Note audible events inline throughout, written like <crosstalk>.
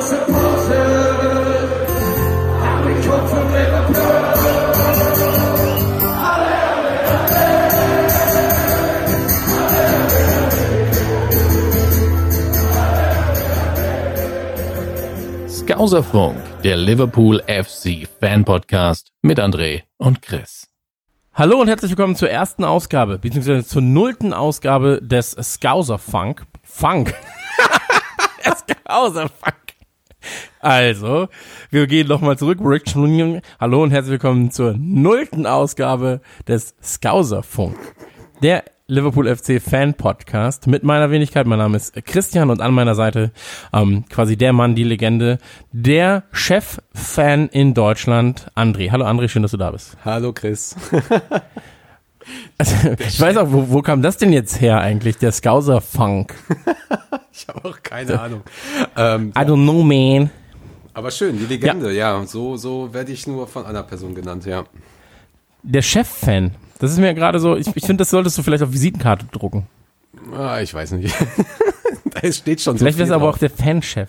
supporters, and der Liverpool FC Fan Podcast mit André und Chris. Hallo und herzlich willkommen zur ersten Ausgabe, beziehungsweise zur nullten Ausgabe des Scouser Funk. Funk. <laughs> Scouser Funk. Also, wir gehen nochmal zurück. Hallo und herzlich willkommen zur nullten Ausgabe des Scouser Funk. Der Liverpool FC Fan Podcast mit meiner Wenigkeit. Mein Name ist Christian und an meiner Seite ähm, quasi der Mann, die Legende, der Chef-Fan in Deutschland, André. Hallo André, schön, dass du da bist. Hallo Chris. <laughs> Also, ich weiß auch, wo, wo kam das denn jetzt her eigentlich, der Scouser Funk? <laughs> ich habe auch keine Ahnung. Ähm, I don't know, man. Aber schön, die Legende, ja. ja. So, so werde ich nur von einer Person genannt, ja. Der Chef-Fan. Das ist mir gerade so, ich, ich finde, das solltest du vielleicht auf Visitenkarte drucken. Ah, ich weiß nicht. <laughs> da steht schon Vielleicht so wäre es aber auch der Fanchef.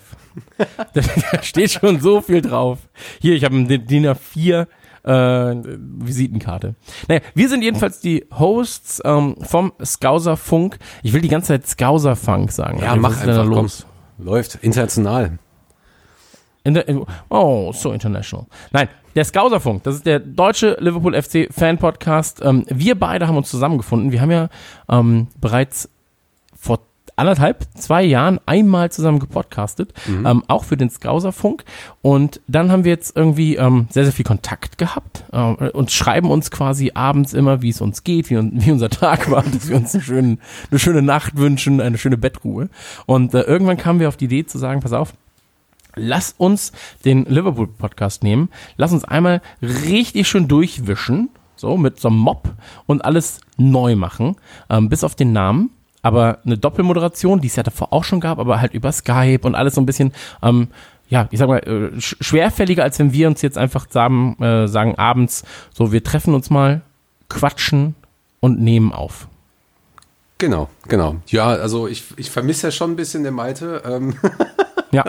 da, <laughs> da steht schon so viel drauf. Hier, ich habe eine DIN A4 äh, Visitenkarte. Naja, wir sind jedenfalls die Hosts ähm, vom Scouser Funk. Ich will die ganze Zeit Scouser Funk sagen. Ja, also, mach einfach, los. Komm. Läuft, international. Der, oh, so international. Nein, der Skauserfunk, das ist der deutsche Liverpool FC Fan Podcast. Ähm, wir beide haben uns zusammengefunden. Wir haben ja ähm, bereits vor anderthalb, zwei Jahren einmal zusammen gepodcastet, mhm. ähm, auch für den Skauserfunk. Und dann haben wir jetzt irgendwie ähm, sehr, sehr viel Kontakt gehabt äh, und schreiben uns quasi abends immer, wie es uns geht, wie, wie unser Tag war, <laughs> dass wir uns einen schönen, eine schöne Nacht wünschen, eine schöne Bettruhe. Und äh, irgendwann kamen wir auf die Idee zu sagen, pass auf, lass uns den Liverpool Podcast nehmen, lass uns einmal richtig schön durchwischen, so mit so einem Mob und alles neu machen, ähm, bis auf den Namen. Aber eine Doppelmoderation, die es ja davor auch schon gab, aber halt über Skype und alles so ein bisschen, ähm, ja, ich sag mal, äh, schwerfälliger, als wenn wir uns jetzt einfach sagen, äh, sagen abends, so, wir treffen uns mal, quatschen und nehmen auf. Genau, genau. Ja, also ich, ich vermisse ja schon ein bisschen den Malte. Ähm <laughs> Ja.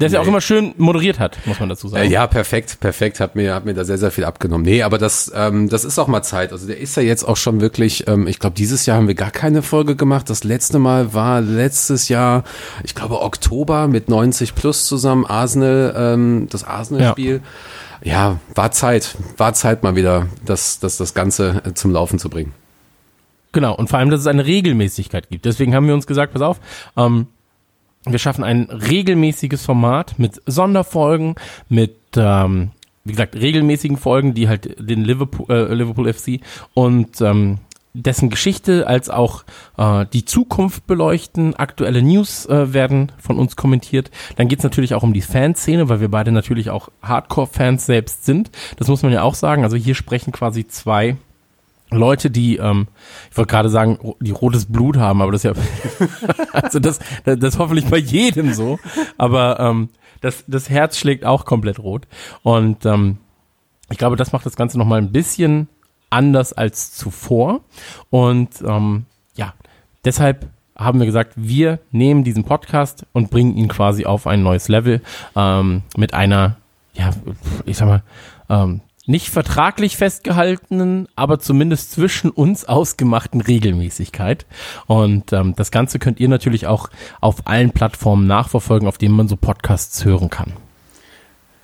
Der es ja auch immer schön moderiert hat, muss man dazu sagen. Äh, ja, perfekt, perfekt. Hat mir, hat mir da sehr, sehr viel abgenommen. Nee, aber das, ähm, das ist auch mal Zeit. Also der ist ja jetzt auch schon wirklich, ähm, ich glaube, dieses Jahr haben wir gar keine Folge gemacht. Das letzte Mal war letztes Jahr, ich glaube, Oktober mit 90 plus zusammen, Arsenal, ähm, das Arsenal-Spiel. Ja. ja, war Zeit, war Zeit mal wieder, das, das, das Ganze äh, zum Laufen zu bringen. Genau, und vor allem, dass es eine Regelmäßigkeit gibt. Deswegen haben wir uns gesagt, pass auf, ähm, wir schaffen ein regelmäßiges Format mit Sonderfolgen, mit ähm, wie gesagt regelmäßigen Folgen, die halt den Liverpool, äh, Liverpool FC und ähm, dessen Geschichte als auch äh, die Zukunft beleuchten. Aktuelle News äh, werden von uns kommentiert. Dann geht's natürlich auch um die Fanszene, weil wir beide natürlich auch Hardcore-Fans selbst sind. Das muss man ja auch sagen. Also hier sprechen quasi zwei Leute, die, ähm, ich wollte gerade sagen, die rotes Blut haben, aber das ist ja, <laughs> also das, das, das hoffentlich bei jedem so, aber ähm, das, das Herz schlägt auch komplett rot. Und ähm, ich glaube, das macht das Ganze nochmal ein bisschen anders als zuvor. Und ähm, ja, deshalb haben wir gesagt, wir nehmen diesen Podcast und bringen ihn quasi auf ein neues Level ähm, mit einer, ja, ich sag mal, ähm, nicht vertraglich festgehaltenen, aber zumindest zwischen uns ausgemachten Regelmäßigkeit. Und ähm, das Ganze könnt ihr natürlich auch auf allen Plattformen nachverfolgen, auf denen man so Podcasts hören kann.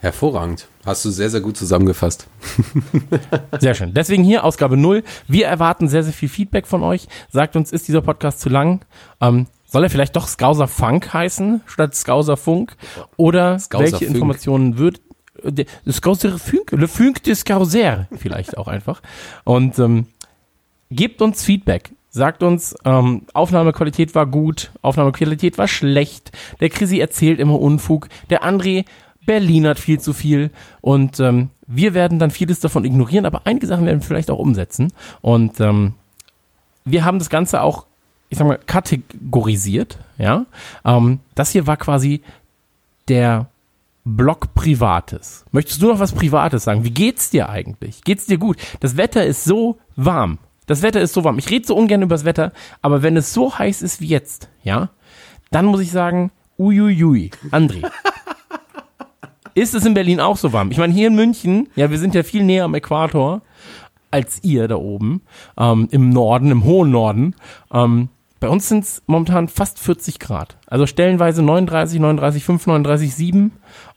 Hervorragend. Hast du sehr, sehr gut zusammengefasst. <laughs> sehr schön. Deswegen hier Ausgabe 0. Wir erwarten sehr, sehr viel Feedback von euch. Sagt uns, ist dieser Podcast zu lang? Ähm, soll er vielleicht doch Scouser Funk heißen statt Scouser Funk? Oder Scouser welche Funk. Informationen würdet das Scouser Funk, Le Funk des Scouser vielleicht auch einfach. Und ähm, gebt uns Feedback. Sagt uns, ähm, Aufnahmequalität war gut, Aufnahmequalität war schlecht, der Chrissy erzählt immer Unfug, der André Berlin hat viel zu viel und ähm, wir werden dann vieles davon ignorieren, aber einige Sachen werden wir vielleicht auch umsetzen. Und ähm, wir haben das Ganze auch, ich sag mal, kategorisiert, ja. Ähm, das hier war quasi der Blog Privates. Möchtest du noch was Privates sagen? Wie geht's dir eigentlich? Geht's dir gut? Das Wetter ist so warm. Das Wetter ist so warm. Ich rede so ungern über das Wetter, aber wenn es so heiß ist wie jetzt, ja, dann muss ich sagen, uiuiui, André. <laughs> ist es in Berlin auch so warm? Ich meine, hier in München, ja, wir sind ja viel näher am Äquator als ihr da oben, ähm, im Norden, im hohen Norden. Ähm, bei uns sind es momentan fast 40 Grad. Also stellenweise 39, 39, 5, 39, 7.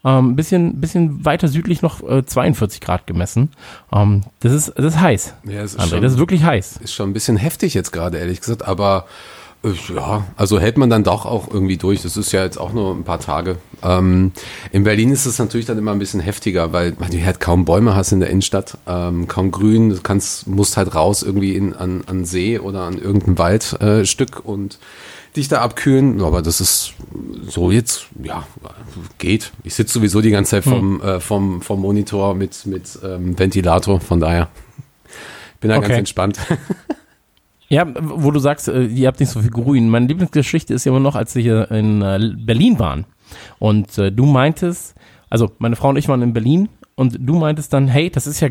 Ähm, bisschen, bisschen weiter südlich noch äh, 42 Grad gemessen. Ähm, das, ist, das ist heiß. Ja, es ist André, schon- das ist wirklich heiß. Ist schon ein bisschen heftig jetzt gerade, ehrlich gesagt, aber ja, also hält man dann doch auch irgendwie durch. Das ist ja jetzt auch nur ein paar Tage. Ähm, in Berlin ist es natürlich dann immer ein bisschen heftiger, weil man du halt kaum Bäume hast in der Innenstadt, ähm, kaum Grün. Du kannst, musst halt raus irgendwie in, an, an See oder an irgendein Waldstück äh, und dich da abkühlen. Aber das ist so jetzt, ja, geht. Ich sitze sowieso die ganze Zeit vom, äh, vom, vom Monitor mit, mit ähm, Ventilator, von daher bin da ganz Okay. entspannt. <laughs> Ja, wo du sagst, äh, ihr habt nicht so viel Grün. Meine Lieblingsgeschichte ist ja immer noch, als wir hier in äh, Berlin waren. Und äh, du meintest, also meine Frau und ich waren in Berlin und du meintest dann, hey, das ist ja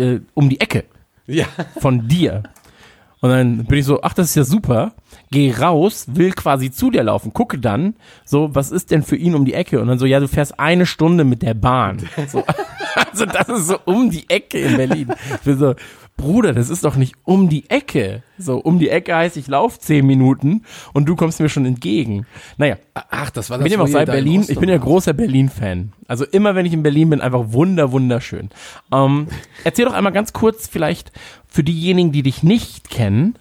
äh, um die Ecke Ja. von dir. Und dann bin ich so, ach, das ist ja super. Geh raus, will quasi zu dir laufen, gucke dann, so, was ist denn für ihn um die Ecke? Und dann so, ja, du fährst eine Stunde mit der Bahn. So, <laughs> also das ist so um die Ecke in Berlin. Ich bin so, Bruder, das ist doch nicht um die Ecke. So, um die Ecke heißt, ich laufe zehn Minuten und du kommst mir schon entgegen. Naja, Ach, das war ich bin ja auch seit Berlin, ich bin ja großer Berlin-Fan. Also immer wenn ich in Berlin bin, einfach wunder, wunderschön. Ähm, erzähl doch einmal ganz kurz vielleicht für diejenigen, die dich nicht kennen,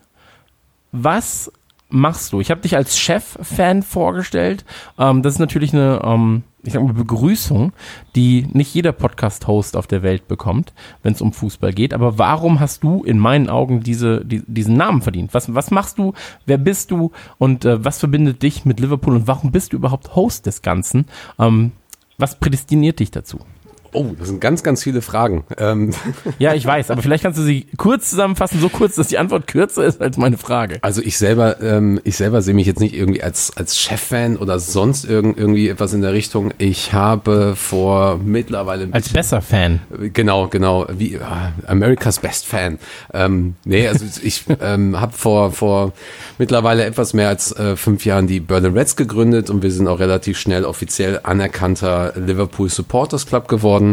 was machst du? Ich habe dich als Chef-Fan vorgestellt. Ähm, das ist natürlich eine, ähm, ich sag mal, Begrüßung, die nicht jeder Podcast-Host auf der Welt bekommt, wenn es um Fußball geht. Aber warum hast du in meinen Augen diese, die, diesen Namen verdient? Was, was machst du? Wer bist du? Und äh, was verbindet dich mit Liverpool? Und warum bist du überhaupt Host des Ganzen? Ähm, was prädestiniert dich dazu? Oh, das sind ganz, ganz viele Fragen. Ähm, <laughs> Ja, ich weiß, aber vielleicht kannst du sie kurz zusammenfassen, so kurz, dass die Antwort kürzer ist als meine Frage. also ich selber, ähm, ich selber sehe mich jetzt nicht irgendwie als, als Cheffan oder sonst irgend, irgendwie etwas in der Richtung. Ich habe vor mittlerweile Als besser Fan. Genau, genau, wie äh, America's Best Fan. Ähm, nee, also ich ähm, habe vor vor mittlerweile etwas mehr als äh, fünf Jahren die Berlin Reds gegründet und wir sind auch relativ schnell offiziell anerkannter Liverpool Supporters Club geworden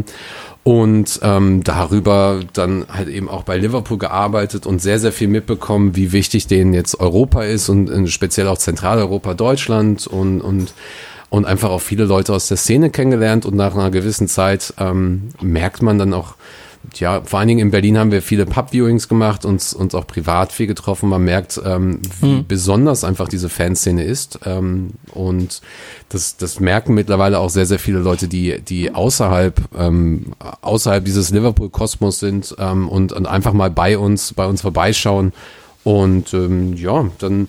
und ähm, darüber dann halt eben auch bei Liverpool gearbeitet und sehr, sehr viel mitbekommen, wie wichtig denen jetzt Europa ist und äh, speziell auch Zentraleuropa, Deutschland und, und und einfach auch viele Leute aus der Szene kennengelernt. Und nach einer gewissen Zeit ähm, merkt man dann auch, ja, vor allen Dingen in Berlin haben wir viele Pub-Viewings gemacht, uns, uns auch privat viel getroffen. Man merkt, ähm, wie besonders einfach diese Fanszene ist. Ähm, und das, das merken mittlerweile auch sehr, sehr viele Leute, die, die außerhalb, ähm, außerhalb dieses Liverpool-Kosmos sind ähm, und, und einfach mal bei uns, bei uns vorbeischauen. Und ähm, ja, dann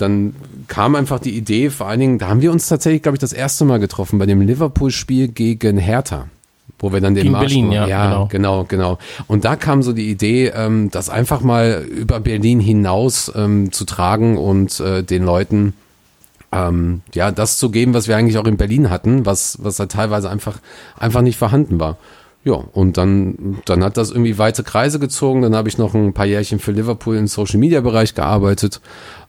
dann kam einfach die Idee, vor allen Dingen, da haben wir uns tatsächlich, glaube ich, das erste Mal getroffen bei dem Liverpool-Spiel gegen Hertha. Wo wir dann den Gegen Marsch Berlin, ja, ja, genau, genau. Und da kam so die Idee, ähm, das einfach mal über Berlin hinaus ähm, zu tragen und äh, den Leuten ähm, ja das zu geben, was wir eigentlich auch in Berlin hatten, was was da teilweise einfach einfach nicht vorhanden war. Ja, und dann, dann hat das irgendwie weite Kreise gezogen. Dann habe ich noch ein paar Jährchen für Liverpool im Social Media Bereich gearbeitet.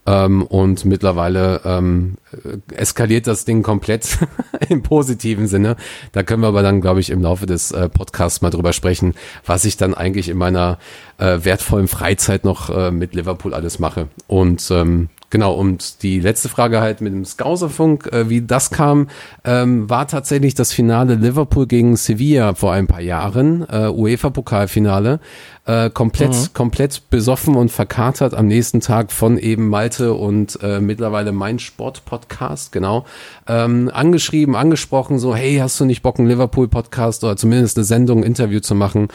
Ähm, und mittlerweile ähm, äh, eskaliert das Ding komplett <laughs> im positiven Sinne. Da können wir aber dann, glaube ich, im Laufe des äh, Podcasts mal drüber sprechen, was ich dann eigentlich in meiner äh, wertvollen Freizeit noch äh, mit Liverpool alles mache. Und ähm, Genau, und die letzte Frage halt mit dem Skauserfunk, äh, wie das kam, ähm, war tatsächlich das Finale Liverpool gegen Sevilla vor ein paar Jahren, äh, UEFA-Pokalfinale, äh, komplett, komplett besoffen und verkatert am nächsten Tag von eben Malte und äh, mittlerweile mein Sport-Podcast, genau, ähm, angeschrieben, angesprochen, so, hey, hast du nicht Bock, einen Liverpool-Podcast oder zumindest eine Sendung, ein Interview zu machen?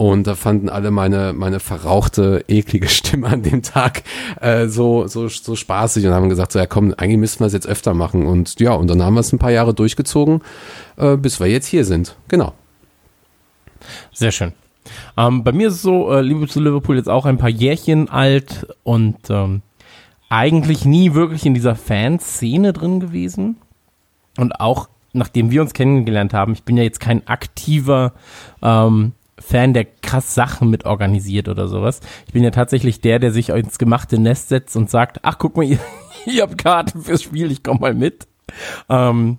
Und da fanden alle meine, meine verrauchte, eklige <laughs> Stimme an dem Tag äh, so, so, so spaßig und haben gesagt, so, ja komm, eigentlich müssen wir es jetzt öfter machen. Und ja, und dann haben wir es ein paar Jahre durchgezogen, äh, bis wir jetzt hier sind. Genau. Sehr schön. Ähm, bei mir ist es so, äh, Liebe zu Liverpool jetzt auch ein paar Jährchen alt und ähm, eigentlich nie wirklich in dieser Fanszene drin gewesen. Und auch nachdem wir uns kennengelernt haben, ich bin ja jetzt kein aktiver ähm, Fan, der krass Sachen mit organisiert oder sowas. Ich bin ja tatsächlich der, der sich ins gemachte Nest setzt und sagt, ach guck mal, <laughs> ihr, ihr habt Karten fürs Spiel, ich komm mal mit. Ähm,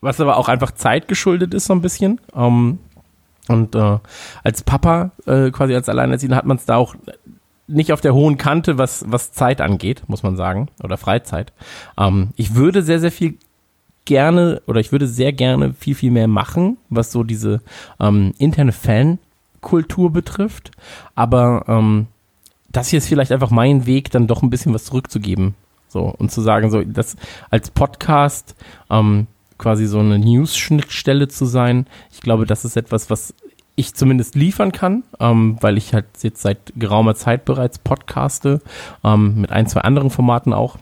was aber auch einfach Zeit geschuldet ist so ein bisschen. Ähm, und äh, als Papa, äh, quasi als Alleinerziehender, hat man es da auch nicht auf der hohen Kante, was, was Zeit angeht, muss man sagen, oder Freizeit. Ähm, ich würde sehr, sehr viel gerne oder ich würde sehr gerne viel, viel mehr machen, was so diese ähm, interne Fankultur betrifft. Aber ähm, das hier ist vielleicht einfach mein Weg, dann doch ein bisschen was zurückzugeben. So, und zu sagen, so, das als Podcast ähm, quasi so eine News-Schnittstelle zu sein. Ich glaube, das ist etwas, was ich zumindest liefern kann, ähm, weil ich halt jetzt seit geraumer Zeit bereits podcaste, ähm, mit ein, zwei anderen Formaten auch.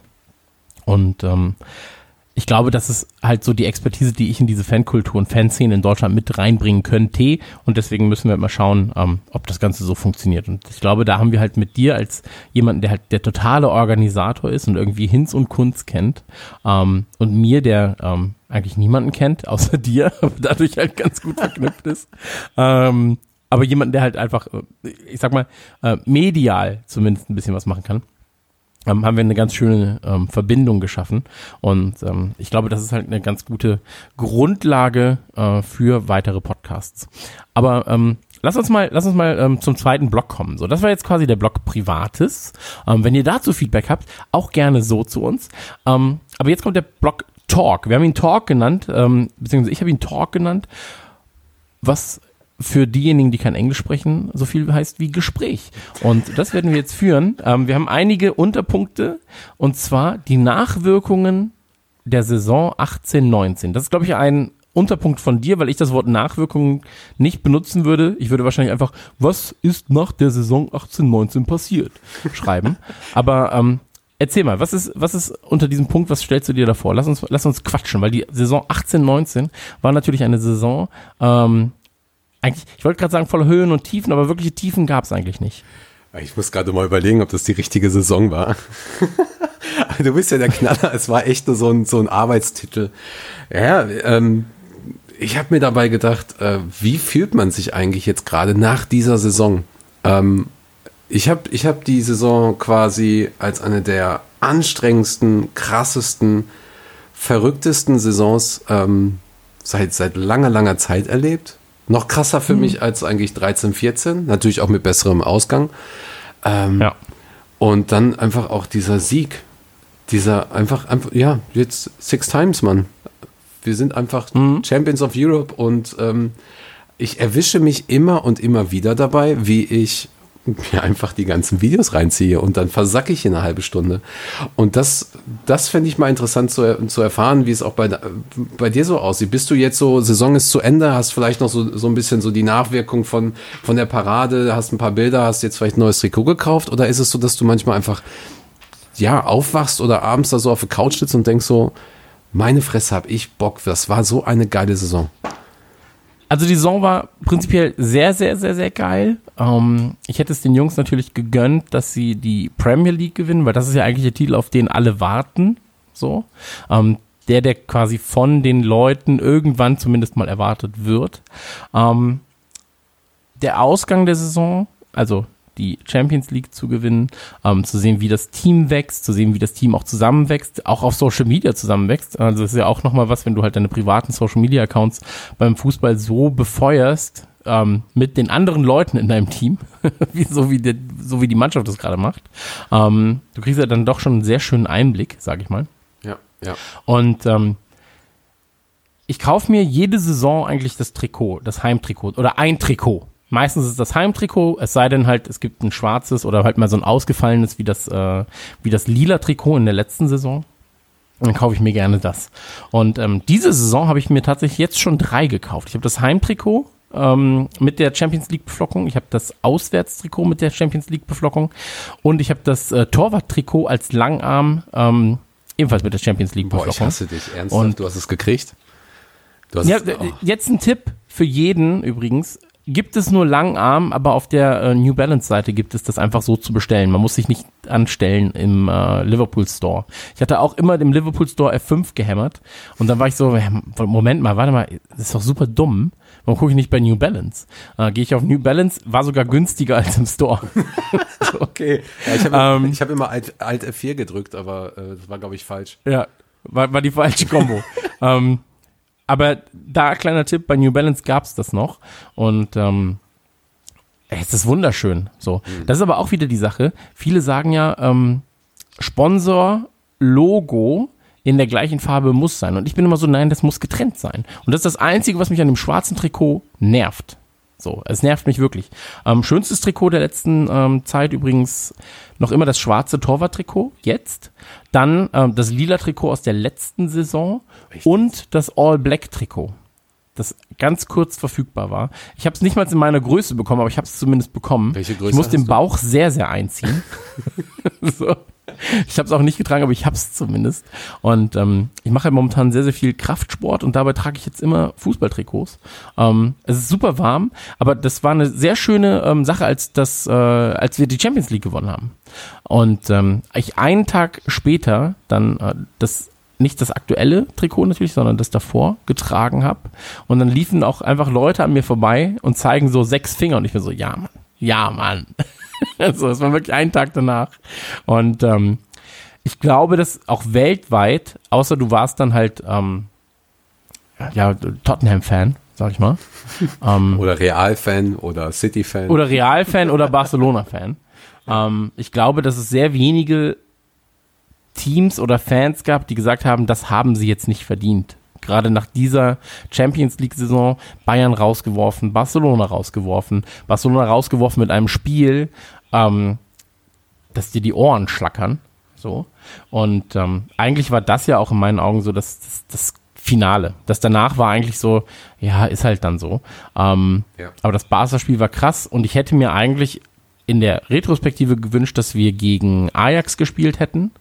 Und ähm, ich glaube, das ist halt so die Expertise, die ich in diese Fankultur und Fanszene in Deutschland mit reinbringen könnte. Und deswegen müssen wir mal schauen, ähm, ob das Ganze so funktioniert. Und ich glaube, da haben wir halt mit dir als jemanden, der halt der totale Organisator ist und irgendwie Hinz und Kunst kennt, ähm, und mir, der ähm, eigentlich niemanden kennt, <laughs> außer dir, aber dadurch halt ganz gut verknüpft ist. Ähm, aber jemanden, der halt einfach, äh, ich sag mal, äh, medial zumindest ein bisschen was machen kann ähm, haben wir eine ganz schöne ähm, Verbindung geschaffen. Und ähm, ich glaube, das ist halt eine ganz gute Grundlage äh, für weitere Podcasts. Aber ähm, lass uns mal, lass uns mal ähm, zum zweiten Blog kommen. So, das war jetzt quasi der Blog Privates. Ähm, wenn ihr dazu Feedback habt, auch gerne so zu uns. Ähm, aber jetzt kommt der Blog Talk. Wir haben ihn Talk genannt, ähm, beziehungsweise ich habe ihn Talk genannt. Was für diejenigen, die kein Englisch sprechen, so viel heißt wie Gespräch. Und das werden wir jetzt führen. Ähm, wir haben einige Unterpunkte und zwar die Nachwirkungen der Saison 18-19. Das ist, glaube ich, ein Unterpunkt von dir, weil ich das Wort Nachwirkungen nicht benutzen würde. Ich würde wahrscheinlich einfach, was ist nach der Saison 18-19 passiert, schreiben. <laughs> Aber ähm, erzähl mal, was ist, was ist unter diesem Punkt, was stellst du dir da vor? Lass uns, lass uns quatschen, weil die Saison 18-19 war natürlich eine Saison, ähm, eigentlich, ich wollte gerade sagen, voller Höhen und Tiefen, aber wirkliche Tiefen gab es eigentlich nicht. Ich muss gerade mal überlegen, ob das die richtige Saison war. <laughs> du bist ja der Knaller, es war echt nur so ein, so ein Arbeitstitel. Ja, ähm, ich habe mir dabei gedacht, äh, wie fühlt man sich eigentlich jetzt gerade nach dieser Saison? Ähm, ich habe ich hab die Saison quasi als eine der anstrengendsten, krassesten, verrücktesten Saisons ähm, seit, seit langer, langer Zeit erlebt. Noch krasser für mhm. mich als eigentlich 13, 14, natürlich auch mit besserem Ausgang. Ähm, ja. Und dann einfach auch dieser Sieg, dieser einfach, einfach, ja, jetzt six times, Mann. Wir sind einfach mhm. Champions of Europe und ähm, ich erwische mich immer und immer wieder dabei, wie ich mir einfach die ganzen Videos reinziehe und dann versacke ich in eine halbe Stunde. Und das, das fände ich mal interessant zu, zu erfahren, wie es auch bei, bei dir so aussieht. Bist du jetzt so, Saison ist zu Ende, hast vielleicht noch so, so ein bisschen so die Nachwirkung von, von der Parade, hast ein paar Bilder, hast jetzt vielleicht ein neues Trikot gekauft oder ist es so, dass du manchmal einfach, ja, aufwachst oder abends da so auf der Couch sitzt und denkst so, meine Fresse hab ich Bock, das war so eine geile Saison. Also die Saison war prinzipiell sehr, sehr, sehr, sehr geil. Ähm, ich hätte es den Jungs natürlich gegönnt, dass sie die Premier League gewinnen, weil das ist ja eigentlich der Titel, auf den alle warten. So. Ähm, der, der quasi von den Leuten irgendwann zumindest mal erwartet wird. Ähm, der Ausgang der Saison, also die Champions League zu gewinnen, ähm, zu sehen, wie das Team wächst, zu sehen, wie das Team auch zusammenwächst, auch auf Social Media zusammenwächst. Also das ist ja auch nochmal was, wenn du halt deine privaten Social Media Accounts beim Fußball so befeuerst, ähm, mit den anderen Leuten in deinem Team, <laughs> wie, so, wie der, so wie die Mannschaft das gerade macht. Ähm, du kriegst ja dann doch schon einen sehr schönen Einblick, sag ich mal. Ja, ja. Und ähm, ich kaufe mir jede Saison eigentlich das Trikot, das Heimtrikot oder ein Trikot. Meistens ist das Heimtrikot, es sei denn halt, es gibt ein schwarzes oder halt mal so ein ausgefallenes wie das, äh, wie das lila Trikot in der letzten Saison. Dann kaufe ich mir gerne das. Und ähm, diese Saison habe ich mir tatsächlich jetzt schon drei gekauft. Ich habe das Heimtrikot ähm, mit der Champions League Beflockung, ich habe das Auswärtstrikot mit der Champions League Beflockung und ich habe das äh, Torwarttrikot als Langarm ähm, ebenfalls mit der Champions League Beflockung. Boah, ich hasse dich ernsthaft. Und du hast es gekriegt. ja, oh. jetzt ein Tipp für jeden übrigens gibt es nur Langarm, aber auf der äh, New Balance Seite gibt es das einfach so zu bestellen. Man muss sich nicht anstellen im äh, Liverpool Store. Ich hatte auch immer dem Liverpool Store F5 gehämmert und dann war ich so, Moment mal, warte mal, das ist doch super dumm. Warum gucke ich nicht bei New Balance? Äh, Gehe ich auf New Balance, war sogar günstiger <laughs> als im Store. <laughs> Okay. Ja, ich habe ähm, hab immer Alt, Alt F4 gedrückt, aber äh, das war, glaube ich, falsch. Ja, war, war die falsche Kombo. <laughs> ähm, aber da kleiner Tipp, bei New Balance gab's das noch und ähm, es ist wunderschön. So, mhm. das ist aber auch wieder die Sache. Viele sagen ja, ähm, Sponsor, Logo in der gleichen Farbe muss sein. Und ich bin immer so, nein, das muss getrennt sein. Und das ist das Einzige, was mich an dem schwarzen Trikot nervt. So, es nervt mich wirklich. Ähm, schönstes Trikot der letzten ähm, Zeit übrigens noch immer das schwarze Torwart-Trikot, jetzt. Dann ähm, das lila Trikot aus der letzten Saison? Und das All-Black-Trikot, das ganz kurz verfügbar war. Ich habe es nicht mal in meiner Größe bekommen, aber ich habe es zumindest bekommen. Welche Größe ich muss den Bauch sehr, sehr einziehen. <laughs> so. Ich habe es auch nicht getragen, aber ich habe es zumindest. Und ähm, ich mache halt momentan sehr, sehr viel Kraftsport und dabei trage ich jetzt immer Fußballtrikots. Ähm, es ist super warm, aber das war eine sehr schöne ähm, Sache, als das, äh, als wir die Champions League gewonnen haben. Und ähm, ich einen Tag später dann äh, das nicht das aktuelle Trikot natürlich, sondern das davor getragen habe. Und dann liefen auch einfach Leute an mir vorbei und zeigen so sechs Finger und ich bin so, ja, Mann, ja, Mann. <laughs> also es war wirklich ein Tag danach. Und ähm, ich glaube, dass auch weltweit, außer du warst dann halt ähm, ja, Tottenham-Fan, sag ich mal. <laughs> ähm, oder Real-Fan oder City-Fan. Oder Real-Fan oder Barcelona-Fan. Ähm, ich glaube, dass es sehr wenige Teams oder Fans gab, die gesagt haben, das haben sie jetzt nicht verdient gerade nach dieser Champions League-Saison Bayern rausgeworfen, Barcelona rausgeworfen, Barcelona rausgeworfen mit einem Spiel, ähm, dass dir die Ohren schlackern. So. Und ähm, eigentlich war das ja auch in meinen Augen so das, das, das Finale. Das danach war eigentlich so, ja, ist halt dann so. Ähm, ja. Aber das Barca-Spiel war krass und ich hätte mir eigentlich in der Retrospektive gewünscht, dass wir gegen Ajax gespielt hätten,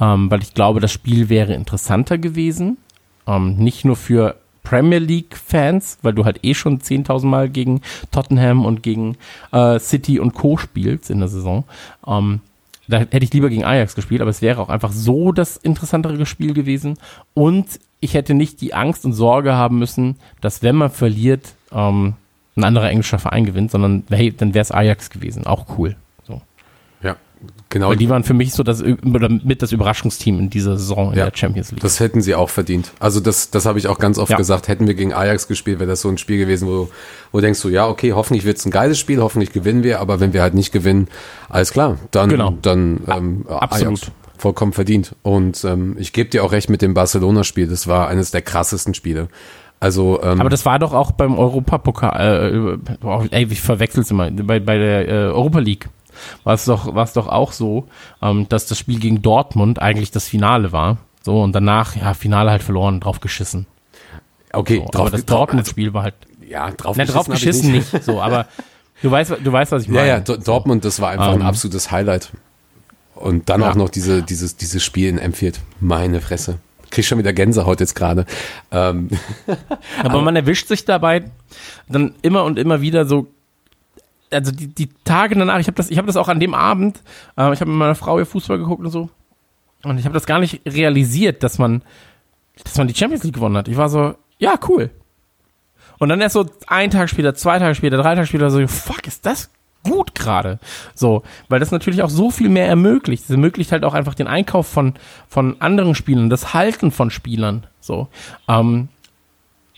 ähm, weil ich glaube, das Spiel wäre interessanter gewesen. Ähm, nicht nur für Premier League-Fans, weil du halt eh schon 10.000 Mal gegen Tottenham und gegen äh, City und Co. spielst in der Saison. Ähm, da hätte ich lieber gegen Ajax gespielt, aber es wäre auch einfach so das interessantere Spiel gewesen. Und ich hätte nicht die Angst und Sorge haben müssen, dass wenn man verliert, ähm, ein anderer englischer Verein gewinnt, sondern hey, dann wäre es Ajax gewesen. Auch cool. Genau. Weil die waren für mich so das mit das Überraschungsteam in dieser Saison in ja, der Champions League. Das hätten sie auch verdient. Also das, das habe ich auch ganz oft ja. gesagt. Hätten wir gegen Ajax gespielt, wäre das so ein Spiel gewesen, wo, wo denkst du, ja, okay, hoffentlich wird es ein geiles Spiel, hoffentlich gewinnen wir, aber wenn wir halt nicht gewinnen, alles klar, dann, genau. dann ähm, absolut. Ajax vollkommen verdient. Und ähm, ich gebe dir auch recht mit dem Barcelona-Spiel. Das war eines der krassesten Spiele. Also, ähm, aber das war doch auch beim Europapokal, äh, ey, ich verwechsel's immer, bei, bei der äh, Europa League war es doch, war es doch auch so, ähm, dass das Spiel gegen Dortmund eigentlich das Finale war. So, und danach, ja, Finale halt verloren, drauf geschissen. Okay, so, drauf, aber das Dortmund-Spiel war halt. Ja, drauf ne, geschissen. Drauf geschissen nicht. nicht. so, aber du weißt, du weißt, was ich meine. <laughs> Ja, ja, Dortmund, das war einfach um, ein ähm. absolutes Highlight. Und dann ja. auch noch diese, dieses, dieses Spiel in Emfield. Meine Fresse. Krieg schon wieder Gänsehaut jetzt gerade. Ähm. aber <laughs> man erwischt sich dabei dann immer und immer wieder so also die, die Tage danach, ich habe das, ich das auch an dem Abend, äh, ich habe mit meiner Frau ihr Fußball geguckt und so, und ich habe das gar nicht realisiert, dass man, dass man die Champions League gewonnen hat. Ich war so, ja cool. Und dann erst so ein Tag später, zwei Tage später, drei Tage später so, fuck, ist das gut gerade. So, weil das natürlich auch so viel mehr ermöglicht. Es ermöglicht halt auch einfach den Einkauf von, von anderen Spielern, das Halten von Spielern. So. Ähm,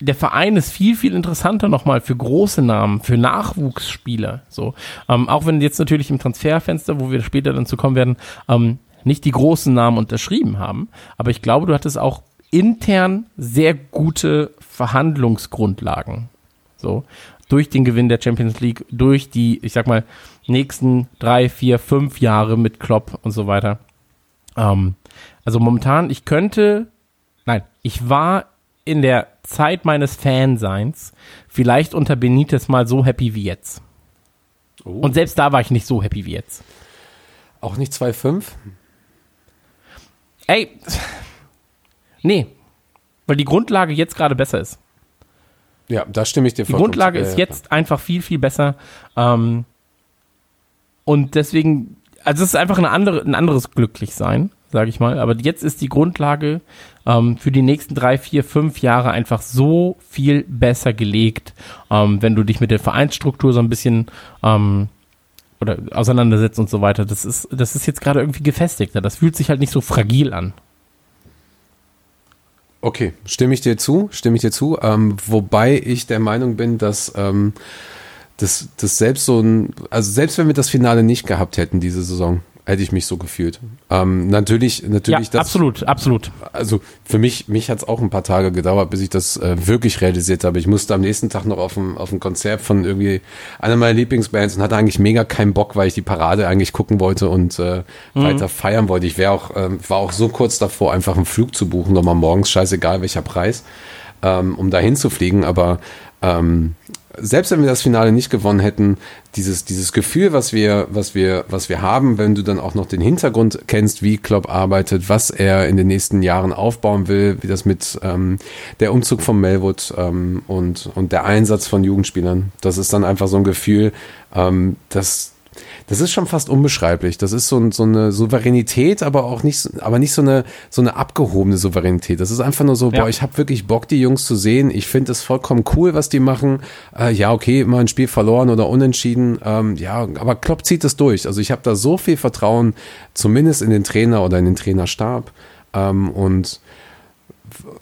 der Verein ist viel, viel interessanter nochmal für große Namen, für Nachwuchsspieler. So, ähm, auch wenn jetzt natürlich im Transferfenster, wo wir später dann zu kommen werden, ähm, nicht die großen Namen unterschrieben haben. Aber ich glaube, du hattest auch intern sehr gute Verhandlungsgrundlagen. So, durch den Gewinn der Champions League, durch die, ich sag mal, nächsten drei, vier, fünf Jahre mit Klopp und so weiter. Ähm, also momentan, ich könnte, nein, ich war in der Zeit meines Fanseins vielleicht unter Benitez mal so happy wie jetzt. Oh. Und selbst da war ich nicht so happy wie jetzt. Auch nicht 2,5? Ey, <sighs> nee, weil die Grundlage jetzt gerade besser ist. Ja, da stimme ich dir Die vollkommen Grundlage ist jetzt einfach viel, viel besser. Ähm, und deswegen, also es ist einfach eine andere, ein anderes Glücklichsein, sage ich mal. Aber jetzt ist die Grundlage ähm, für die nächsten drei, vier, fünf Jahre einfach so viel besser gelegt, ähm, wenn du dich mit der Vereinsstruktur so ein bisschen ähm, oder auseinandersetzt und so weiter. Das ist, das ist jetzt gerade irgendwie gefestigter. Das fühlt sich halt nicht so fragil an. Okay, stimme ich dir zu, stimme ich dir zu. Ähm, wobei ich der Meinung bin, dass ähm, das, das selbst so ein, also selbst wenn wir das Finale nicht gehabt hätten diese Saison, hätte ich mich so gefühlt. Ähm, natürlich, natürlich ja, das. absolut, absolut. Also für mich, mich hat es auch ein paar Tage gedauert, bis ich das äh, wirklich realisiert habe. Ich musste am nächsten Tag noch auf ein, auf ein Konzert von irgendwie einer meiner Lieblingsbands und hatte eigentlich mega keinen Bock, weil ich die Parade eigentlich gucken wollte und äh, weiter feiern wollte. Ich wäre auch, ähm, war auch so kurz davor, einfach einen Flug zu buchen, nochmal morgens, scheißegal welcher Preis, ähm, um dahin zu fliegen. Aber ähm, selbst wenn wir das Finale nicht gewonnen hätten, dieses, dieses Gefühl, was wir, was wir, was wir haben, wenn du dann auch noch den Hintergrund kennst, wie Klopp arbeitet, was er in den nächsten Jahren aufbauen will, wie das mit ähm, der Umzug von Melwood ähm, und, und der Einsatz von Jugendspielern, das ist dann einfach so ein Gefühl, ähm, das, das ist schon fast unbeschreiblich. Das ist so, so eine Souveränität, aber auch nicht, aber nicht so eine, so eine abgehobene Souveränität. Das ist einfach nur so, Ja. boah, ich habe wirklich Bock, die Jungs zu sehen. Ich finde es vollkommen cool, was die machen. Äh, ja, okay, mal ein Spiel verloren oder unentschieden. Ähm, ja, aber Klopp zieht es durch. Also ich habe da so viel Vertrauen, zumindest in den Trainer oder in den Trainerstab. Ähm, und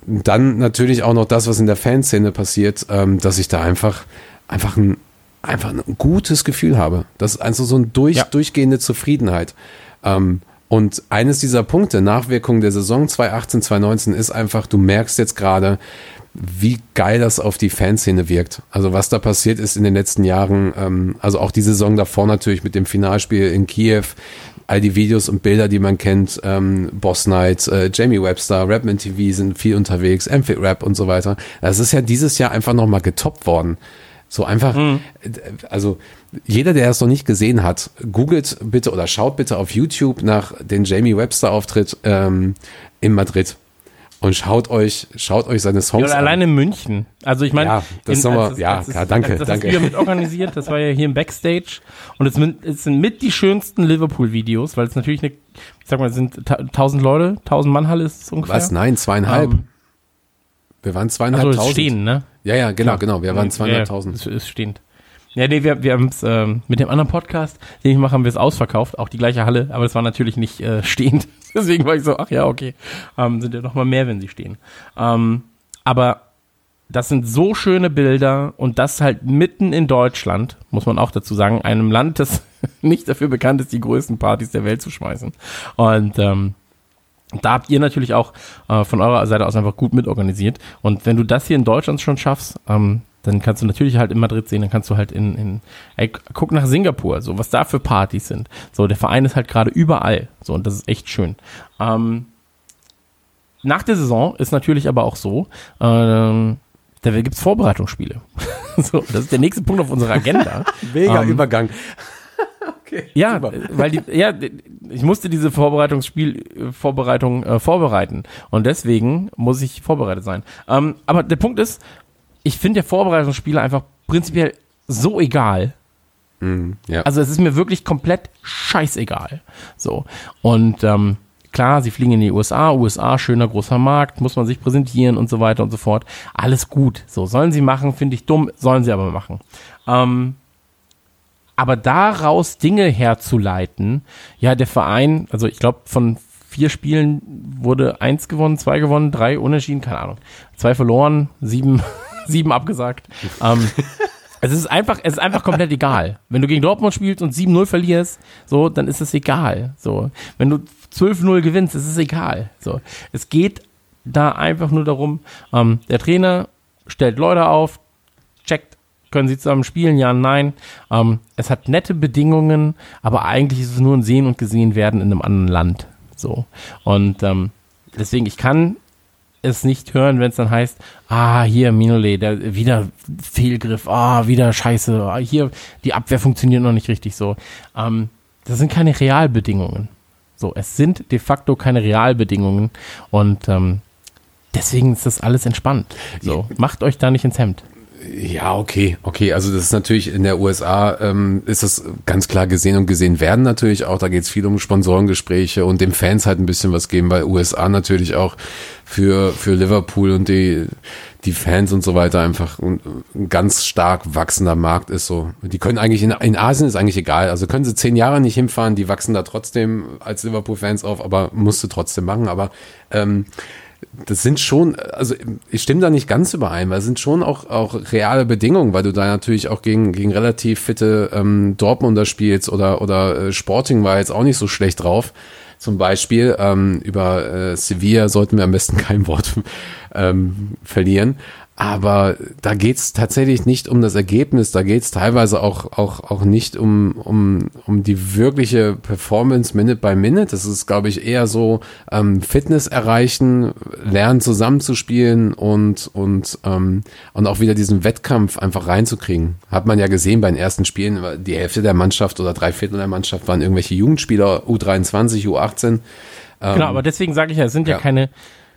dann natürlich auch noch das, was in der Fanszene passiert, ähm, dass ich da einfach, einfach ein, einfach ein gutes Gefühl habe. Das ist also so eine durch, Ja. durchgehende Zufriedenheit. Ähm, und eines dieser Punkte, Nachwirkungen der Saison 2018, 2019, ist einfach, du merkst jetzt gerade, wie geil das auf die Fanszene wirkt. Also was da passiert ist in den letzten Jahren, ähm, also auch die Saison davor natürlich mit dem Finalspiel in Kiew, all die Videos und Bilder, die man kennt, ähm, Boss Night, äh, Jamie Webster, Rapman TV sind viel unterwegs, Amphic Rap und so weiter. Das ist ja dieses Jahr einfach nochmal getoppt worden. So einfach, äh, also jeder, der es noch nicht gesehen hat, googelt bitte oder schaut bitte auf YouTube nach den Jamie Webster Auftritt ähm, in Madrid und schaut euch, schaut euch seine Ja, Songs oder an. allein in München. Also ich meine, Ja, das in- als es- ja, als ja, danke, als das danke. du ja mit organisiert, das war ja hier im Backstage und es, sind- es sind mit die schönsten Liverpool-Videos, weil es natürlich eine, ich sag mal, es sind ta- 1000 Leute, 1000 Mann Halle ist es ungefähr. Was? Nein, zweieinhalb. Ähm, wir waren Also zweieinhalbtausend. es stehen, ne? Ja, ja, genau, genau. Wir waren Ja, zweieinhalbtausend. es ist stehend. Ja, nee, wir, wir haben es ähm, mit dem anderen Podcast, den ich mache, haben wir es ausverkauft, auch die gleiche Halle, aber das war natürlich nicht äh, <laughs> stehend. Deswegen war ich so, ach ja, okay. Ähm, sind ja noch mal mehr, wenn sie stehen. Ähm, aber das sind so schöne Bilder und das halt mitten in Deutschland, muss man auch dazu sagen, einem Land, das <laughs> nicht dafür bekannt ist, die größten Partys der Welt zu schmeißen. Und ähm, da habt ihr natürlich auch äh, von eurer Seite aus einfach gut mitorganisiert. Und wenn du das hier in Deutschland schon schaffst, ähm, dann kannst du natürlich halt in Madrid sehen, dann kannst du halt in, in ey, guck nach Singapur, so was da für Partys sind. So, der Verein ist halt gerade überall. So, und das ist echt schön. Ähm, nach der Saison ist natürlich aber auch so, ähm, da gibt's Vorbereitungsspiele. <laughs> so, das ist der nächste Punkt auf unserer Agenda. <laughs> Mega Ähm, Übergang. Okay. Ja, super. weil die, ja, ich musste diese Vorbereitungsspiel, äh, Vorbereitung äh, vorbereiten und deswegen muss ich vorbereitet sein. Ähm, aber der Punkt ist, ich finde der Vorbereitungsspiele einfach prinzipiell so egal. Mhm, ja. Also es ist mir wirklich komplett scheißegal. So und ähm, klar, sie fliegen in die USA, USA schöner großer Markt, muss man sich präsentieren und so weiter und so fort. Alles gut. So sollen sie machen, finde ich dumm, sollen sie aber machen. Ähm, aber daraus Dinge herzuleiten, ja, der Verein, also ich glaube, von vier Spielen wurde eins gewonnen, zwei gewonnen, drei unentschieden, keine Ahnung. Zwei verloren, sieben, <laughs> sieben abgesagt. Ähm, <laughs> es ist einfach, es ist einfach komplett egal. Wenn du gegen Dortmund spielst und 7-0 verlierst, so, dann ist es egal. So, wenn du 12-0 gewinnst, ist es egal. So, es geht da einfach nur darum, ähm, der Trainer stellt Leute auf, checkt, können sie zusammen spielen? Ja, nein. Ähm, es hat nette Bedingungen, aber eigentlich ist es nur ein Sehen und Gesehen werden in einem anderen Land. So. Und ähm, deswegen, ich kann es nicht hören, wenn es dann heißt, ah, hier, Minole, der wieder Fehlgriff, ah, wieder Scheiße, ah, hier, die Abwehr funktioniert noch nicht richtig so. Ähm, das sind keine Realbedingungen. So, es sind de facto keine Realbedingungen und ähm, deswegen ist das alles entspannt. So, macht euch da nicht ins Hemd. Ja, okay, okay. Also das ist natürlich in der USA ähm, ist das ganz klar gesehen und gesehen werden natürlich auch. Da geht es viel um Sponsorengespräche und den Fans halt ein bisschen was geben, weil USA natürlich auch für für Liverpool und die die Fans und so weiter einfach ein, ein ganz stark wachsender Markt ist. So, die können eigentlich in, in Asien ist eigentlich egal. Also können sie zehn Jahre nicht hinfahren, die wachsen da trotzdem als Liverpool-Fans auf, aber musste trotzdem machen. Aber ähm, das sind schon, also ich stimme da nicht ganz überein, weil es sind schon auch, auch reale Bedingungen, weil du da natürlich auch gegen, gegen relativ fitte ähm, Dortmunder spielst oder, oder äh, Sporting war jetzt auch nicht so schlecht drauf. Zum Beispiel ähm, über äh, Sevilla sollten wir am besten kein Wort <laughs> ähm, verlieren. Aber da geht's tatsächlich nicht um das Ergebnis, da geht's teilweise auch, auch, auch nicht um, um, um die wirkliche Performance Minute by Minute. Das ist, glaube ich, eher so ähm, Fitness erreichen, lernen zusammenzuspielen und, und, ähm, und auch wieder diesen Wettkampf einfach reinzukriegen. Hat man ja gesehen bei den ersten Spielen, die Hälfte der Mannschaft oder drei Viertel der Mannschaft waren irgendwelche Jugendspieler, U23, U18. genau, aber deswegen sage ich ja, es sind ja, ja. keine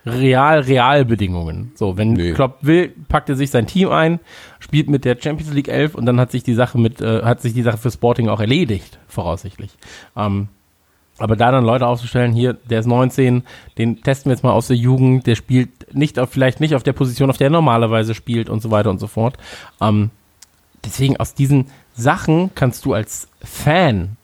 real, real Bedingungen. So, wenn Nee. Klopp will, packt er sich sein Team ein, spielt mit der Champions League 11 und dann hat sich die Sache mit, äh, hat sich die Sache für Sporting auch erledigt, voraussichtlich. Ähm, aber da dann Leute aufzustellen, hier, der ist 19, den testen wir jetzt mal aus der Jugend, der spielt nicht auf, vielleicht nicht auf der Position, auf der er normalerweise spielt und so weiter und so fort. Ähm, deswegen aus diesen Sachen kannst du als Fan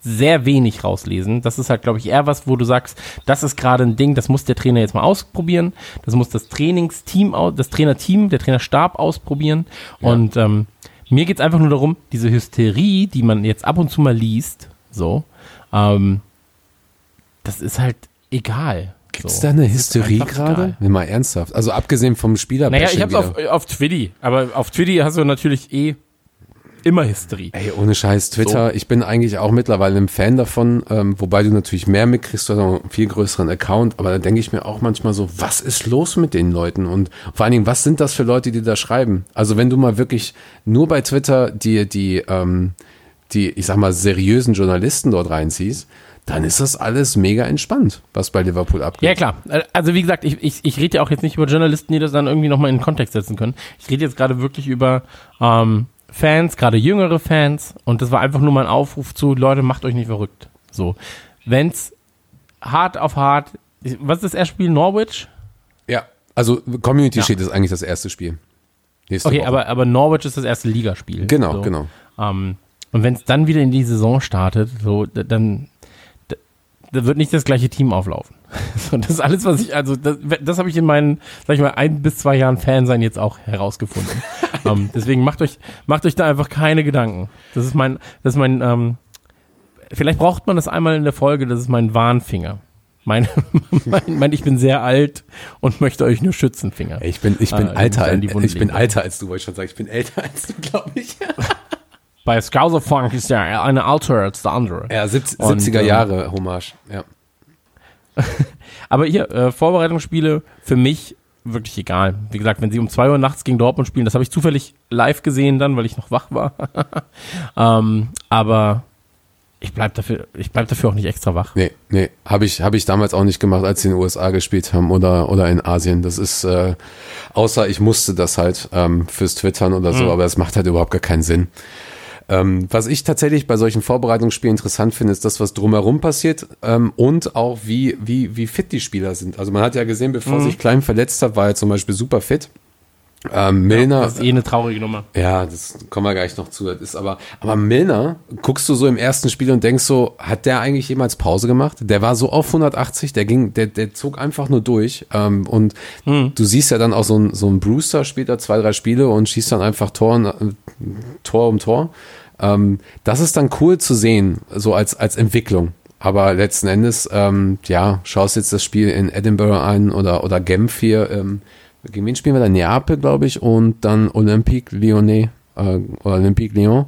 sehr wenig rauslesen. Das ist halt, glaube ich, eher was, wo du sagst, das ist gerade ein Ding, das muss der Trainer jetzt mal ausprobieren. Das muss das Trainingsteam, das Trainerteam, der Trainerstab ausprobieren. Und ähm, mir geht's einfach nur darum, diese Hysterie, die man jetzt ab und zu mal liest, so, ähm, das ist halt egal. Gibt's so. da eine Hysterie gerade? Wenn mal ernsthaft. Also abgesehen vom Spieler. Naja, ich hab's auf, auf Twitty, aber auf Twitty hast du natürlich eh immer Hysterie. Ey, ohne Scheiß, Twitter, ich bin eigentlich auch mittlerweile ein Fan davon, ähm, wobei du natürlich mehr mitkriegst, du hast einen viel größeren Account, aber da denke ich mir auch manchmal so, was ist los mit den Leuten und vor allen Dingen, was sind das für Leute, die da schreiben? Also wenn du mal wirklich nur bei Twitter die, die, ähm, die, ich sag mal, seriösen Journalisten dort reinziehst, dann ist das alles mega entspannt, was bei Liverpool abgeht. Ja, klar. Äh, Also wie gesagt, ich, ich, ich rede ja auch jetzt nicht über Journalisten, die das dann irgendwie nochmal in den Kontext setzen können. Ich rede jetzt gerade wirklich über ähm, Fans, gerade jüngere Fans. Und das war einfach nur mein Aufruf zu, Leute, macht euch nicht verrückt. So. Wenn's hart auf hart, was ist das erste Spiel? Norwich? Ja, also Community Ja. Shield ist eigentlich das erste Spiel. Nächste Okay, Woche. aber, aber Norwich ist das erste Ligaspiel. Genau, so. genau. Ähm, und wenn es dann wieder in die Saison startet, so, da- dann da, da wird nicht das gleiche Team auflaufen. <laughs> So, das ist alles, was ich, also das, das habe ich in meinen, sag ich mal, ein bis zwei Jahren Fansein jetzt auch herausgefunden. <laughs> ähm, deswegen macht euch, macht euch da einfach keine Gedanken. Das ist mein, das ist mein, ähm, vielleicht braucht man das einmal in der Folge, das ist mein Warnfinger. Mein, <laughs> mein, mein, ich bin sehr alt und möchte euch nur schützen, Finger. Ich bin, ich bin Ah, alter, ich bin alter als du, wollte ich schon sagen. Ich bin älter als du, glaube ich. Bei Scouser Funk ist der eine älter als der andere. Ja, 70, Und, 70er ähm, Jahre Hommage. Ja. <laughs> Aber hier, äh, Vorbereitungsspiele für mich wirklich egal. Wie gesagt, wenn sie um 2 Uhr nachts gegen Dortmund spielen, das habe ich zufällig live gesehen dann, weil ich noch wach war. <laughs> ähm, aber ich bleib dafür, ich bleib dafür auch nicht extra wach. Nee, nee, habe ich, hab ich damals auch nicht gemacht, als sie in den USA gespielt haben oder, oder in Asien. Das ist, äh, außer ich musste das halt ähm, fürs Twittern oder so, aber es macht halt überhaupt gar keinen Sinn. Ähm, was ich tatsächlich bei solchen Vorbereitungsspielen interessant finde, ist das, was drumherum passiert ähm, und auch wie, wie, wie fit die Spieler sind. Also man hat ja gesehen, bevor sich Klein verletzt hat, war er zum Beispiel super fit. Ähm, Milner, Das ist eh eine traurige Nummer. ja, das kommen wir gleich noch zu. Das ist aber, aber Milner, guckst du so im ersten Spiel und denkst so, hat der eigentlich jemals Pause gemacht? Der war so auf 180, der ging, der, der zog einfach nur durch. Ähm, und du siehst ja dann auch so ein, so ein Brewster spielt da zwei, drei Spiele und schießt dann einfach Tor, äh, Tor um Tor. Ähm, das ist dann cool zu sehen, so als, als Entwicklung. Aber letzten Endes, ähm, ja, schaust jetzt das Spiel in Edinburgh ein oder, oder Genf hier, ähm, gegen wen spielen wir da? Neapel, glaube ich, und dann Olympique Lyonnais, äh, oder Olympique Lyon.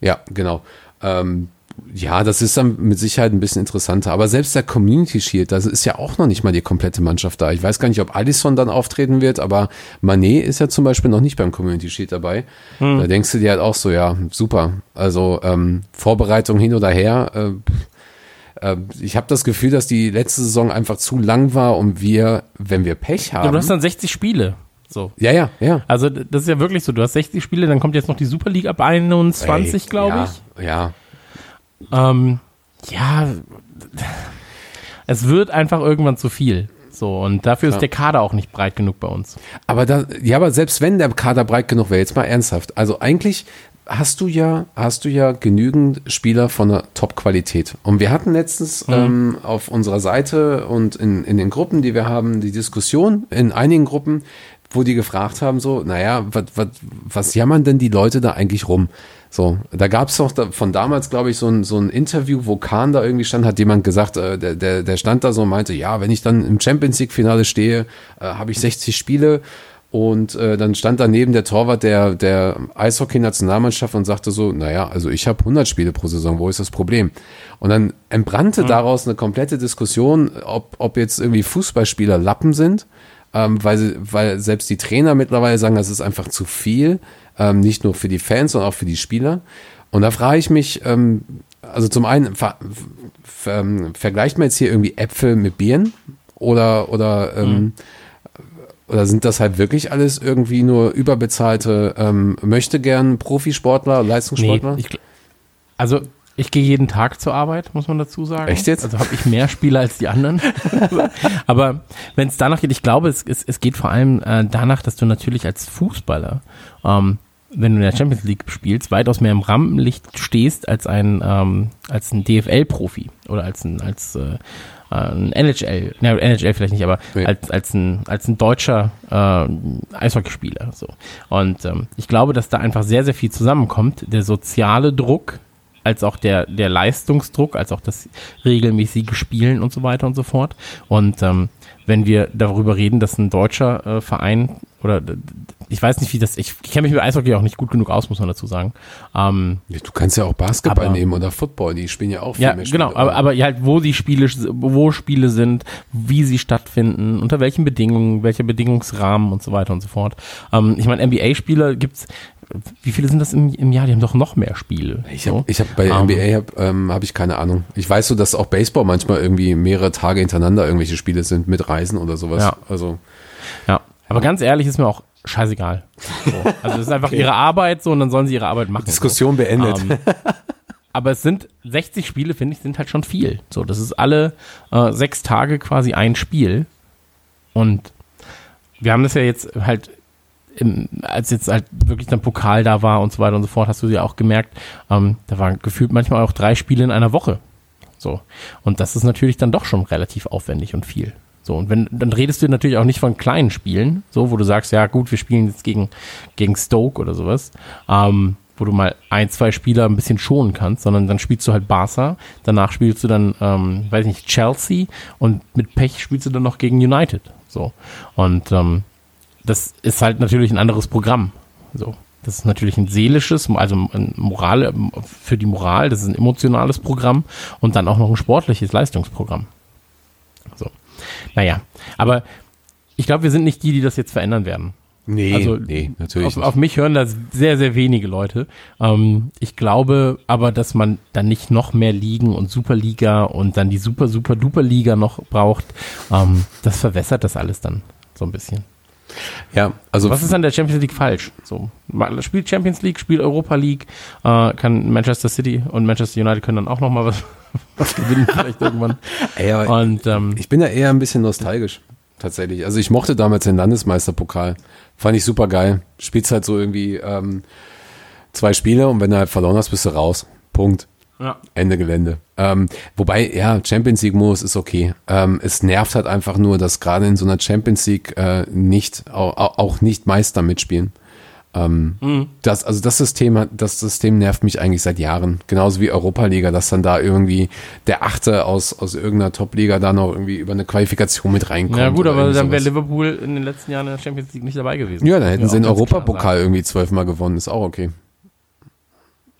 Ja, genau. Ähm, ja, das ist dann mit Sicherheit ein bisschen interessanter. Aber selbst der Community Shield, da ist ja auch noch nicht mal die komplette Mannschaft da. Ich weiß gar nicht, ob Alisson dann auftreten wird, aber Manet ist ja zum Beispiel noch nicht beim Community Shield dabei. Da denkst du dir halt auch so, ja, super. Also ähm, Vorbereitung hin oder her. Äh, ich habe das Gefühl, dass die letzte Saison einfach zu lang war und wir, wenn wir Pech haben. Ja, du hast dann 60 Spiele. So. Ja, ja, ja. Also das ist ja wirklich so. Du hast 60 Spiele, dann kommt jetzt noch die Super League ab 21, glaube ja, ich. Ja, Ähm, ja, es wird einfach irgendwann zu viel. So, und dafür ist der Kader auch nicht breit genug bei uns. Aber da, ja, aber selbst wenn der Kader breit genug wäre, jetzt mal ernsthaft. Also eigentlich hast du ja, hast du ja genügend Spieler von einer Top-Qualität. Und wir hatten letztens ähm, auf unserer Seite und in, in den Gruppen, die wir haben, die Diskussion in einigen Gruppen, wo die gefragt haben, so, naja, was, was, was jammern denn die Leute da eigentlich rum? So, da gab es doch da, von damals, glaube ich, so ein, so ein Interview, wo Kahn da irgendwie stand, hat jemand gesagt, äh, der, der, der stand da so und meinte, ja, wenn ich dann im Champions League-Finale stehe, äh, habe ich 60 Spiele und äh, dann stand daneben der Torwart der, der Eishockey-Nationalmannschaft und sagte so, naja, also ich habe 100 Spiele pro Saison, wo ist das Problem? Und dann entbrannte daraus eine komplette Diskussion, ob, ob jetzt irgendwie Fußballspieler Lappen sind, ähm, weil, sie, weil selbst die Trainer mittlerweile sagen, das ist einfach zu viel, ähm, nicht nur für die Fans, sondern auch für die Spieler. Und da frage ich mich, ähm, also zum einen, ver, ver, ähm, vergleicht man jetzt hier irgendwie Äpfel mit Birnen oder, oder, ähm, oder sind das halt wirklich alles irgendwie nur überbezahlte, ähm, möchte gern Profisportler, Leistungssportler? ich, gl- also ich gehe jeden Tag zur Arbeit, muss man dazu sagen. Echt jetzt? Also habe ich mehr Spiele als die anderen. <laughs> Aber wenn es danach geht, ich glaube, es, es, es geht vor allem äh, danach, dass du natürlich als Fußballer, ähm, wenn du in der Champions League spielst, weitaus mehr im Rampenlicht stehst als ein, ähm, als ein DFL-Profi oder als ein, als äh, ein NHL, ne, NHL vielleicht nicht, aber Nee. als, als, ein, als ein deutscher äh, Eishockeyspieler. So. Und ähm, ich glaube, dass da einfach sehr, sehr viel zusammenkommt. Der soziale Druck, als auch der, der Leistungsdruck, als auch das regelmäßige Spielen und so weiter und so fort. Und ähm, wenn wir darüber reden, dass ein deutscher äh, Verein oder ich weiß nicht, wie das, ich, ich kenne mich mit Eishockey auch nicht gut genug aus, muss man dazu sagen. Ähm, Ja, Du kannst ja auch Basketball Aber- nehmen oder Football, die spielen ja auch viel ja, mehr Spiele. genau, aber, aber ja, halt, wo die Spiele, wo Spiele sind, wie sie stattfinden, unter welchen Bedingungen, welcher Bedingungsrahmen und so weiter und so fort. Ähm, ich meine, NBA-Spieler gibt's, wie viele sind das im, im Jahr? Die haben doch noch mehr Spiele. Ich so. habe ich hab bei Ähm, NBA hab, ähm, hab ich keine Ahnung. Ich weiß so, dass auch Baseball manchmal irgendwie mehrere Tage hintereinander irgendwelche Spiele sind mit Reisen oder sowas. Ja. Also Ja, aber ganz ehrlich ist mir auch scheißegal. So. Also das ist einfach ihre Arbeit so und dann sollen sie ihre Arbeit machen. Diskussion beendet. Ähm, aber es sind 60 Spiele, finde ich, sind halt schon viel. So, das ist alle äh, sechs Tage quasi ein Spiel. Und wir haben das ja jetzt halt, im, als jetzt halt wirklich dann Pokal da war und so weiter und so fort, hast du ja auch gemerkt, ähm, da waren gefühlt manchmal auch drei Spiele in einer Woche. So. Und das ist natürlich dann doch schon relativ aufwendig und viel. So, und wenn, dann redest du natürlich auch nicht von kleinen Spielen, so, wo du sagst, ja gut, wir spielen jetzt gegen, gegen Stoke oder sowas, ähm, wo du mal ein, zwei Spieler ein bisschen schonen kannst, sondern dann spielst du halt Barca, danach spielst du dann, ähm, weiß nicht, Chelsea und mit Pech spielst du dann noch gegen United. So. Und ähm, das ist halt natürlich ein anderes Programm. So. Das ist natürlich ein seelisches, also ein Moral, für die Moral, das ist ein emotionales Programm und dann auch noch ein sportliches Leistungsprogramm. So. Naja, aber ich glaube, wir sind nicht die, die das jetzt verändern werden. nee, also nee, natürlich Auf, nicht. auf mich hören das sehr, sehr wenige Leute. Ähm, ich glaube aber, dass man dann nicht noch mehr Ligen und Superliga und dann die Super, Super, Duper Liga noch braucht. Ähm, das verwässert das alles dann so ein bisschen. ja, also Was ist an der Champions League falsch? So, spielt Champions League, spielt Europa League, äh, kann Manchester City und Manchester United können dann auch noch mal was, <laughs> was gewinnen vielleicht irgendwann. <laughs> ey, Und ähm, ich bin da eher ein bisschen nostalgisch, tatsächlich. Also ich mochte damals den Landesmeisterpokal. Fand ich super geil. Spielst halt so irgendwie ähm, zwei Spiele und wenn du halt verloren hast, bist du raus. Punkt. ja. Ende Gelände. Ähm, wobei, ja, Champions League Modus ist okay. Ähm, es nervt halt einfach nur, dass gerade in so einer Champions League äh, nicht, auch, auch nicht Meister mitspielen. Ähm, das, also das System hat, das System nervt mich eigentlich seit Jahren. Genauso wie Europa-Liga, dass dann da irgendwie der Achte aus, aus irgendeiner Top-Liga da noch irgendwie über eine Qualifikation mit reinkommt. Ja gut, aber dann wäre. Liverpool in den letzten Jahren in der Champions League nicht dabei gewesen. Ja, dann hätten sie auch den Europapokal irgendwie zwölfmal gewonnen, ist auch okay.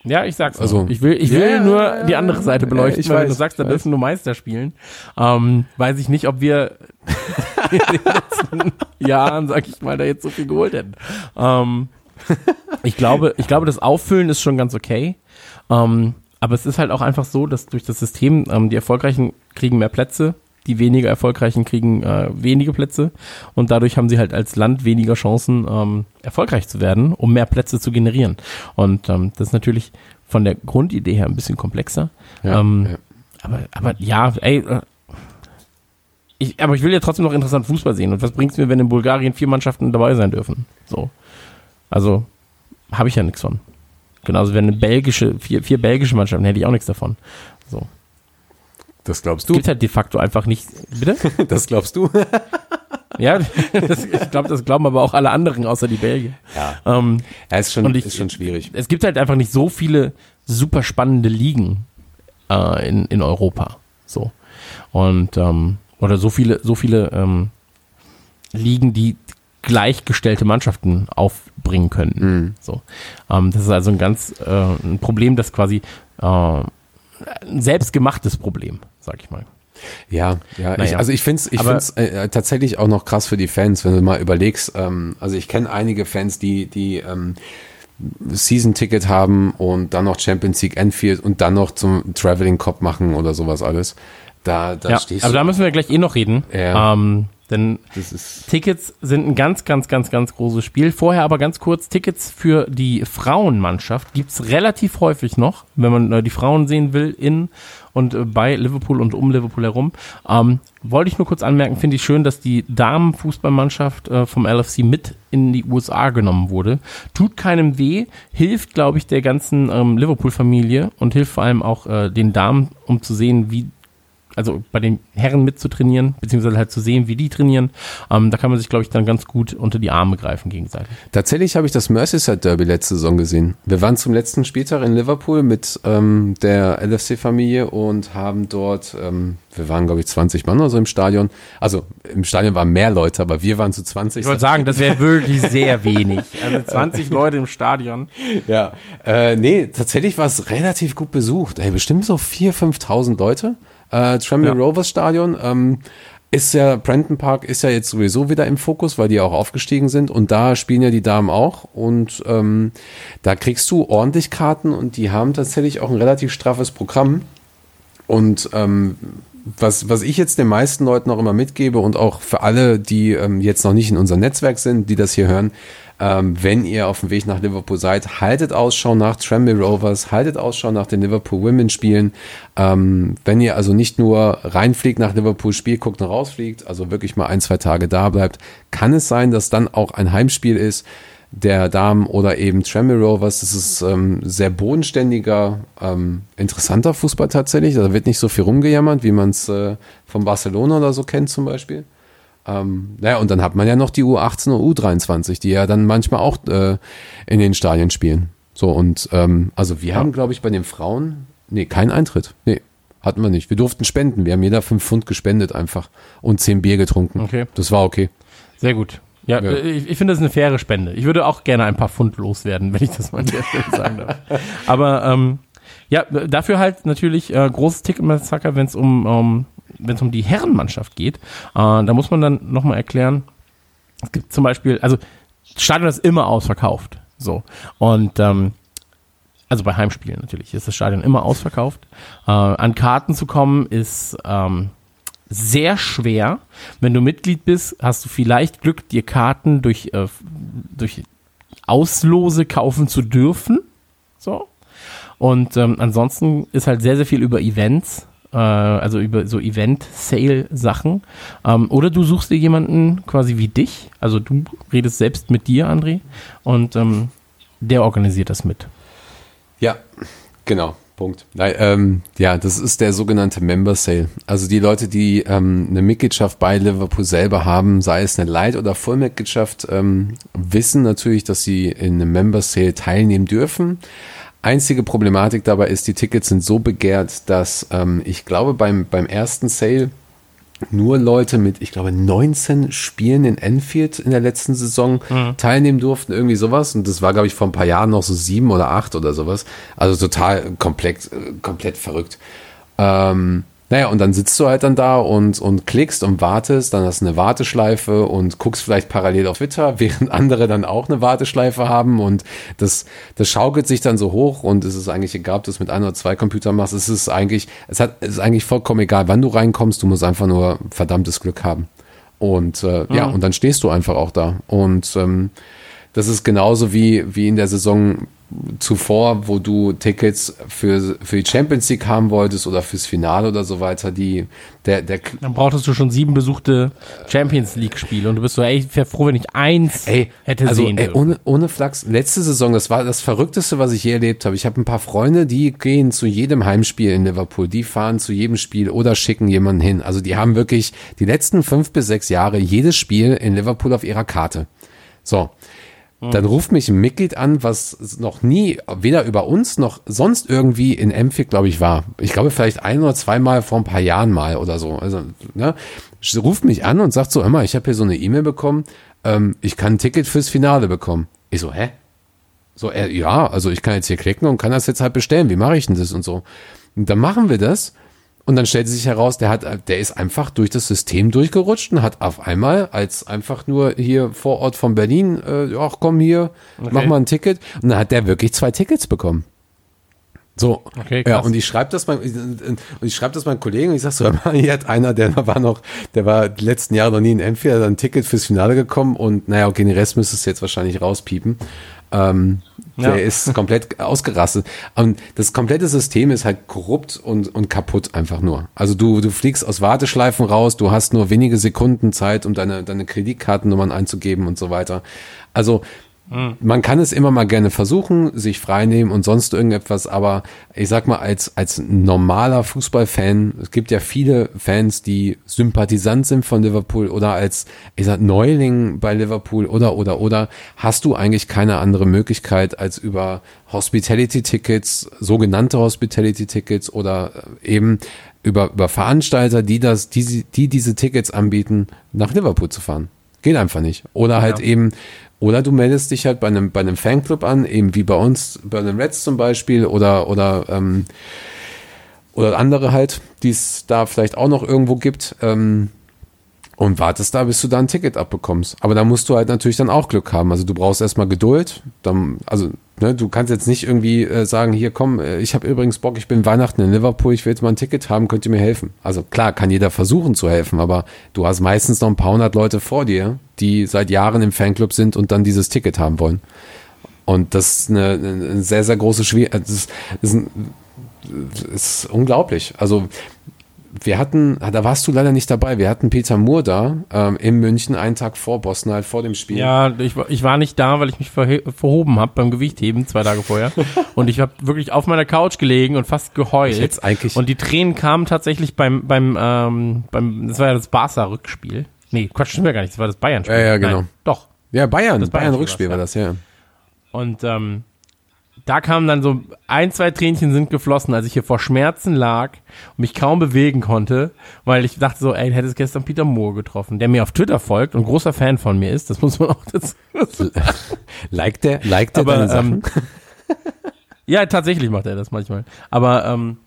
Ja, ich sag's. Also- Also ich will, ich will Ja, nur die andere Seite beleuchten, ich weil wenn weiß, du sagst, da dürfen nur Meister spielen. Ähm, weiß ich nicht, ob wir <laughs> in den letzten <laughs> Jahren, sag ich mal, da jetzt so viel geholt hätten. Ähm, <laughs> ich glaube, ich glaube, das Auffüllen ist schon ganz okay. Ähm, aber es ist halt auch einfach so, dass durch das System ähm, die Erfolgreichen kriegen mehr Plätze die weniger erfolgreichen kriegen äh, wenige Plätze und dadurch haben sie halt als Land weniger Chancen, ähm, erfolgreich zu werden, um mehr Plätze zu generieren. Und ähm, das ist natürlich von der Grundidee her ein bisschen komplexer. Ja, ähm, ja. Aber, aber ja, ey, äh, ich, aber ich will ja trotzdem noch interessant Fußball sehen. Und was bringt es mir, wenn in Bulgarien vier Mannschaften dabei sein dürfen? So. Also, habe ich ja nichts von. Genauso wenn eine belgische, vier, vier belgische Mannschaften, hätte ich auch nichts davon. So. Das glaubst du? Gibt halt de facto einfach nicht. Bitte? <laughs> Das glaubst du? <laughs> Ja, das, ich glaube, das glauben aber auch alle anderen außer die Belgier. Ja. Ähm, Ja, ist schon, ich- ist schon schwierig. es gibt halt einfach nicht so viele super spannende Ligen äh, in, in Europa. So. Und ähm, oder so viele, so viele ähm, Ligen, die gleichgestellte Mannschaften aufbringen könnten. So. Ähm, das ist also ein ganz äh, ein Problem, das quasi äh, ein selbstgemachtes Problem, sag ich mal. Ja, ja. Ich, Naja. also ich finde es ich Aber- find's, äh, tatsächlich auch noch krass für die Fans, wenn du mal überlegst. Ähm, also ich kenne einige Fans, die die ähm, Season-Ticket haben und dann noch Champions League Enfield und dann noch zum Traveling Cop machen oder sowas alles. Da, da ja, stehst aber du. da müssen wir gleich eh noch reden. Ja. Ähm, denn das ist Tickets sind ein ganz, ganz, ganz, ganz großes Spiel. Vorher aber ganz kurz, Tickets für die Frauenmannschaft gibt's relativ häufig noch, wenn man äh, die Frauen sehen will, in und äh, bei Liverpool und um Liverpool herum. Ähm, wollte ich nur kurz anmerken, finde ich schön, dass die Damenfußballmannschaft äh, vom LFC mit in die USA genommen wurde. Tut keinem weh, hilft, glaube ich, der ganzen ähm, Liverpool-Familie und hilft vor allem auch äh, den Damen, um zu sehen, wie also bei den Herren mitzutrainieren, beziehungsweise halt zu sehen, wie die trainieren. Ähm, da kann man sich, glaube ich, dann ganz gut unter die Arme greifen gegenseitig. Tatsächlich habe ich das Merseyside Derby letzte Saison gesehen. Wir waren zum letzten Spieltag in Liverpool mit ähm, der LFC-Familie und haben dort, ähm, wir waren glaube ich 20 Mann oder so im Stadion. Also im Stadion waren mehr Leute, aber wir waren zu 20. Ich wollte sagen, das wäre wirklich sehr wenig. <laughs> Also 20 Leute im Stadion. Ja, äh, nee, tatsächlich war es relativ gut besucht. Ey, bestimmt so 4.000, 5.000 Leute. Äh, Tranmere Ja. Rovers Stadion ähm, ist ja, Prenton Park ist ja jetzt sowieso wieder im Fokus, weil die auch aufgestiegen sind und da spielen ja die Damen auch und ähm, da kriegst du ordentlich Karten und die haben tatsächlich auch ein relativ straffes Programm. Und ähm, was, was ich jetzt den meisten Leuten auch immer mitgebe und auch für alle, die ähm, jetzt noch nicht in unserem Netzwerk sind, die das hier hören, ähm, wenn ihr auf dem Weg nach Liverpool seid, haltet Ausschau nach Tranmere Rovers, haltet Ausschau nach den Liverpool Women Spielen. Ähm, wenn ihr also nicht nur reinfliegt nach Liverpool, Spiel guckt und rausfliegt, also wirklich mal ein, zwei Tage da bleibt, kann es sein, dass dann auch ein Heimspiel ist der Damen oder eben Tranmere Rovers. Das ist ähm, sehr bodenständiger, ähm, interessanter Fußball tatsächlich. Da wird nicht so viel rumgejammert, wie man es äh, von Barcelona oder so kennt zum Beispiel. Ähm, naja, und dann hat man ja noch die U18 und U23, die ja dann manchmal auch äh, in den Stadien spielen. So, und ähm, also wir haben, glaube ich, bei den Frauen, nee, keinen Eintritt. Nee, hatten wir nicht. Wir durften spenden. Wir haben jeder fünf Pfund gespendet einfach und zehn Bier getrunken. Okay. Das war okay. Sehr gut. Ja, Ja. ich, ich finde das eine faire Spende. Ich würde auch gerne ein paar Pfund loswerden, wenn ich das mal an der Stelle sagen darf. <laughs> Aber ähm, ja, dafür halt natürlich äh, großes Ticket-Massaker, wenn es um, um, wenn es um die Herrenmannschaft geht. Äh, da muss man dann nochmal erklären, es gibt zum Beispiel, also das Stadion ist immer ausverkauft. So. Und ähm, also bei Heimspielen natürlich ist das Stadion immer ausverkauft. Äh, an Karten zu kommen ist ähm, sehr schwer. Wenn du Mitglied bist, hast du vielleicht Glück, dir Karten durch, äh, durch Auslose kaufen zu dürfen. So. Und ähm, ansonsten ist halt sehr, sehr viel über Events, äh, also über so Event-Sale-Sachen. Ähm, oder du suchst dir jemanden quasi wie dich, also du redest selbst mit dir, André, und ähm, der organisiert das mit. Ja, genau. Punkt. Nein, ähm, ja, das ist der sogenannte Member Sale. Also die Leute, die ähm, eine Mitgliedschaft bei Liverpool selber haben, sei es eine Light- oder Vollmitgliedschaft, ähm, wissen natürlich, dass sie in einem Member Sale teilnehmen dürfen. Einzige Problematik dabei ist, die Tickets sind so begehrt, dass ähm, ich glaube beim, beim ersten Sale nur Leute mit, ich glaube, 19 Spielen in Enfield in der letzten Saison teilnehmen durften, irgendwie sowas. Und das war, glaube ich, vor ein paar Jahren noch so sieben oder acht oder sowas. Also total komplett, äh, komplett verrückt. Ähm, naja, und dann sitzt du halt dann da und, und klickst und wartest, dann hast du eine Warteschleife und guckst vielleicht parallel auf Twitter, <laughs> während andere dann auch eine Warteschleife haben und das, das schaukelt sich dann so hoch und es ist eigentlich egal, ob du es mit ein oder zwei Computern machst, es ist eigentlich, es hat, es ist eigentlich vollkommen egal, wann du reinkommst, du musst einfach nur verdammtes Glück haben. Und äh, ja, und dann stehst du einfach auch da. Und ähm, das ist genauso wie, wie in der Saison zuvor, wo du Tickets für, für die Champions League haben wolltest oder fürs Finale oder so weiter, die, der, der, Dann brauchtest du schon sieben besuchte Champions League-Spiele und du bist so, ey, ich wäre froh, wenn ich eins ey, hätte also, sehen ey, ohne, ohne Flachs, letzte Saison, das war das Verrückteste, was ich je erlebt habe. Ich habe ein paar Freunde, die gehen zu jedem Heimspiel in Liverpool, die fahren zu jedem Spiel oder schicken jemanden hin. Also die haben wirklich die letzten fünf bis sechs Jahre jedes Spiel in Liverpool auf ihrer Karte. So. Dann ruft mich ein Mitglied an, was noch nie, weder über uns noch sonst irgendwie in Emfig, glaube ich, war. Ich glaube, vielleicht ein oder zweimal vor ein paar Jahren mal oder so. Also, ne, ruft mich an und sagt so, immer, ich habe hier so eine E-Mail bekommen, ähm, ich kann ein Ticket fürs Finale bekommen. Ich so, hä? So, er, ja, also ich kann jetzt hier klicken und kann das jetzt halt bestellen. Wie mache ich denn das und so? Und dann machen wir das. Und dann stellt sich heraus, der hat, der ist einfach durch das System durchgerutscht und hat auf einmal als einfach nur hier vor Ort von Berlin, äh, ach komm hier, mach mal ein Ticket. Und dann hat der wirklich zwei Tickets bekommen. So, Okay, ja, und ich schreibe das mein, und ich schreibe das meinen Kollegen und ich sag so, <laughs> mal, hier hat einer, der war noch, der war die letzten Jahre noch nie in Enfield, hat ein Ticket fürs Finale gekommen und naja, okay, den Rest müsstest du jetzt wahrscheinlich rauspiepen. Ähm, Ja. Der ist komplett ausgerastet. Und das komplette System ist halt korrupt und, und kaputt einfach nur. Also du, du fliegst aus Warteschleifen raus, du hast nur wenige Sekunden Zeit, um deine, deine Kreditkartennummern einzugeben und so weiter. Also man kann es immer mal gerne versuchen, sich freinehmen und sonst irgendetwas, aber ich sag mal, als, als normaler Fußballfan, es gibt ja viele Fans, die Sympathisant sind von Liverpool oder als, ich sag, Neuling bei Liverpool oder, oder, oder, hast du eigentlich keine andere Möglichkeit, als über Hospitality-Tickets, sogenannte Hospitality-Tickets oder eben über, über Veranstalter, die das, die, die diese Tickets anbieten, nach Liverpool zu fahren. Geht einfach nicht. Oder halt eben, oder du meldest dich halt bei einem, bei einem Fanclub an, eben wie bei uns, bei den Reds zum Beispiel, oder, oder, ähm, oder andere halt, die es da vielleicht auch noch irgendwo gibt, ähm, und wartest da, bis du da ein Ticket abbekommst. Aber da musst du halt natürlich dann auch Glück haben. Also du brauchst erstmal Geduld. Dann, also, ne, du kannst jetzt nicht irgendwie äh, sagen, hier komm, äh, ich habe übrigens Bock, ich bin Weihnachten in Liverpool, ich will jetzt mal ein Ticket haben, könnt ihr mir helfen? Also klar, kann jeder versuchen zu helfen, aber du hast meistens noch ein paar hundert Leute vor dir, die seit Jahren im Fanclub sind und dann dieses Ticket haben wollen. Und das ist eine, eine sehr, sehr große Schwierigkeit. Das ist, das ist, das ist unglaublich. Also wir hatten, da warst du leider nicht dabei, wir hatten Peter Moore da ähm, in München einen Tag vor Boston, halt vor dem Spiel. Ja, ich, war- ich war nicht da, weil ich mich verhoben habe beim Gewichtheben zwei Tage vorher. <laughs> und ich habe wirklich auf meiner Couch gelegen und fast geheult. Ich eigentlich- und die Tränen kamen tatsächlich beim, beim, ähm, beim, das war ja das Barca-Rückspiel. Nee, Quatsch, stimmt ja gar nicht, das war das Bayern-Spiel. Ja, ja, genau. Nein, doch. Ja, Bayern, Das Bayern Bayern-Spiel Rückspiel war das, ja. Und ähm, da kamen dann so ein, zwei Tränchen sind geflossen, als ich hier vor Schmerzen lag und mich kaum bewegen konnte, weil ich dachte so, ey, hättest gestern Peter Moore getroffen, der mir auf Twitter folgt und großer Fan von mir ist, das muss man auch dazu <laughs> Liked der, liked der Aber, ähm, <laughs> ja, tatsächlich macht er das manchmal. Aber ähm,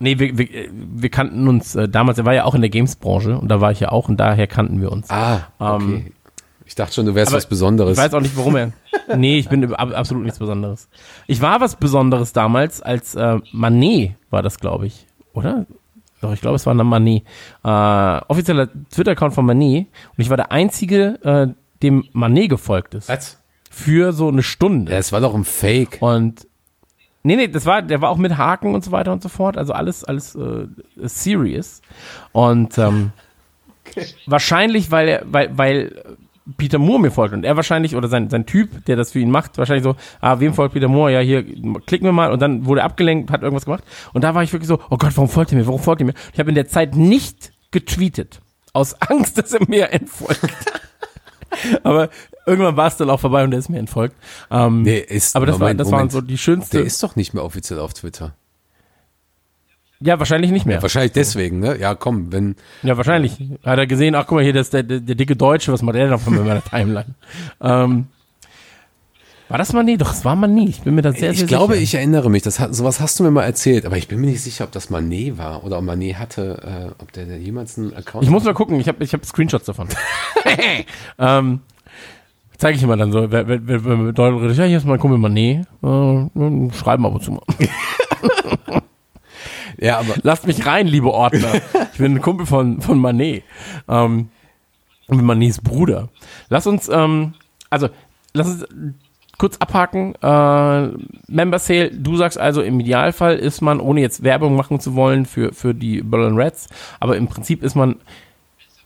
nee, wir, wir, wir kannten uns äh, damals, er war ja auch in der Games-Branche und da war ich ja auch und daher kannten wir uns. ah, okay. ähm, ich dachte schon, du wärst was Besonderes. Ich weiß auch nicht, warum er. <laughs> Nee, ich bin ab, absolut nichts Besonderes. Ich war was Besonderes damals, als äh, Manet war das, glaube ich. Oder? Doch, ich glaube, es war eine Manet. Äh, offizieller Twitter-Account von Manet. Und ich war der Einzige, äh, dem Manet gefolgt ist. Was? Für so eine Stunde. Ja, es war doch ein Fake. Und nee, nee, das war, der war auch mit Haken und so weiter und so fort. Also alles, alles äh, serious. Und ähm, wahrscheinlich, weil er, weil, weil Peter Moore mir folgt und er wahrscheinlich, oder sein, sein Typ, der das für ihn macht, wahrscheinlich so, ah, wem folgt Peter Moore? Ja, hier, klicken wir mal und dann wurde er abgelenkt, hat irgendwas gemacht. Und da war ich wirklich so, oh Gott, warum folgt er mir? Warum folgt er mir? Ich habe in der Zeit nicht getweetet. Aus Angst, <laughs> dass er mir entfolgt. <laughs> Aber irgendwann war es dann auch vorbei und er ist mir entfolgt. Ähm, Nee, ist, aber das, war, Moment, das waren so die schönste. Der ist doch nicht mehr offiziell auf Twitter. ja, wahrscheinlich nicht mehr. Wahrscheinlich deswegen, ne? Ja, komm, wenn, Ja, wahrscheinlich. Hat er gesehen, ach guck mal hier, das der, der, der dicke Deutsche, was macht er denn auf meiner <laughs> Timeline? ähm, War das Mané? Doch, es war Mané. Ich bin mir da sehr, ich sehr glaube, sicher. ich erinnere mich. Das hat, sowas hast du mir mal erzählt, aber ich bin mir nicht sicher, ob das Manet war oder ob Manet hatte, äh, ob der, der jemals einen Account Ich muss mal gucken, ich habe ich hab Screenshots davon. <laughs> ähm, Zeige ich immer dann so, wenn, wenn mit Leuten redet, ja, hier ist mein Kumpel Mané, äh, schreiben ab und zu mal. <laughs> Ja, aber Lasst mich rein, liebe Ordner. Ich bin ein Kumpel von, von Manet. Ähm, ich bin Manets Bruder. Lass uns, ähm, also, lass uns kurz abhaken. Äh, Member Sale, du sagst also, im Idealfall ist man, ohne jetzt Werbung machen zu wollen für, für die Berlin Reds, aber im Prinzip ist man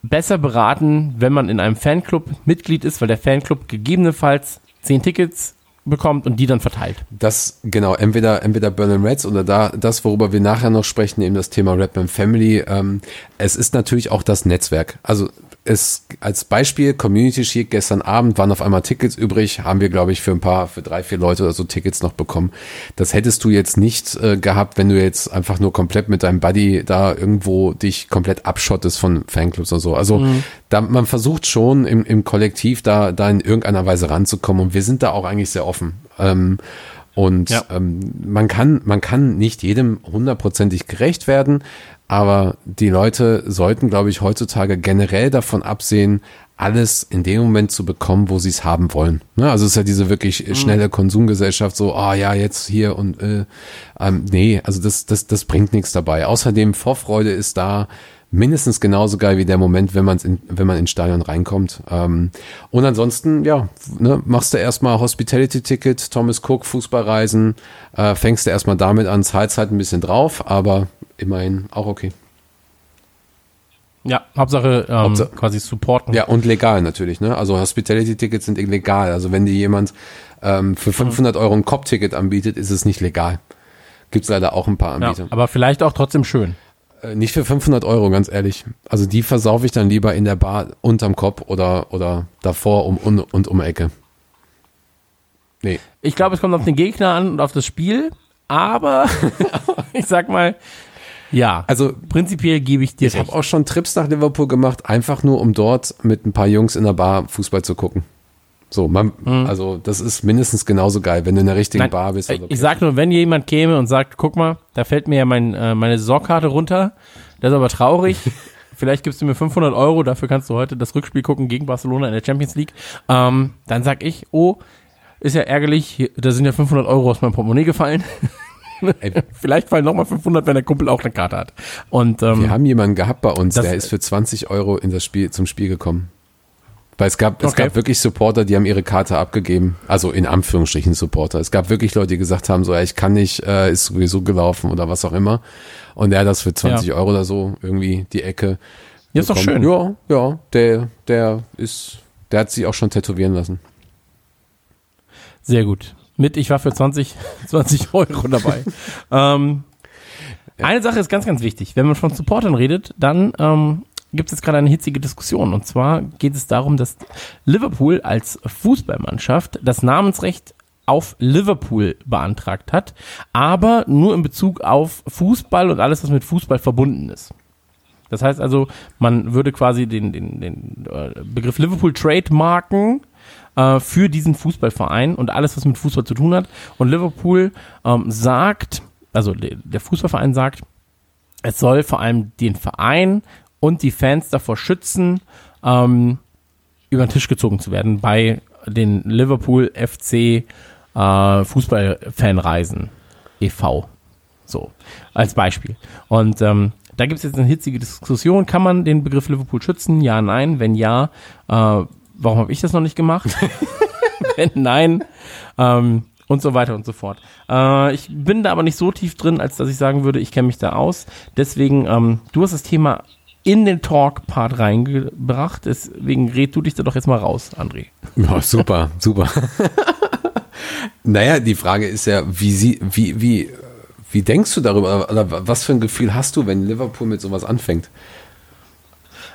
besser beraten, wenn man in einem Fanclub Mitglied ist, weil der Fanclub gegebenenfalls zehn Tickets bekommt und die dann verteilt. Das, genau, entweder, entweder Berlin Reds oder da, das, worüber wir nachher noch sprechen, eben das Thema Rapman Family. Ähm, es ist natürlich auch das Netzwerk. Also, es, als Beispiel, Community Shield gestern Abend waren auf einmal Tickets übrig, haben wir, glaube ich, für ein paar, für drei, vier Leute oder so Tickets noch bekommen. Das hättest du jetzt nicht äh, gehabt, wenn du jetzt einfach nur komplett mit deinem Buddy da irgendwo dich komplett abschottest von Fanclubs oder so. Also, da, man versucht schon im, im Kollektiv da, da in irgendeiner Weise ranzukommen und wir sind da auch eigentlich sehr offen. Ähm, und Ja. ähm, man kann, man kann nicht jedem hundertprozentig gerecht werden, aber die Leute sollten, glaube ich, heutzutage generell davon absehen, alles in dem Moment zu bekommen, wo sie es haben wollen. Ne? Also es ist ja diese wirklich schnelle Konsumgesellschaft, so, ah ja, jetzt hier und äh, ähm, nee, also das, das, das bringt nichts dabei. Außerdem Vorfreude ist da mindestens genauso geil wie der Moment, wenn, man's in, wenn man ins Stadion reinkommt. Ähm, und ansonsten, ja, ne, machst du erstmal Hospitality-Ticket, Thomas Cook, Fußballreisen, äh, fängst du erstmal damit an, zahlst halt ein bisschen drauf, aber immerhin auch okay. Ja, Hauptsache, ähm, Hauptsache- quasi supporten. Ja, und legal natürlich, ne? Also Hospitality-Tickets sind illegal. Also wenn dir jemand ähm, für 500 Euro ein Cop-Ticket anbietet, ist es nicht legal. Gibt's leider auch ein paar Ja, Anbieter. aber vielleicht auch trotzdem schön. Äh, Nicht für 500 Euro, ganz ehrlich. Also die versaufe ich dann lieber in der Bar unterm Kopf oder, oder davor um, und, und um Ecke. Nee. Ich glaube, es kommt auf den Gegner an und auf das Spiel, aber <laughs> ich sag mal, ja. Also prinzipiell gebe ich dir ich habe auch schon Trips nach Liverpool gemacht, einfach nur um dort mit ein paar Jungs in der Bar Fußball zu gucken. So, man, also das ist mindestens genauso geil, wenn du in der richtigen Nein, Bar bist. ich- Also, Ich sag nur, wenn jemand käme und sagt, guck mal, da fällt mir ja mein, äh, meine Saisonkkarte runter, das ist aber traurig. <laughs> Vielleicht gibst du mir 500 Euro, dafür kannst du heute das Rückspiel gucken gegen Barcelona in der Champions League. Ähm, dann sag ich, oh, ist ja ärgerlich, da sind ja 500 Euro aus meinem Portemonnaie gefallen. Ey, Vielleicht fallen nochmal 500, wenn der Kumpel auch eine Karte hat. Und ähm, Wir haben jemanden gehabt bei uns, der ist für 20 Euro in das Spiel, zum Spiel gekommen. Weil es gab, es Okay. gab wirklich Supporter, die haben ihre Karte abgegeben. Also in Anführungsstrichen Supporter. Es gab wirklich Leute, die gesagt haben, so, ja, ich kann nicht, äh, ist sowieso gelaufen oder was auch immer. Und er hat das für 20 Ja. Euro oder so irgendwie die Ecke. Ja, ist doch schön. Ja, ja, der, der ist, der hat sich auch schon tätowieren lassen. Sehr gut. Mit, ich war für 20, 20 <laughs> Euro dabei. ähm, Eine Sache ist ganz, ganz wichtig. Wenn man von Supportern redet, dann ähm, gibt es jetzt gerade eine hitzige Diskussion. Und zwar geht es darum, dass Liverpool als Fußballmannschaft das Namensrecht auf Liverpool beantragt hat, aber nur in Bezug auf Fußball und alles, was mit Fußball verbunden ist. Das heißt also, man würde quasi den, den, den äh, Begriff Liverpool trademarken äh, für diesen Fußballverein und alles, was mit Fußball zu tun hat. Und Liverpool ähm, sagt, also der, Fußballverein sagt, es soll vor allem den Verein und die Fans davor schützen, ähm, über den Tisch gezogen zu werden bei den Liverpool FC äh, Fußballfanreisen e.V. So, als Beispiel. Und ähm, da gibt es jetzt eine hitzige Diskussion. Kann man den Begriff Liverpool schützen? Ja, nein. Wenn ja, äh, warum habe ich das noch nicht gemacht? <laughs> Wenn nein, ähm, und so weiter und so fort. Äh, ich bin da aber nicht so tief drin, als dass ich sagen würde, ich kenne mich da aus. Deswegen, ähm, du hast das Thema in den Talk-Part reingebracht. Deswegen red du dich da doch jetzt mal raus, André. Ja, super, <laughs> super. naja, die Frage ist ja, wie sie, wie, wie, wie denkst du darüber, oder was für ein Gefühl hast du, wenn Liverpool mit sowas anfängt?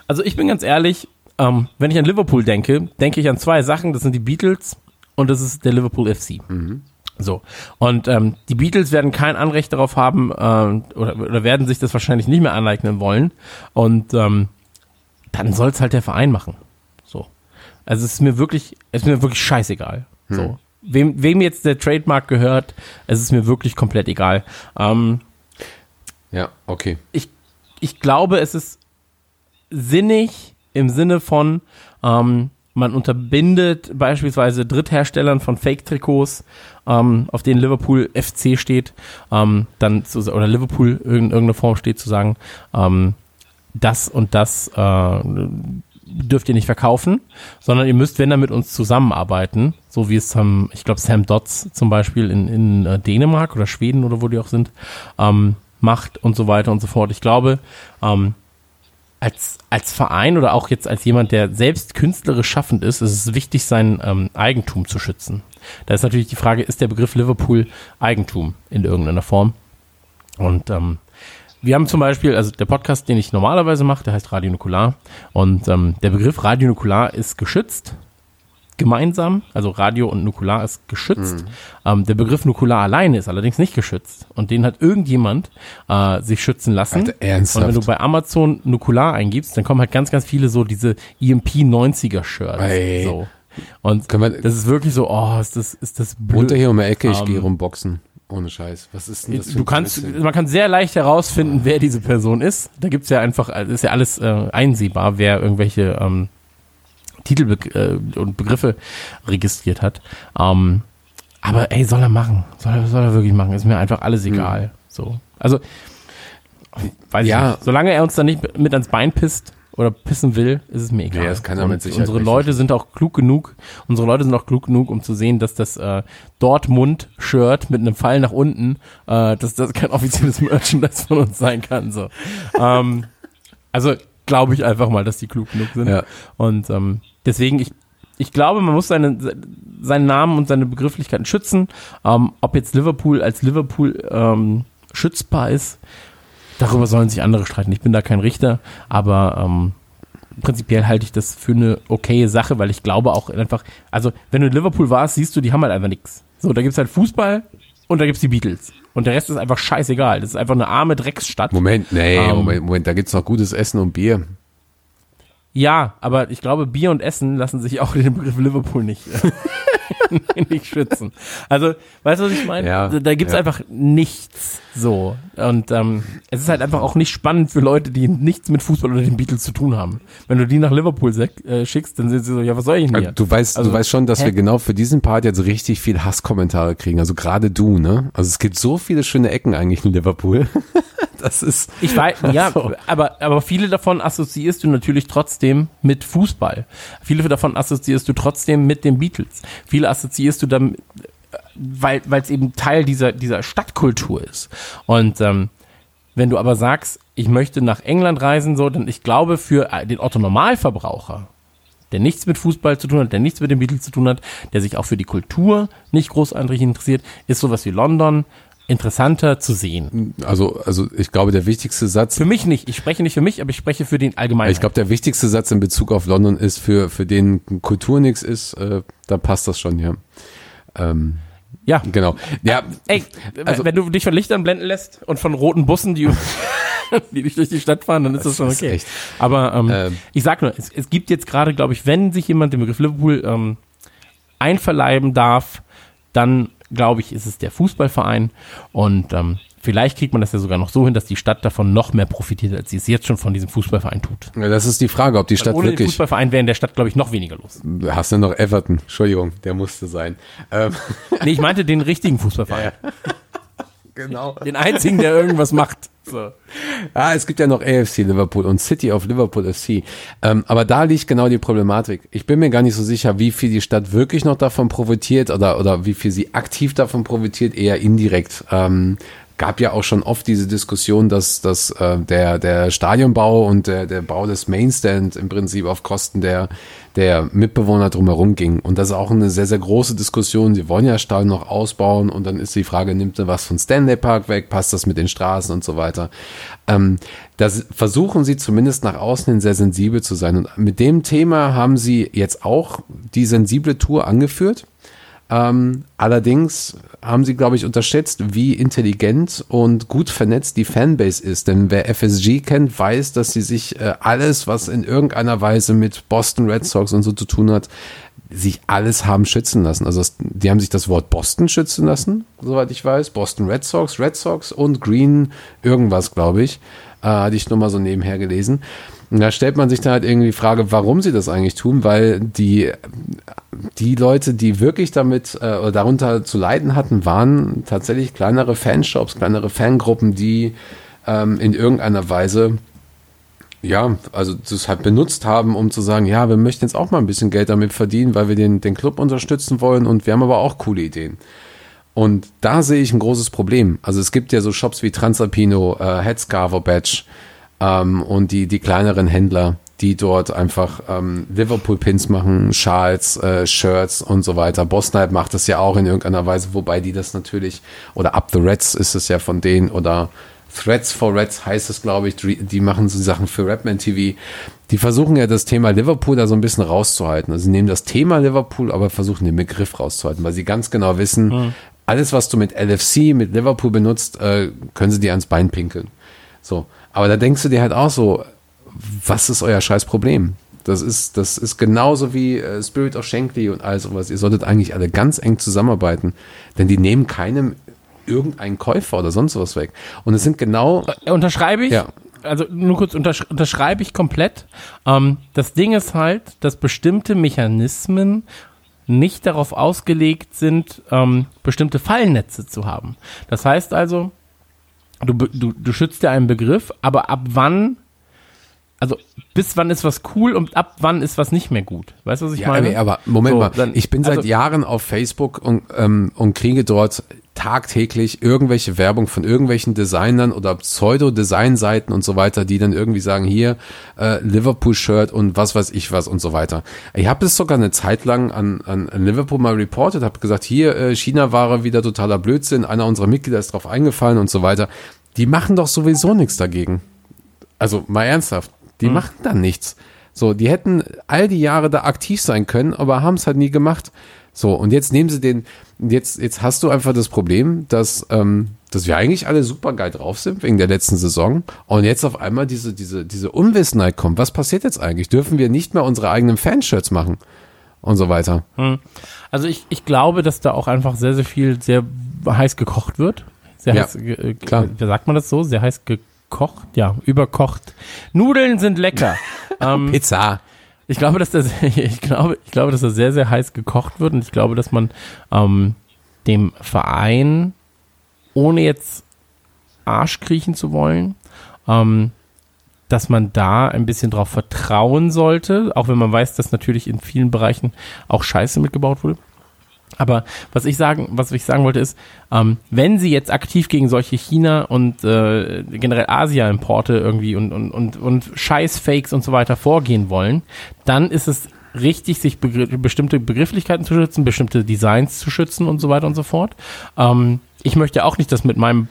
Also ich bin ganz ehrlich, ähm, wenn ich an Liverpool denke, denke ich an zwei Sachen. Das sind die Beatles und das ist der Liverpool FC. So. Und ähm, die Beatles werden kein Anrecht darauf haben ähm, oder, oder werden sich das wahrscheinlich nicht mehr aneignen wollen. Und ähm, dann soll es halt der Verein machen. So. Also es ist mir wirklich, es ist mir wirklich scheißegal. So. wem, wem jetzt der Trademark gehört, es ist mir wirklich komplett egal. Ähm, Ja, okay. ich, ich glaube, es ist sinnig im Sinne von, ähm, man unterbindet beispielsweise Drittherstellern von Fake-Trikots, ähm, auf denen Liverpool FC steht, ähm, dann zu, oder Liverpool in irgendeiner Form steht, zu sagen, ähm, das und das äh, dürft ihr nicht verkaufen, sondern ihr müsst, wenn dann mit uns zusammenarbeiten, so wie es, ähm, ich glaube, Sam Dodds zum Beispiel in, in äh, Dänemark oder Schweden oder wo die auch sind, ähm, macht und so weiter und so fort. Ich glaube, ähm, als, als Verein oder auch jetzt als jemand, der selbst künstlerisch schaffend ist, ist es wichtig, sein ähm, Eigentum zu schützen. Da ist natürlich die Frage, ist der Begriff Liverpool Eigentum in irgendeiner Form? Und ähm, wir haben zum Beispiel, also der Podcast, den ich normalerweise mache, der heißt Radio Nukular. Und ähm, der Begriff Radio Nukular ist geschützt, gemeinsam. Also Radio und Nukular ist geschützt. Ähm, der Begriff Nukular alleine ist allerdings nicht geschützt. Und den hat irgendjemand äh, sich schützen lassen. Alter, ernsthaft? Und wenn du bei Amazon Nukular eingibst, dann kommen halt ganz, ganz viele so diese EMP 90er Shirts. Ey. So. Und wir- das ist wirklich so, oh, ist das, ist das blöd. Runter hier um die Ecke, ich Ähm, gehe rumboxen. Ohne Scheiß. Was ist denn das Du kannst, Blödsinn? man kann sehr leicht herausfinden, wer diese Person ist. Da gibt's ja einfach, also ist ja alles äh, einsehbar, wer irgendwelche ähm, Titel äh, und Begriffe registriert hat. Ähm, aber ey, soll er machen? Soll er, soll er wirklich machen? Ist mir einfach alles egal. So, also weiß Ja. ich nicht. Solange er uns da nicht mit ans Bein pisst oder pissen will, ist es mir egal. Ja, das kann er mit Sicherheit Unsere nicht. Leute sind auch klug genug. Unsere Leute sind auch klug genug, um zu sehen, dass das äh, Dortmund-Shirt mit einem Pfeil nach unten, äh, dass das kein <laughs> offizielles Merchandise von uns sein kann. So, ähm, also glaube ich einfach mal, dass die klug genug sind. Ja. Und ähm, deswegen ich ich glaube, man muss seine, seinen Namen und seine Begrifflichkeiten schützen. Ähm, ob jetzt Liverpool als Liverpool ähm, schützbar ist, darüber sollen sich andere streiten. Ich bin da kein Richter, aber ähm, prinzipiell halte ich das für eine okaye Sache, weil ich glaube auch einfach, also wenn du in Liverpool warst, siehst du, die haben halt einfach nichts. So, da gibt's halt Fußball und da gibt's die Beatles. Und der Rest ist einfach scheißegal. Das ist einfach eine arme Drecksstadt. Moment, nee, Ähm, Moment, Moment, da gibt's noch gutes Essen und Bier. Ja, aber ich glaube, Bier und Essen lassen sich auch den Begriff Liverpool nicht, <laughs> <laughs> nicht schützen. Also, weißt du, was ich meine? Ja, da gibt's ja. einfach nichts so. Und ähm, es ist halt einfach auch nicht spannend für Leute, die nichts mit Fußball oder den Beatles zu tun haben. Wenn du die nach Liverpool äh, schickst, dann sind sie so, ja, was soll ich denn hier? Du weißt, Also, du weißt schon, dass hä? wir genau für diesen Part jetzt richtig viel Hasskommentare kriegen. Also gerade du, ne? Also es gibt so viele schöne Ecken eigentlich in Liverpool. <laughs> Das ist. Ich weiß, <laughs> ja, So. aber, aber viele davon assoziierst du natürlich trotzdem mit Fußball. Viele davon assoziierst du trotzdem mit den Beatles. Viele assoziierst du dann, weil es eben Teil dieser, dieser Stadtkultur ist. Und ähm, wenn du aber sagst, ich möchte nach England reisen, so, dann ich glaube, für äh, den Otto Normalverbraucher, der nichts mit Fußball zu tun hat, der nichts mit den Beatles zu tun hat, der sich auch für die Kultur nicht großartig interessiert, ist sowas wie London interessanter zu sehen. Also, also ich glaube, der wichtigste Satz. Für mich nicht. Ich spreche nicht für mich, aber ich spreche für den Allgemeinen. Ich glaube, der wichtigste Satz in Bezug auf London ist, für, für den Kultur nichts ist, äh, da passt das schon, ja. Ähm, ja. genau. Ja, Ey, Also- wenn du dich von Lichtern blenden lässt und von roten Bussen, die, <laughs> die dich durch die Stadt fahren, dann ist das, Das schon okay. echt- Aber ähm, Ähm. ich sag nur, es, es gibt jetzt gerade, glaube ich, wenn sich jemand den Begriff Liverpool ähm, einverleiben darf, dann glaube ich, ist es der Fußballverein und ähm, vielleicht kriegt man das ja sogar noch so hin, dass die Stadt davon noch mehr profitiert, als sie es jetzt schon von diesem Fußballverein tut. das ist die Frage, ob die Stadt Ohne wirklich. Fußballverein wäre in der Stadt, glaube ich, noch weniger los. Hast du noch Everton? Entschuldigung, der musste sein. Ähm, Nee, ich meinte den richtigen Fußballverein. <laughs> genau. <laughs> Den einzigen, der irgendwas macht. So. Ah, es gibt ja noch AFC Liverpool und City of Liverpool FC. Ähm, aber da liegt genau die Problematik. Ich bin mir gar nicht so sicher, wie viel die Stadt wirklich noch davon profitiert oder, oder wie viel sie aktiv davon profitiert, eher indirekt. Ähm, gab ja auch schon oft diese Diskussion, dass, dass äh, der, der Stadionbau und der, der Bau des Mainstand im Prinzip auf Kosten der, der Mitbewohner drumherum ging. Und das ist auch eine sehr, sehr große Diskussion. Sie wollen ja Stadion noch ausbauen und dann ist die Frage, nimmt er was von Stanley Park weg, passt das mit den Straßen und so weiter. Ähm, das versuchen sie zumindest nach außen hin sehr sensibel zu sein. Und mit dem Thema haben sie jetzt auch die sensible Tour angeführt. Ähm, allerdings haben sie, glaube ich, unterschätzt, wie intelligent und gut vernetzt die Fanbase ist. Denn wer FSG kennt, weiß, dass sie sich äh, alles, was in irgendeiner Weise mit Boston Red Sox und so zu tun hat, sich alles haben schützen lassen. Also das, die haben sich das Wort Boston schützen lassen, soweit ich weiß. Boston Red Sox, Red Sox und Green irgendwas, glaube ich. Äh, hatte ich nur mal so nebenher gelesen. Und da stellt man sich dann halt irgendwie die Frage, warum sie das eigentlich tun, weil die, die Leute, die wirklich damit äh, oder darunter zu leiden hatten, waren tatsächlich kleinere Fanshops, kleinere Fangruppen, die ähm, in irgendeiner Weise ja, also das halt benutzt haben, um zu sagen, ja, wir möchten jetzt auch mal ein bisschen Geld damit verdienen, weil wir den, den Club unterstützen wollen und wir haben aber auch coole Ideen. Und da sehe ich ein großes Problem. Also es gibt ja so Shops wie Transalpino, äh, Headscarver Badge ähm, und die, die kleineren Händler, die dort einfach ähm, Liverpool-Pins machen, Schals, äh, Shirts und so weiter. Bosnipe macht das ja auch in irgendeiner Weise, wobei die das natürlich, oder Up the Reds ist es ja von denen, oder Threads for Reds heißt es, glaube ich. Die machen so Sachen für Rapman TV. Die versuchen ja das Thema Liverpool da so ein bisschen rauszuhalten. Also sie nehmen das Thema Liverpool, aber versuchen den Begriff rauszuhalten, weil sie ganz genau wissen, mhm. alles, was du mit LFC, mit Liverpool benutzt, äh, können sie dir ans Bein pinkeln. So. Aber da denkst du dir halt auch so, was ist euer scheiß Problem? Das ist, das ist genauso wie äh, Spirit of Shankly und all sowas. Ihr solltet eigentlich alle ganz eng zusammenarbeiten, denn die nehmen keinem irgendeinen Käufer oder sonst was weg. Und es sind genau. Äh, unterschreibe ich? Ja. Also nur kurz untersch unterschreibe ich komplett. Ähm, das Ding ist halt, dass bestimmte Mechanismen nicht darauf ausgelegt sind, ähm, bestimmte Fallnetze zu haben. Das heißt also, du, du, du schützt ja einen Begriff, aber ab wann also bis wann ist was cool und ab wann ist was nicht mehr gut. Weißt du, was ich ja, meine? Aber Moment so, mal, dann, ich bin seit also, Jahren auf Facebook und, ähm, und kriege dort tagtäglich irgendwelche Werbung von irgendwelchen Designern oder Pseudo-Design-Seiten und so weiter, die dann irgendwie sagen, hier äh, Liverpool-Shirt und was weiß ich was und so weiter. Ich habe es sogar eine Zeit lang an, an Liverpool mal reported, habe gesagt, hier äh, China-Ware wieder totaler Blödsinn, einer unserer Mitglieder ist drauf eingefallen und so weiter. Die machen doch sowieso nichts dagegen. Also mal ernsthaft, die hm. machen dann nichts. So, die hätten all die Jahre da aktiv sein können, aber haben es halt nie gemacht. So, und jetzt nehmen sie den, jetzt, jetzt hast du einfach das Problem, dass, ähm, dass wir eigentlich alle super geil drauf sind wegen der letzten Saison und jetzt auf einmal diese, diese, diese Unwissenheit kommt. Was passiert jetzt eigentlich? Dürfen wir nicht mehr unsere eigenen Fanshirts machen? Und so weiter. Hm. Also ich, ich glaube, dass da auch einfach sehr, sehr viel sehr heiß gekocht wird. Sehr ja, heiß, äh, klar. Wie sagt man das so? Sehr heiß gekocht? Ja, überkocht. Nudeln sind lecker. <laughs> ähm, Pizza. Ich glaube, dass das, <laughs> ich glaube, ich glaube, dass das sehr, sehr heiß gekocht wird und ich glaube, dass man ähm, dem Verein, ohne jetzt Arsch kriechen zu wollen, ähm, dass man da ein bisschen drauf vertrauen sollte, auch wenn man weiß, dass natürlich in vielen Bereichen auch Scheiße mitgebaut wurde. Aber was ich sagen, was ich sagen wollte ist, ähm, wenn sie jetzt aktiv gegen solche China und äh, generell Asia-Importe irgendwie und, und, und, und Scheiß-Fakes und so weiter vorgehen wollen, dann ist es richtig, sich begr bestimmte Begrifflichkeiten zu schützen, bestimmte Designs zu schützen und so weiter und so fort. Ähm, ich möchte auch nicht, dass mit meinem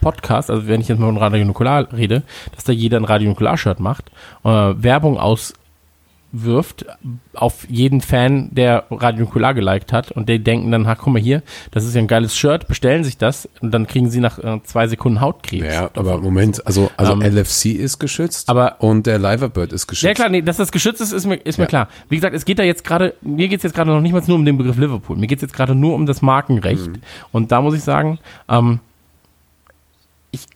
Podcast, also wenn ich jetzt mal von Radio Nukular rede, dass da jeder ein Radio Nukular-Shirt macht, äh, Werbung aus wirft auf jeden Fan, der Radio Nukular geliked hat und die denken dann, ha, guck mal hier, das ist ja ein geiles Shirt, bestellen sich das und dann kriegen sie nach äh, zwei Sekunden Hautkrebs. Ja, aber Moment, also, also ähm, LFC ist geschützt aber, und der Liverbird ist geschützt. Ja klar, nee, dass das geschützt ist, ist mir, ist ja. mir klar. Wie gesagt, es geht da jetzt gerade, mir geht es jetzt gerade noch nicht mal nur um den Begriff Liverpool, mir geht es jetzt gerade nur um das Markenrecht mhm. und da muss ich sagen, ähm, ich,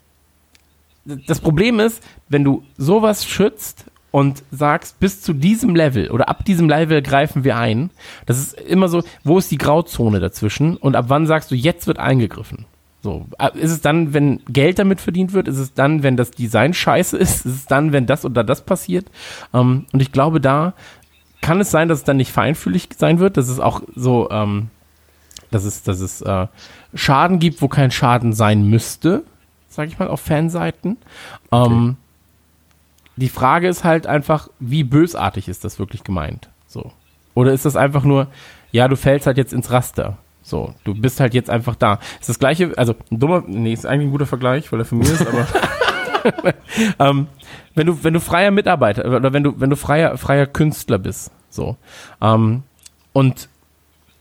das Problem ist, wenn du sowas schützt, und sagst, bis zu diesem Level oder ab diesem Level greifen wir ein. Das ist immer so, wo ist die Grauzone dazwischen und ab wann sagst du, jetzt wird eingegriffen? So, ist es dann, wenn Geld damit verdient wird? Ist es dann, wenn das Design scheiße ist? Ist es dann, wenn das oder das passiert? Ähm, und ich glaube, da kann es sein, dass es dann nicht feinfühlig sein wird, dass es auch so, ähm, dass es, dass es äh, Schaden gibt, wo kein Schaden sein müsste, sag ich mal, auf Fanseiten. Ähm, okay die Frage ist halt einfach, wie bösartig ist das wirklich gemeint? So. Oder ist das einfach nur, ja, du fällst halt jetzt ins Raster. So, du bist halt jetzt einfach da. Ist das gleiche, also ein dummer, nee, ist eigentlich ein guter Vergleich, weil er für mich ist, aber <laughs> ähm, wenn du, wenn du freier Mitarbeiter oder wenn du, wenn du freier, freier Künstler bist, so, ähm, und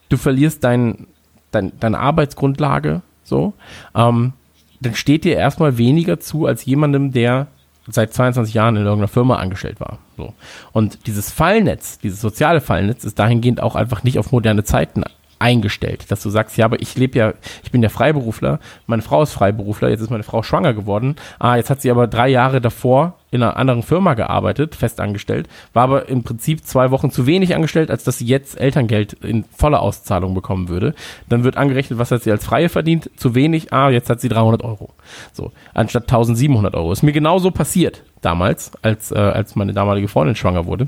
du verlierst dein, dein, deine Arbeitsgrundlage, so, ähm, dann steht dir erstmal weniger zu als jemandem, der seit 22 Jahren in irgendeiner Firma angestellt war. So. Und dieses Fallnetz, dieses soziale Fallnetz ist dahingehend auch einfach nicht auf moderne Zeiten eingestellt, dass du sagst, ja, aber ich lebe ja, ich bin ja Freiberufler, meine Frau ist Freiberufler, jetzt ist meine Frau schwanger geworden, ah, jetzt hat sie aber drei Jahre davor in einer anderen Firma gearbeitet, fest angestellt, war aber im Prinzip zwei Wochen zu wenig angestellt, als dass sie jetzt Elterngeld in voller Auszahlung bekommen würde. Dann wird angerechnet, was hat sie als Freie verdient, zu wenig, ah, jetzt hat sie 300 Euro. So, anstatt 1700 Euro. Ist mir genauso passiert damals, als, äh, als meine damalige Freundin schwanger wurde.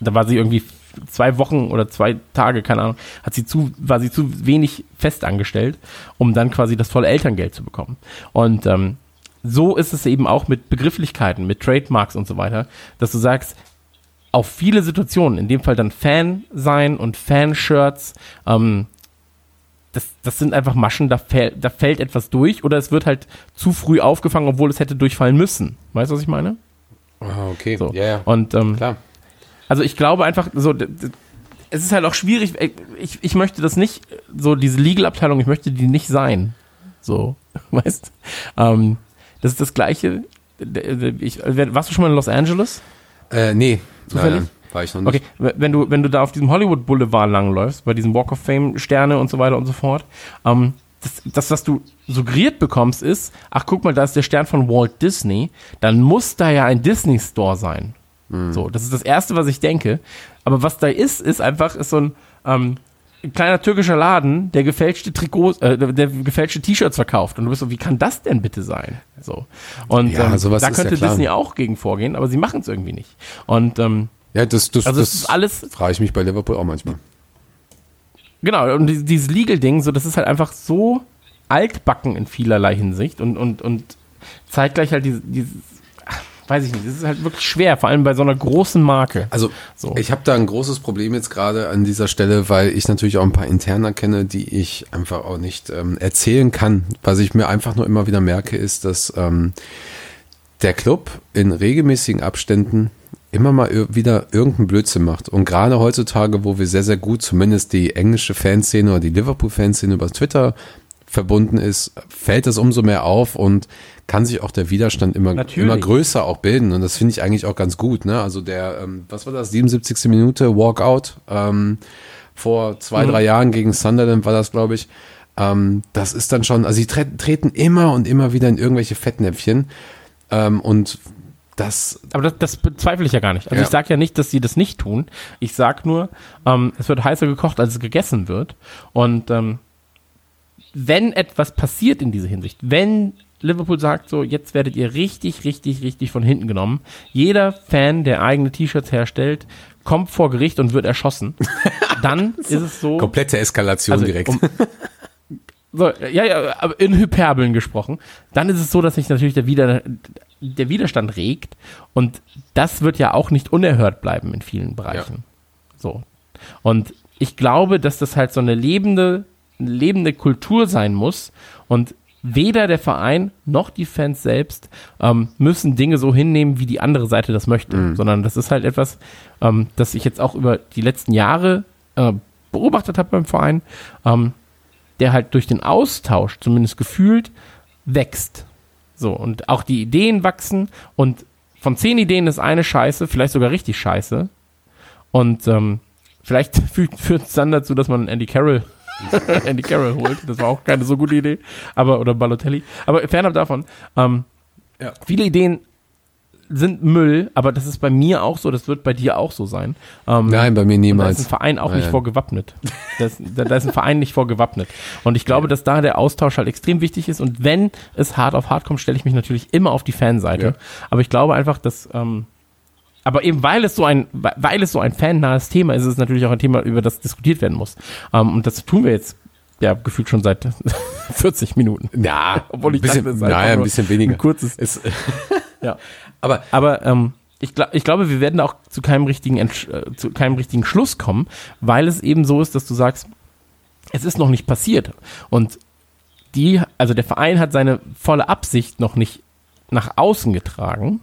Da war sie irgendwie zwei Wochen oder zwei Tage, keine Ahnung, hat sie zu, war sie zu wenig festangestellt, um dann quasi das volle Elterngeld zu bekommen. Und ähm, so ist es eben auch mit Begrifflichkeiten, mit Trademarks und so weiter, dass du sagst, auf viele Situationen, in dem Fall dann Fan sein und Fanshirts, ähm, das, das sind einfach Maschen, da, fäll, da fällt etwas durch oder es wird halt zu früh aufgefangen, obwohl es hätte durchfallen müssen. Weißt du, was ich meine? Ah, okay. So. Ja, ja. Und ähm, Klar. Also ich glaube einfach, so, es ist halt auch schwierig, ich, ich möchte das nicht, so diese Legal-Abteilung, ich möchte die nicht sein. So, <laughs> weißt ähm, Das ist das Gleiche. Ich, warst du schon mal in Los Angeles? Äh, nee. Zufällig? Nein, war ich noch nicht. Okay, wenn du, wenn du da auf diesem Hollywood Boulevard langläufst, bei diesem Walk of Fame Sterne und so weiter und so fort, ähm, das, das, was du suggeriert bekommst, ist, ach guck mal, da ist der Stern von Walt Disney, dann muss da ja ein Disney Store sein. So, das ist das Erste, was ich denke. Aber was da ist, ist einfach, ist so ein, ähm, ein kleiner türkischer Laden, der gefälschte Trikots, äh, der gefälschte T-Shirts verkauft. Und du bist so, wie kann das denn bitte sein? So. Und Ja, ähm, da ja könnte klar. Disney auch gegen vorgehen, aber sie machen es irgendwie nicht. Und ähm, Ja, das, das, also das es ist alles, frage ich mich bei Liverpool auch manchmal. genau, und die- dieses Legal-Ding, so, das ist halt einfach so altbacken in vielerlei Hinsicht und, und, und zeitgleich halt dieses, dieses weiß ich nicht, das ist halt wirklich schwer, vor allem bei so einer großen Marke. Also So. ich habe da ein großes Problem jetzt gerade an dieser Stelle, weil ich natürlich auch ein paar Interner kenne, die ich einfach auch nicht ähm, erzählen kann. Was ich mir einfach nur immer wieder merke, ist, dass ähm, der Club in regelmäßigen Abständen immer mal wieder irgendeinen Blödsinn macht. Und gerade heutzutage, wo wir sehr, sehr gut, zumindest die englische Fanszene oder die Liverpool-Fanszene über Twitter verbunden ist, fällt das umso mehr auf und kann sich auch der Widerstand immer, Natürlich. immer größer auch bilden. Und das finde ich eigentlich auch ganz gut. Ne? Also der, ähm, was war das, 77. Minute Walkout ähm, vor zwei, drei Jahren gegen Sunderland war das, glaube ich. Ähm, das ist dann schon, also sie tre treten immer und immer wieder in irgendwelche Fettnäpfchen. Ähm, und das, Aber das, das bezweifle ich ja gar nicht. Also Ja. ich sage ja nicht, dass sie das nicht tun. Ich sag nur, ähm, es wird heißer gekocht, als es gegessen wird. Und ähm, wenn etwas passiert in dieser Hinsicht, wenn Liverpool sagt so, jetzt werdet ihr richtig, richtig, richtig von hinten genommen. Jeder Fan, der eigene T-Shirts herstellt, kommt vor Gericht und wird erschossen. <laughs> Dann ist es so. komplette Eskalation Also, direkt. um- <laughs> So, ja, ja, aber in Hyperbeln gesprochen. Dann ist es so, dass sich natürlich der, Wider, der Widerstand regt und das wird ja auch nicht unerhört bleiben in vielen Bereichen. So. Und ich glaube, dass das halt so eine lebende, lebende Kultur sein muss und weder der Verein noch die Fans selbst ähm, müssen Dinge so hinnehmen, wie die andere Seite das möchte, sondern das ist halt etwas, ähm, das ich jetzt auch über die letzten Jahre äh, beobachtet habe beim Verein. Ähm, der halt durch den Austausch, zumindest gefühlt, wächst. So, und auch die Ideen wachsen und von zehn Ideen ist eine scheiße, vielleicht sogar richtig scheiße. Und ähm, vielleicht <laughs> führt führt es dann dazu, dass man Andy Carroll <laughs> Andy Carroll holt. Das war auch keine so gute Idee. Aber, oder Balotelli. Aber fernab davon, ähm, Ja. viele Ideen sind Müll, aber das ist bei mir auch so, das wird bei dir auch so sein. Ähm, Nein, bei mir und da ist niemals. ein Verein auch Nein. nicht vorgewappnet. Da ist, da, da ist ein Verein nicht vorgewappnet. Und ich glaube, dass da der Austausch halt extrem wichtig ist. Und wenn es hart auf hart kommt, stelle ich mich natürlich immer auf die Fanseite. Ja. Aber ich glaube einfach, dass, ähm, aber eben weil es so ein, weil es so ein fannahes Thema ist, ist es natürlich auch ein Thema, über das diskutiert werden muss. Ähm, und das tun wir jetzt ja gefühlt schon seit <laughs> 40 Minuten. Ja, <laughs> Obwohl ich ein bisschen, dachte, es naja, ein bisschen weniger. Ein kurzes. Ist, <laughs> Ja. aber Aber ähm, ich, glaub, ich glaube, wir werden auch zu keinem richtigen Entsch äh, zu keinem richtigen Schluss kommen, weil es eben so ist, dass du sagst, es ist noch nicht passiert und die, also der Verein hat seine volle Absicht noch nicht nach außen getragen.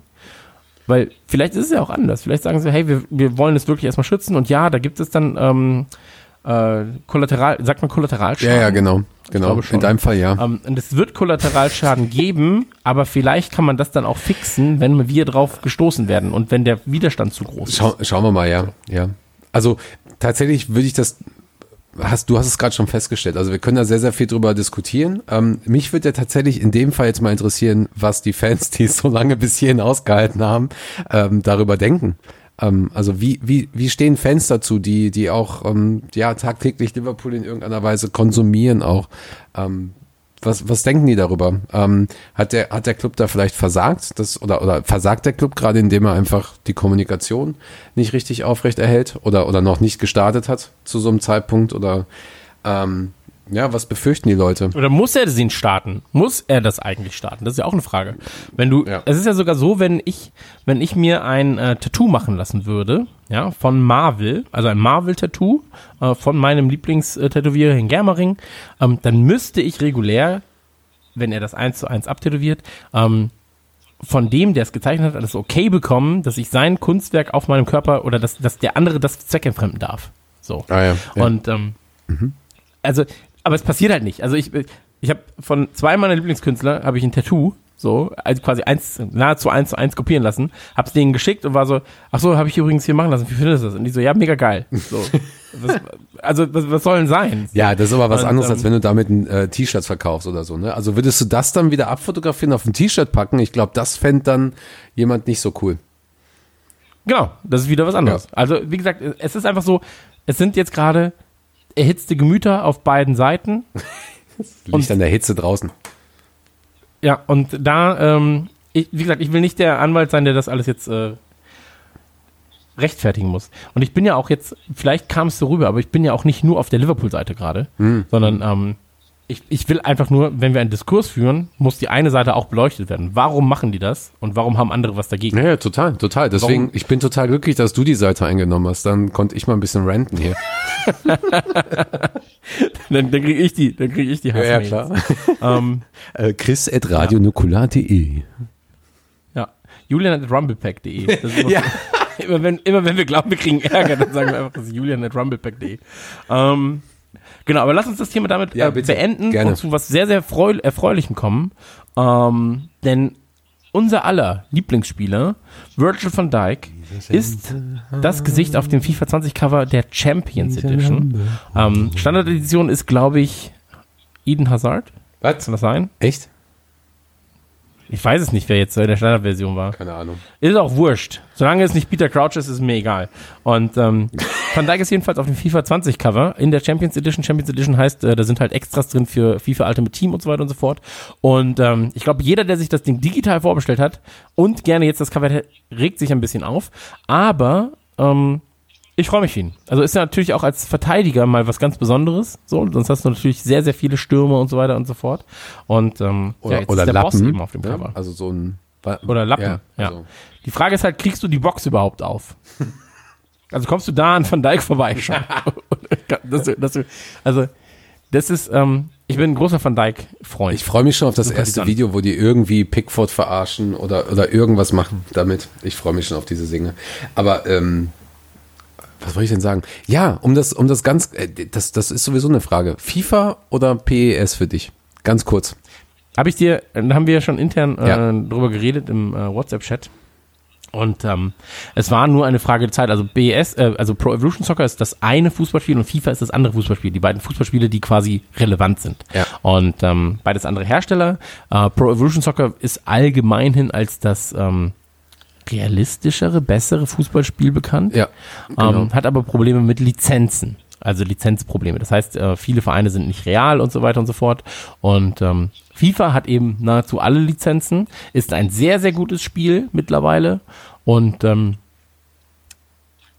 Weil vielleicht ist es ja auch anders. Vielleicht sagen sie, hey, wir, wir wollen es wirklich erstmal schützen und ja, da gibt es dann ähm, äh, Kollateral, sagt man Kollateralschaden? Ja, ja, genau. Genau. In deinem Fall ja. Ähm, und es wird Kollateralschaden geben, aber vielleicht kann man das dann auch fixen, wenn wir drauf gestoßen werden und wenn der Widerstand zu groß ist. Schau, schauen wir mal, ja. ja. Also tatsächlich würde ich das, hast, du hast es gerade schon festgestellt, also wir können da sehr, sehr viel drüber diskutieren. Ähm, mich würde ja tatsächlich in dem Fall jetzt mal interessieren, was die Fans, die es so lange bis hierhin ausgehalten haben, ähm, darüber denken. Ähm, also wie, wie, wie stehen Fans dazu, die, die auch ähm, ja, tagtäglich Liverpool in irgendeiner Weise konsumieren auch? Ähm, was, was denken die darüber? Ähm, hat, der, hat der Club da vielleicht versagt? Das, oder, oder versagt der Club gerade, indem er einfach die Kommunikation nicht richtig aufrecht erhält oder, oder noch nicht gestartet hat zu so einem Zeitpunkt? Oder ähm, ja, was befürchten die Leute? Oder muss er den starten? Muss er das eigentlich starten? Das ist ja auch eine Frage. Wenn du, Ja. es ist ja sogar so, wenn ich, wenn ich mir ein äh, Tattoo machen lassen würde, ja, von Marvel, also ein Marvel-Tattoo äh, von meinem Lieblingstätowierer in Germering, ähm, dann müsste ich regulär, wenn er das eins zu eins abtätowiert, ähm, von dem, der es gezeichnet hat, das okay bekommen, dass ich sein Kunstwerk auf meinem Körper oder dass, dass der andere das zweckentfremden darf. So. Ah ja, ja. Und ähm, also, aber es passiert halt nicht. Also ich, ich habe von zwei meiner Lieblingskünstler habe ich ein Tattoo, so, also quasi eins, nahezu eins zu eins kopieren lassen, hab's denen geschickt und war so, ach so, habe ich übrigens hier machen lassen, wie findest du das? Und die so, ja, mega geil. So. was, also, was, was soll denn sein? Ja, das ist aber was Und, anderes, ähm, als wenn du damit ein äh, T-Shirt verkaufst oder so. Ne? Also würdest du das dann wieder abfotografieren, auf ein T-Shirt packen? Ich glaube, das fände dann jemand nicht so cool. Genau, das ist wieder was anderes. Also, wie gesagt, es ist einfach so, es sind jetzt gerade erhitzte Gemüter auf beiden Seiten. <laughs> Liegt Und- an der Hitze draußen. Ja, und da, ähm, ich, wie gesagt, ich will nicht der Anwalt sein, der das alles jetzt äh, rechtfertigen muss. Und ich bin ja auch jetzt, vielleicht kam es so rüber, aber ich bin ja auch nicht nur auf der Liverpool-Seite gerade, sondern ähm, ich, ich will einfach nur, wenn wir einen Diskurs führen, muss die eine Seite auch beleuchtet werden. Warum machen die das und warum haben andere was dagegen? Ja, ja, total, total. Deswegen, Warum? ich bin total glücklich, dass du die Seite eingenommen hast. Dann konnte ich mal ein bisschen ranten hier. <laughs> Dann, dann kriege ich die, dann kriege ich die Hassmails. <laughs> Ähm, äh, Chris at radionukular.de. ja, Julian at rumblepack.de. Immer, <laughs> immer, wenn, immer wenn wir glauben, wir kriegen Ärger, dann sagen wir einfach, das ist Julian at rumblepack.de. Ähm, genau, aber lass uns das Thema damit Ja, äh, beenden Gerne. und zu was sehr, sehr freu Erfreulichem kommen. Ähm, denn unser aller Lieblingsspieler, Virgil van Dijk, ist das Gesicht auf dem FIFA 20 Cover der Champions Edition. Ähm, Standardedition ist, glaube ich, Eden Hazard. Was? Kann das sein? Echt? Ich weiß es nicht, wer jetzt in der Standardversion war. Keine Ahnung. Ist auch wurscht. Solange es nicht Peter Crouch ist, ist mir egal. Und ähm, <laughs> Van Dijk ist jedenfalls auf dem FIFA 20 Cover in der Champions Edition. Champions Edition heißt, äh, da sind halt Extras drin für FIFA Ultimate Team und so weiter und so fort. Und ähm, ich glaube, jeder, der sich das Ding digital vorbestellt hat und gerne jetzt das Cover hätte, regt sich ein bisschen auf. Aber ähm, ich freue mich für ihn. Also ist ja natürlich auch als Verteidiger mal was ganz Besonderes. So, sonst hast du natürlich sehr, sehr viele Stürme und so weiter und so fort. Und ähm, Oder, ja, jetzt oder ist der Lappen. Boss eben auf dem ja, Cover. also so ein... Oder Lappen, ja. also- Die Frage ist halt, kriegst du die Box überhaupt auf? <laughs> Also kommst du da an Van Dijk vorbei schon? dass du, also, das ist, ähm, ich bin ein großer Van Dijk-Freund. Ich freue mich schon auf das erste Sympathisant. Video, wo die irgendwie Pickford verarschen oder, oder irgendwas machen damit. Ich freue mich schon auf diese Dinge. Aber ähm, was wollte ich denn sagen? Ja, um das, um das ganz, äh, das, das ist sowieso eine Frage. FIFA oder PES für dich? Ganz kurz. Habe ich dir, da haben wir ja schon intern äh, Ja. drüber geredet im äh, WhatsApp-Chat. Und ähm, es war nur eine Frage der Zeit. Also BS, äh, also Pro Evolution Soccer ist das eine Fußballspiel und FIFA ist das andere Fußballspiel. Die beiden Fußballspiele, die quasi relevant sind. Ja. Und ähm, beides andere Hersteller. Äh, Pro Evolution Soccer ist allgemein hin als das ähm, realistischere, bessere Fußballspiel bekannt. Ja, genau. Ähm, hat aber Probleme mit Lizenzen. Also Lizenzprobleme. Das heißt, äh, viele Vereine sind nicht real und so weiter und so fort. Und ähm, FIFA hat eben nahezu alle Lizenzen, ist ein sehr, sehr gutes Spiel mittlerweile. Und ähm,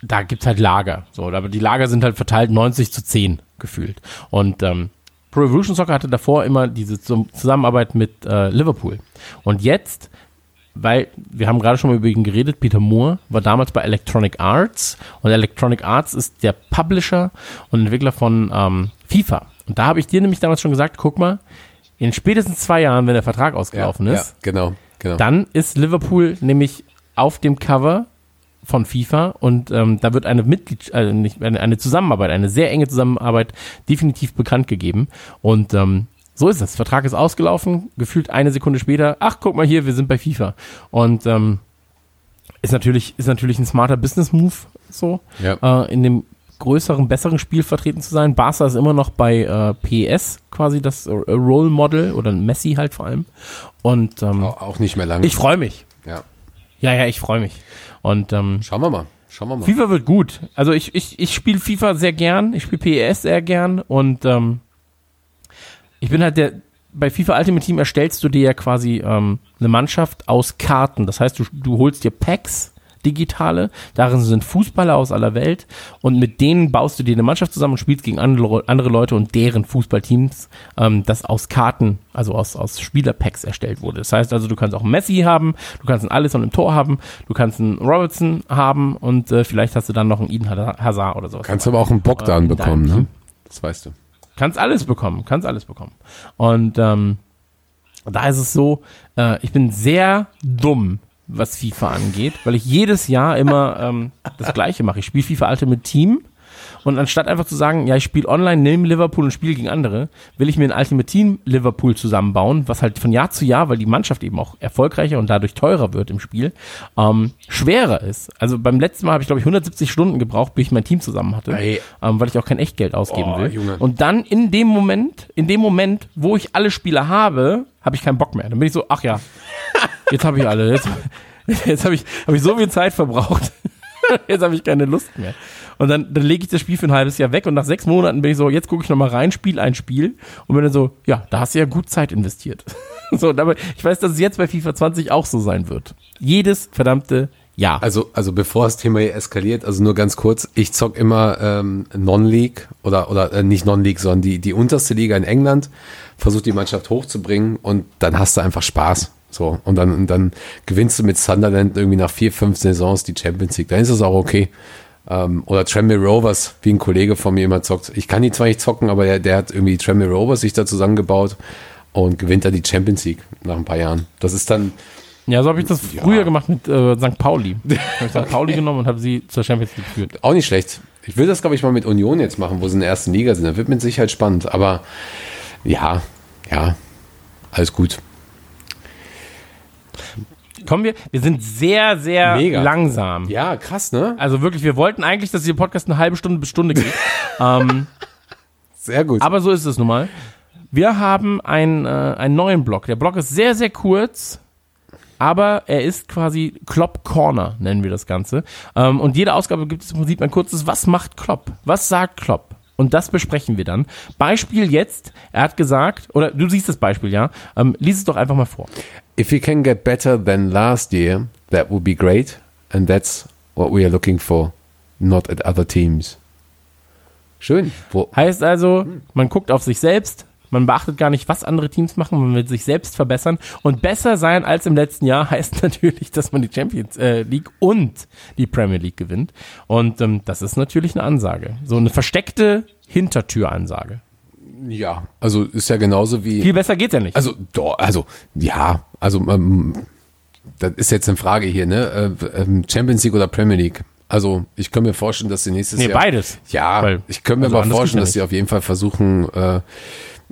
da gibt's halt Lager. So, aber die Lager sind halt verteilt 90 zu 10 gefühlt. Und ähm, Pro Evolution Soccer hatte davor immer diese Zusammenarbeit mit äh, Liverpool. Und jetzt weil wir haben gerade schon mal über ihn geredet, Peter Moore war damals bei Electronic Arts und Electronic Arts ist der Publisher und Entwickler von ähm, FIFA. Und da habe ich dir nämlich damals schon gesagt, guck mal, in spätestens zwei Jahren, wenn der Vertrag ausgelaufen ja, ist, Ja, genau, genau. dann ist Liverpool nämlich auf dem Cover von FIFA und ähm, da wird eine Mitglied, äh, nicht, eine, eine Zusammenarbeit, eine sehr enge Zusammenarbeit definitiv bekannt gegeben und ähm, so ist es. Vertrag ist ausgelaufen, gefühlt eine Sekunde später, ach guck mal hier, wir sind bei FIFA und ähm, ist natürlich ist natürlich ein smarter Business Move so Ja. äh, in dem größeren, besseren Spiel vertreten zu sein. Barca ist immer noch bei äh, PES quasi das äh, Role Model oder Messi halt vor allem und ähm, Au- Auch nicht mehr lange. ich freue mich. ja. Ja, ja, ich freue mich. Und ähm, Schauen wir mal. Schauen wir mal. FIFA wird gut. Also ich, ich, ich spiele FIFA sehr gern, ich spiele PES sehr gern und ähm, ich bin halt der, bei FIFA Ultimate Team erstellst du dir ja quasi ähm, eine Mannschaft aus Karten. Das heißt, du, du holst dir Packs, digitale, darin sind Fußballer aus aller Welt und mit denen baust du dir eine Mannschaft zusammen und spielst gegen andere, andere Leute und deren Fußballteams, ähm, das aus Karten, also aus, aus Spielerpacks erstellt wurde. Das heißt also, du kannst auch Messi haben, du kannst einen Alisson im Tor haben, du kannst einen Robertson haben und äh, vielleicht hast du dann noch einen Eden Hazard oder sowas. Kannst aber auch einen Bogdan deinem bekommen, ne? Das weißt du. Kannst alles bekommen, kannst alles bekommen. Und ähm, da ist es so, äh, ich bin sehr dumm, was FIFA angeht, weil ich jedes Jahr immer ähm, das Gleiche mache. Ich spiele FIFA Ultimate Team und anstatt einfach zu sagen, ja, ich spiele online neben Liverpool und spiele gegen andere, will ich mir ein Ultimate Team Liverpool zusammenbauen, was halt von Jahr zu Jahr, weil die Mannschaft eben auch erfolgreicher und dadurch teurer wird im Spiel, ähm, schwerer ist. Also beim letzten Mal habe ich, glaube ich, 170 Stunden gebraucht, bis ich mein Team zusammen hatte, ähm, weil ich auch kein Echtgeld ausgeben Oh, will. Junge. Und dann in dem Moment, in dem Moment, wo ich alle Spieler habe, habe ich keinen Bock mehr. Dann bin ich so, ach ja, jetzt habe ich alle. Jetzt, <laughs> jetzt habe ich, hab ich so viel Zeit verbraucht. <laughs> Jetzt habe ich keine Lust mehr. Und dann, dann lege ich das Spiel für ein halbes Jahr weg und nach sechs Monaten bin ich so, jetzt gucke ich nochmal rein, spiel ein Spiel und bin dann so, ja, da hast du ja gut Zeit investiert. <laughs> So, aber ich weiß, dass es jetzt bei FIFA 20 auch so sein wird. Jedes verdammte Jahr. Also, also bevor das Thema hier eskaliert, also nur ganz kurz, ich zock immer ähm, Non-League oder, oder äh, nicht Non-League, sondern die, die unterste Liga in England, versucht die Mannschaft hochzubringen und dann hast du einfach Spaß. So, und dann, und dann gewinnst du mit Sunderland irgendwie nach vier, fünf Saisons die Champions League. Dann ist es auch okay. Ähm, oder Tranmere Rovers, wie ein Kollege von mir immer zockt. Ich kann die zwar nicht zocken, aber der, der hat irgendwie Tranmere Rovers sich da zusammengebaut und gewinnt dann die Champions League nach ein paar Jahren. Das ist dann, ja, so habe ich das früher gemacht mit äh, St. Pauli. <laughs> Habe ich St. Pauli genommen und habe sie zur Champions League geführt. Auch nicht schlecht. Ich will das, glaube ich, mal mit Union jetzt machen, wo sie in der ersten Liga sind. Das wird mit Sicherheit spannend. Aber ja, ja, alles gut. Kommen wir, wir sind sehr, sehr Mega. langsam. Ja, krass, ne? Also wirklich, wir wollten eigentlich, dass dieser Podcast eine halbe Stunde bis Stunde geht. <laughs> ähm, Sehr gut. aber so ist es nun mal. Wir haben einen, äh, einen neuen Blog. Der Blog ist sehr, sehr kurz, aber er ist quasi Klopp Corner, nennen wir das Ganze. Ähm, und jede Ausgabe gibt es im Prinzip ein kurzes Was macht Klopp? Was sagt Klopp? Und das besprechen wir dann. Beispiel jetzt, er hat gesagt, oder du siehst das Beispiel, ja? Ähm, lies es doch einfach mal vor. If we can get better than last year, that would be great. And that's what we are looking for, not at other teams. Schön. Wo, Heißt also, man guckt auf sich selbst, man beachtet gar nicht, was andere Teams machen, man will sich selbst verbessern. Und besser sein als im letzten Jahr <laughs> heißt natürlich, dass man die Champions äh, League und die Premier League gewinnt. Und ähm, das ist natürlich eine Ansage. So eine versteckte Hintertüransage. ja, also ist ja genauso wie. Viel besser geht's ja nicht. Also, doch, also, ja, also, ähm, das ist jetzt eine Frage hier, ne? Äh, ähm, Champions League oder Premier League? Also, ich kann mir vorstellen, dass sie nächstes nee, Jahr. beides. Ja, Weil- ich könnte mir also aber vorstellen, dass sie auf jeden Fall versuchen, äh,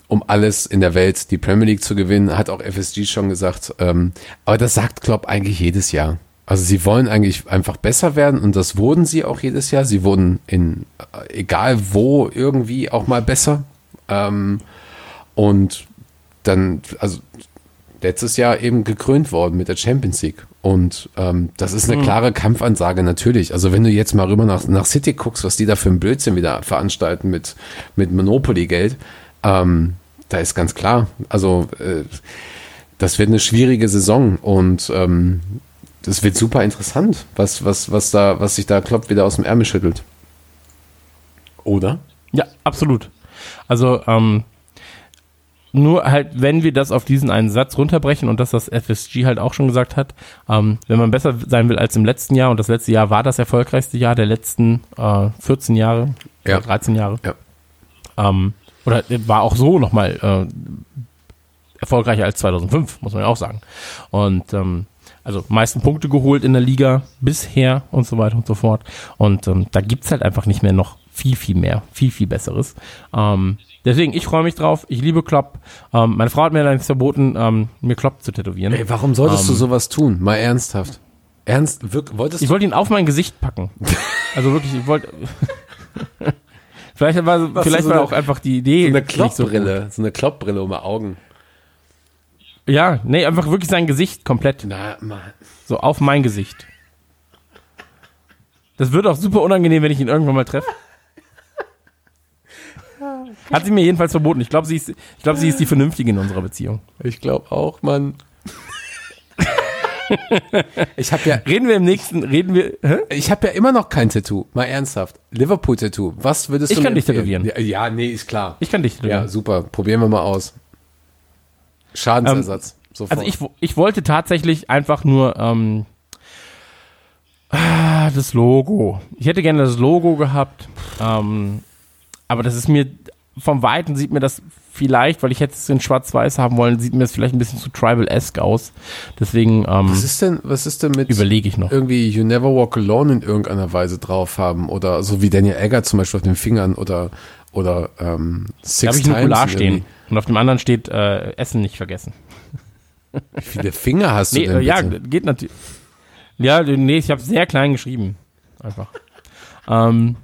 um alles in der Welt die Premier League zu gewinnen, hat auch FSG schon gesagt. Ähm, aber das sagt Klopp eigentlich jedes Jahr. Also sie wollen eigentlich einfach besser werden und das wurden sie auch jedes Jahr. Sie wurden in äh, egal wo irgendwie auch mal besser. Ähm, und dann, also letztes Jahr eben gekrönt worden mit der Champions League. Und ähm, das ist eine klare Kampfansage natürlich. Also wenn du jetzt mal rüber nach, nach City guckst, was die da für einen Blödsinn wieder veranstalten mit, mit Monopoly-Geld, ähm, da ist ganz klar, also äh, das wird eine schwierige Saison und ähm, das wird super interessant, was, was, was da, was sich da Klopp wieder aus dem Ärmel schüttelt. Oder? Ja, absolut. Also, ähm, nur halt, wenn wir das auf diesen einen Satz runterbrechen und dass das FSG halt auch schon gesagt hat, ähm, wenn man besser sein will als im letzten Jahr, und das letzte Jahr war das erfolgreichste Jahr der letzten äh, 14 Jahre, Ja. oder 13 Jahre, Ja. ähm, oder war auch so nochmal äh, erfolgreicher als 2005, muss man ja auch sagen. Und ähm, also meisten Punkte geholt in der Liga bisher und so weiter und so fort. Und ähm, da gibt's halt einfach nicht mehr noch viel, viel mehr, viel, viel Besseres. Ähm, deswegen, ich freue mich drauf. Ich liebe Klopp. Ähm, meine Frau hat mir allerdings verboten, ähm, mir Klopp zu tätowieren. Ey, warum solltest du Ähm. sowas tun? Mal ernsthaft. Ernst, wirklich, wolltest Ich du? wollte ihn auf mein Gesicht packen. <laughs> Also wirklich, ich wollte. <laughs> vielleicht war, Was, vielleicht so war eine- auch einfach die Idee. So eine nicht so. Kloppbrille, so eine Kloppbrille um die Augen. ja, nee, einfach wirklich sein Gesicht komplett. Na, Mann. So auf mein Gesicht. Das wird auch super unangenehm, wenn ich ihn irgendwann mal treffe. Hat sie mir jedenfalls verboten. Ich glaube, sie ist, ich glaube, sie ist die Vernünftige in unserer Beziehung. Ich glaube auch, Mann. <laughs> ich habe ja, Reden wir im nächsten, reden wir, hä? ich habe ja immer noch kein Tattoo. Mal ernsthaft. Liverpool-Tattoo. Was würdest Ich du kann mir dich tätowieren. Ja, ja, nee, ist klar. Ich kann dich Ja, tätowieren. super. Probieren wir mal aus. Schadensersatz. Sofort. Also ich, ich wollte tatsächlich einfach nur ähm, ah, das Logo. Ich hätte gerne das Logo gehabt, ähm, aber das ist mir vom Weiten sieht mir das vielleicht, weil ich hätte es in Schwarz-Weiß haben wollen, sieht mir das vielleicht ein bisschen zu Tribal-esque aus. Deswegen ähm, was ist denn, was ist denn mit überlege ich noch. irgendwie You Never Walk Alone in irgendeiner Weise drauf haben oder so wie Daniel Egger zum Beispiel auf den Fingern oder oder ähm, Six Da habe ich ein Times Nukular stehen und auf dem anderen steht äh, Essen nicht vergessen. Wie viele Finger hast du Nee, denn äh, ja, bitte? geht natürlich. Ja, nee, ich habe sehr klein geschrieben. Einfach. ähm,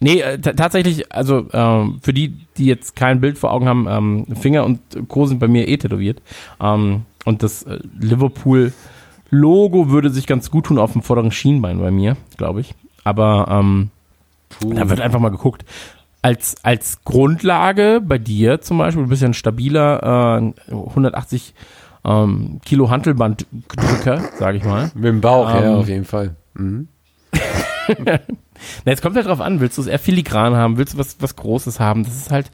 nee, äh, ta- tatsächlich, also ähm, für die, die jetzt kein Bild vor Augen haben, ähm, Finger und Co. sind bei mir eh tätowiert. Ähm, und das äh, Liverpool-Logo würde sich ganz gut tun auf dem vorderen Schienbein bei mir, glaube ich. Aber ähm, da wird einfach mal geguckt. Als, als Grundlage bei dir zum Beispiel, du bist ja ein stabiler äh, 180 ähm, Kilo Hantelbanddrücker, sage ich mal. Mit dem Bauch, ja, Ähm, auf jeden Fall. Mhm. <laughs> Na, jetzt kommt halt drauf an, willst du es eher filigran haben, willst du was, was Großes haben? Das ist halt,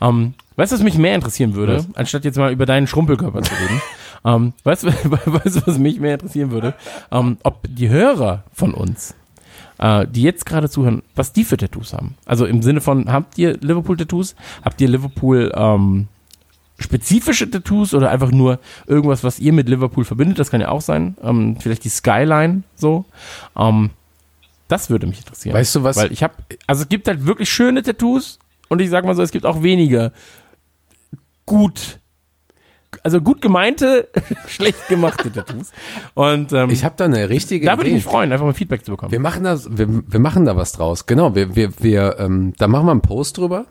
ähm, weißt du, was mich mehr interessieren würde, Was? anstatt jetzt mal über deinen Schrumpelkörper zu reden? <laughs> ähm, weißt, du, <laughs> weißt du, was mich mehr interessieren würde? Ähm, ob die Hörer von uns, äh, die jetzt gerade zuhören, was die für Tattoos haben. Also im Sinne von, habt ihr Liverpool-Tattoos? Habt ihr Liverpool, ähm, spezifische Tattoos oder einfach nur irgendwas, was ihr mit Liverpool verbindet? Das kann ja auch sein. Ähm, vielleicht die Skyline so. Ähm, das würde mich interessieren. Weißt du was? Weil ich habe, also es gibt halt wirklich schöne Tattoos und ich sag mal so, es gibt auch wenige gut, also gut gemeinte, <laughs> schlecht gemachte Tattoos. Und ähm, Ich habe da eine richtige da würde ich mich freuen, einfach mal Feedback zu bekommen. Wir machen da, wir, wir machen da was draus. Genau, wir, wir, wir, ähm, da machen wir einen Post drüber.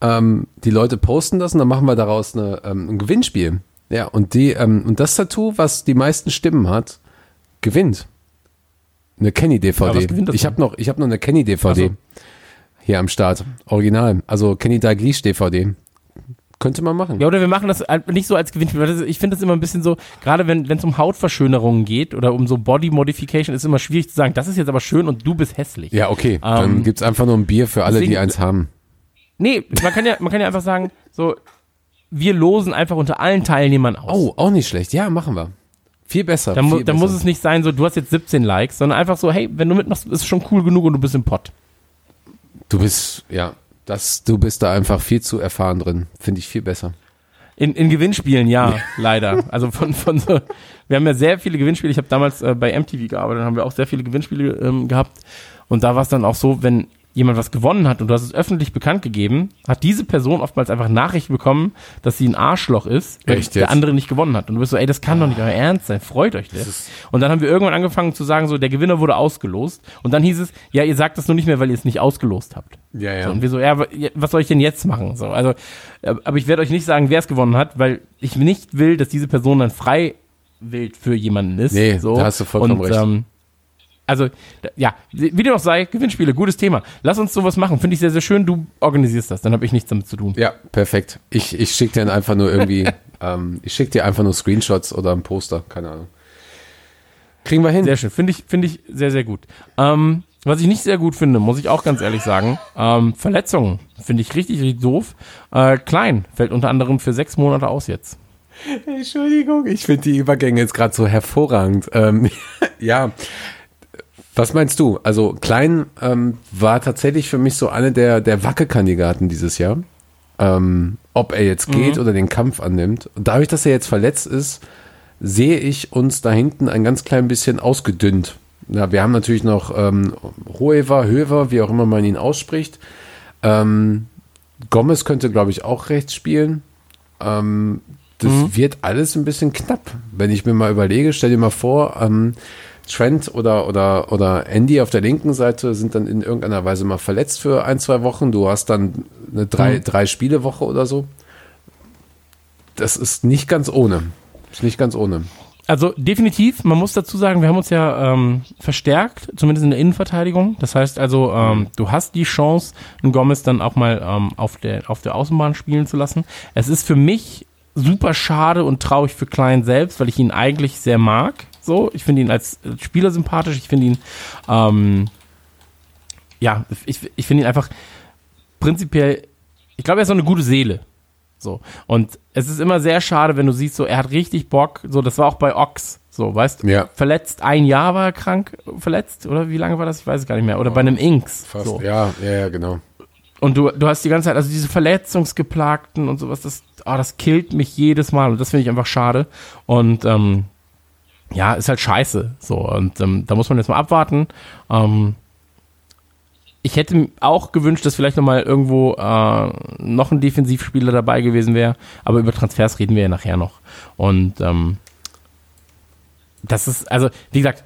Ähm, die Leute posten das und dann machen wir daraus eine, ähm, ein Gewinnspiel. Ja, und die, ähm, und das Tattoo, was die meisten Stimmen hat, gewinnt. Eine Kenny Ja, was DVD. gewinnt das ich habe noch, ich habe noch eine Kenny DVD Ach so. hier am Start. Original. Also Kenny Dalglish DVD. Könnte man machen. Ja, oder wir machen das nicht so als Gewinnspiel. Ich finde das immer ein bisschen so, gerade wenn es um Hautverschönerungen geht oder um so Body Modification, ist immer schwierig zu sagen, das ist jetzt aber schön und du bist hässlich. Ja, okay. Dann Ähm, gibt's einfach nur ein Bier für alle, die deswegen- eins haben. Nee, man kann ja, man kann ja einfach sagen, so, wir losen einfach unter allen Teilnehmern aus. Oh, auch nicht schlecht. Ja, machen wir. Viel besser. Da, mu viel da besser. muss es nicht sein, so, du hast jetzt 17 Likes, sondern einfach so, hey, wenn du mitmachst, ist es schon cool genug und du bist im Pott. Du bist, ja, das, du bist da einfach viel zu erfahren drin. Finde ich viel besser. In, in Gewinnspielen, ja, <laughs> leider. Also von, von so, wir haben ja sehr viele Gewinnspiele. Ich habe damals äh, bei MTV gearbeitet, haben wir auch sehr viele Gewinnspiele ähm, gehabt. Und da war es dann auch so, wenn jemand was gewonnen hat und du hast es öffentlich bekannt gegeben, hat diese Person oftmals einfach Nachricht bekommen, dass sie ein Arschloch ist, weil der andere nicht gewonnen hat. Und du bist so, ey, das kann doch nicht euer Ernst sein, freut euch das. Und dann haben wir irgendwann angefangen zu sagen, so, der Gewinner wurde ausgelost. Und dann hieß es, ja, ihr sagt das nur nicht mehr, weil ihr es nicht ausgelost habt. Ja, So, und wir so, ja, wa- ja, was soll ich denn jetzt machen? So, also, aber ich werde euch nicht sagen, wer es gewonnen hat, weil ich nicht will, dass diese Person dann frei wild für jemanden ist. Nee, so. da hast du vollkommen und, recht. Ähm, also, ja, wie dem auch sei, Gewinnspiele, gutes Thema. Lass uns sowas machen. Finde ich sehr, sehr schön. Du organisierst das, dann habe ich nichts damit zu tun. Ja, perfekt. Ich, ich schicke dir einfach nur irgendwie, <laughs> ähm, ich schicke dir einfach nur Screenshots oder ein Poster, keine Ahnung. Kriegen wir hin. Sehr schön. Finde ich, finde ich sehr, sehr gut. Ähm, was ich nicht sehr gut finde, muss ich auch ganz ehrlich sagen, ähm, Verletzungen finde ich richtig, richtig doof. Äh, Klein fällt unter anderem für sechs Monate aus jetzt. Entschuldigung, ich finde die Übergänge jetzt gerade so hervorragend. Ähm, <laughs> ja, was meinst du? Also Klein ähm, war tatsächlich für mich so eine der, der Wackelkandidaten dieses Jahr. Ähm, ob er jetzt geht oder den Kampf annimmt. Und dadurch, dass er jetzt verletzt ist, sehe ich uns da hinten ein ganz klein bisschen ausgedünnt. Ja, wir haben natürlich noch ähm, Hoever, Höver, wie auch immer man ihn ausspricht. Ähm, Gomez könnte, glaube ich, auch rechts spielen. Ähm, das wird alles ein bisschen knapp. Wenn ich mir mal überlege, stell dir mal vor, ähm, Trent oder, oder, oder Andy auf der linken Seite sind dann in irgendeiner Weise mal verletzt für ein, zwei Wochen. Du hast dann eine drei, drei Spiele Woche oder so. Das ist nicht ganz ohne. Ist nicht ganz ohne. Also definitiv, man muss dazu sagen, wir haben uns ja ähm, verstärkt, zumindest in der Innenverteidigung. Das heißt also, ähm, du hast die Chance, einen Gomez dann auch mal ähm, auf, der, auf der Außenbahn spielen zu lassen. Es ist für mich super schade und traurig für Klein selbst, weil ich ihn eigentlich sehr mag. So, ich finde ihn als Spieler sympathisch. Ich finde ihn, ähm, ja, ich, ich finde ihn einfach prinzipiell, ich glaube, er ist so eine gute Seele. So. Und es ist immer sehr schade, wenn du siehst, so, er hat richtig Bock. So, das war auch bei Ox. So, weißt du? Ja. Verletzt, ein Jahr war er krank, verletzt, oder wie lange war das? Ich weiß es gar nicht mehr. Oder bei einem Inks. Fast. So. Ja, ja, ja, genau. Und du, du hast die ganze Zeit, also diese Verletzungsgeplagten und sowas, das, ah, das killt mich jedes Mal und das finde ich einfach schade. Und ähm, ja, ist halt scheiße. So, und ähm, da muss man jetzt mal abwarten. Ähm, ich hätte auch gewünscht, dass vielleicht nochmal irgendwo äh, noch ein Defensivspieler dabei gewesen wäre, aber über Transfers reden wir ja nachher noch. Und ähm, das ist, also, wie gesagt,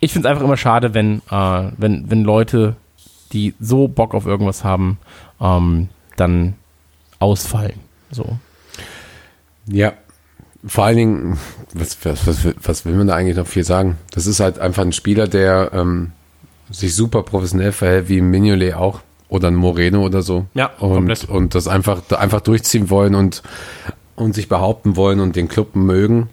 ich finde es einfach immer schade, wenn, äh, wenn, wenn Leute, die so Bock auf irgendwas haben, ähm, dann ausfallen. So. Ja. Vor allen Dingen, was, was, was, was will man da eigentlich noch viel sagen? Das ist halt einfach ein Spieler, der ähm, sich super professionell verhält, wie Mignolet auch. Oder ein Moreno oder so. Ja, und, komplett. und das einfach, einfach durchziehen wollen und, und sich behaupten wollen und den Club mögen.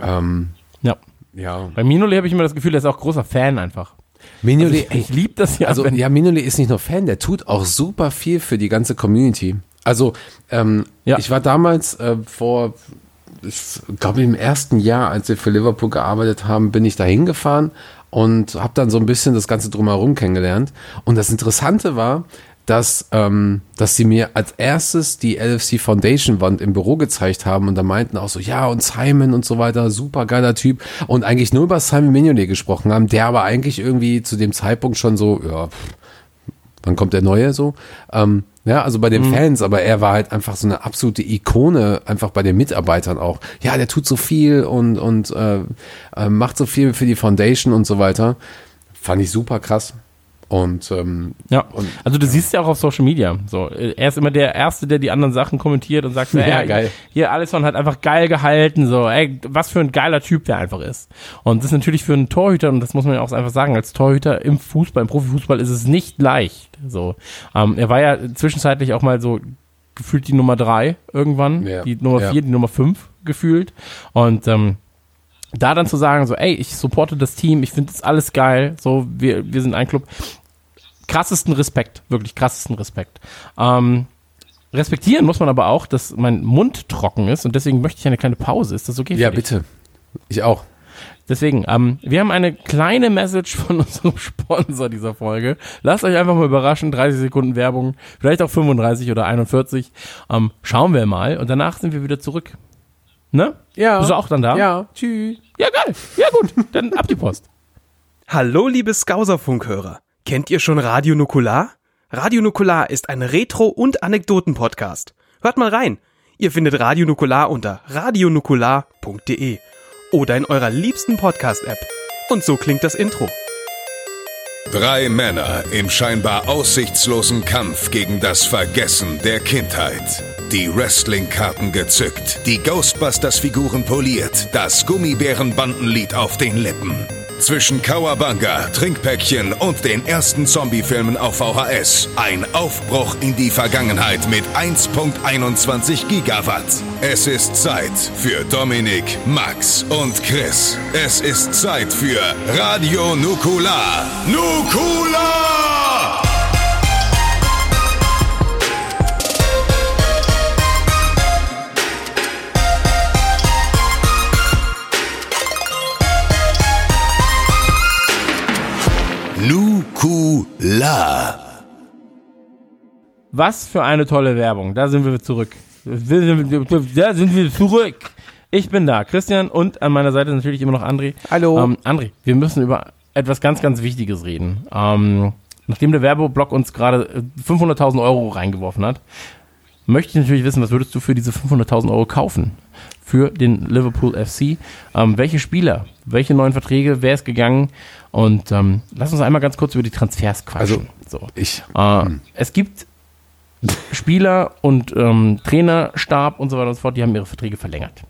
Ähm, Ja. ja. Bei Minole habe ich immer das Gefühl, der ist auch großer Fan einfach. Mignolet, Ich liebe das ja. Also ja, Minoli ist nicht nur Fan, der tut auch super viel für die ganze Community. Also ähm, Ja. ich war damals äh, vor, ich glaube im ersten Jahr, als wir für Liverpool gearbeitet haben, bin ich da hingefahren und habe dann so ein bisschen das Ganze drumherum kennengelernt. Und das Interessante war, dass, ähm, dass sie mir als erstes die LFC Foundation Wand im Büro gezeigt haben und da meinten auch so, ja, und Simon und so weiter, super geiler Typ und eigentlich nur über Simon Mignolet gesprochen haben, der aber eigentlich irgendwie zu dem Zeitpunkt schon so, ja, pff, wann kommt der Neue so? Ähm, ja, also bei den Fans, aber er war halt einfach so eine absolute Ikone, einfach bei den Mitarbeitern auch. Ja, der tut so viel und, und äh, äh, macht so viel für die Foundation und so weiter. Fand ich super krass. Und ähm, ja. und- also du siehst ja auch auf Social Media. So, er ist immer der Erste, der die anderen Sachen kommentiert und sagt, <laughs> Ja, ey, geil. Hier Alisson hat einfach geil gehalten. So, ey, was für ein geiler Typ der einfach ist. Und das ist natürlich für einen Torhüter und das muss man ja auch einfach sagen. Als Torhüter im Fußball, im Profifußball ist es nicht leicht. So, ähm, er war ja zwischenzeitlich auch mal so gefühlt die Nummer drei irgendwann, Ja. die Nummer Ja. vier, die Nummer fünf gefühlt. Und ähm, da dann zu sagen, so, ey, ich supporte das Team, ich finde das alles geil, so, wir, wir sind ein Club. Krassesten Respekt, wirklich krassesten Respekt. Ähm, respektieren muss man aber auch, dass mein Mund trocken ist und deswegen möchte ich eine kleine Pause. Ist das okay? für ja, bitte. Ich auch. Deswegen, ähm, wir haben eine kleine Message von <laughs> unserem Sponsor dieser Folge. Lasst euch einfach mal überraschen, 30 Sekunden Werbung, vielleicht auch 35 oder 41. Ähm, schauen wir mal und danach sind wir wieder zurück. Ne? Ja. Bist du auch dann da? Ja, tschüss. Ja, geil. Ja, gut. Dann ab die Post. <laughs> Hallo, liebe Skauserfunkhörer. Kennt ihr schon Radio Nukular? Radio Nukular ist ein Retro- und Anekdoten-Podcast. Hört mal rein. Ihr findet Radio Nukular unter radionukular.de oder in eurer liebsten Podcast-App. Und so klingt das Intro. Drei Männer im scheinbar aussichtslosen Kampf gegen das Vergessen der Kindheit. Die Wrestling-Karten gezückt, die Ghostbusters-Figuren poliert, das Gummibärenbandenlied auf den Lippen. Zwischen Kawabanga, Trinkpäckchen und den ersten Zombie-Filmen auf VHS. Ein Aufbruch in die Vergangenheit mit 1.21 Gigawatt. Es ist Zeit für Dominik, Max und Chris. Es ist Zeit für Radio Nukular. Nukular! Nukular. Was für eine tolle Werbung. Da sind wir zurück. Da sind wir zurück. Ich bin da, Christian, und an meiner Seite natürlich immer noch André. Hallo. Ähm, André, wir müssen über etwas ganz, ganz Wichtiges reden. Ähm, nachdem der Werbeblock uns gerade äh, 500.000 Euro reingeworfen hat, möchte ich natürlich wissen, was würdest du für diese 500.000 Euro kaufen? Für den Liverpool FC. Ähm, welche Spieler, welche neuen Verträge, wer ist gegangen? Und ähm, lass uns einmal ganz kurz über die Transfers quatschen. so. Ich. Äh, Es gibt Spieler und ähm, Trainerstab und so weiter und so fort, die haben ihre Verträge verlängert.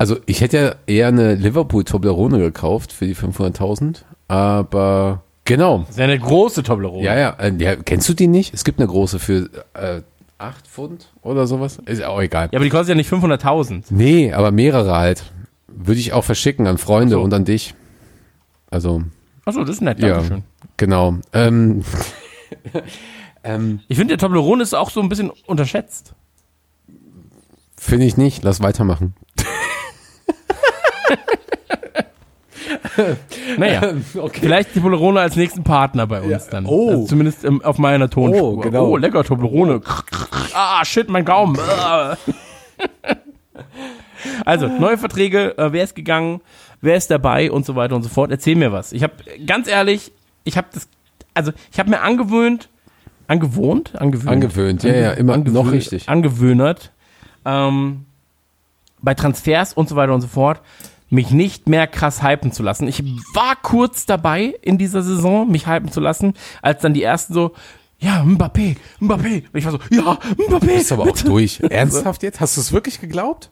Also ich hätte ja eher eine Liverpool Toblerone gekauft für die 500.000, aber genau. Das ist ja eine große Toblerone. Ja, ja, äh, ja, kennst du die nicht? Es gibt eine große für äh, 8 Pfund oder sowas. Ist auch egal. Ja, aber die kostet ja nicht 500.000. Nee, aber mehrere halt. Würde ich auch verschicken an Freunde so. und an dich. Also, Achso, das ist nett, ja, Dankeschön. genau. Ähm, <laughs> ähm, Ich finde, der Toblerone ist auch so ein bisschen unterschätzt. Finde ich nicht. Lass weitermachen. <laughs> <laughs> Naja, vielleicht die Toblerone als nächsten Partner bei uns dann. Oh. Also zumindest im, auf meiner Tonspur. Oh, genau. Oh, lecker Toblerone. ah, shit, mein Gaumen. <laughs> Also, neue Verträge, äh, wer ist gegangen, wer ist dabei und so weiter und so fort. Erzähl mir was. Ich habe, ganz ehrlich, ich habe das, also ich habe mir angewöhnt, angewohnt, angewöhnt. Angewöhnt, ja, ja, immer noch richtig. Angewöhnert, ähm, bei Transfers und so weiter und so fort, mich nicht mehr krass hypen zu lassen. Ich war kurz dabei in dieser Saison, mich hypen zu lassen, als dann die ersten so, ja, Mbappé, Mbappé. Und ich war so, ja, Mbappé. Ist aber auch bitte. durch. <laughs> Ernsthaft jetzt? Hast du es wirklich geglaubt?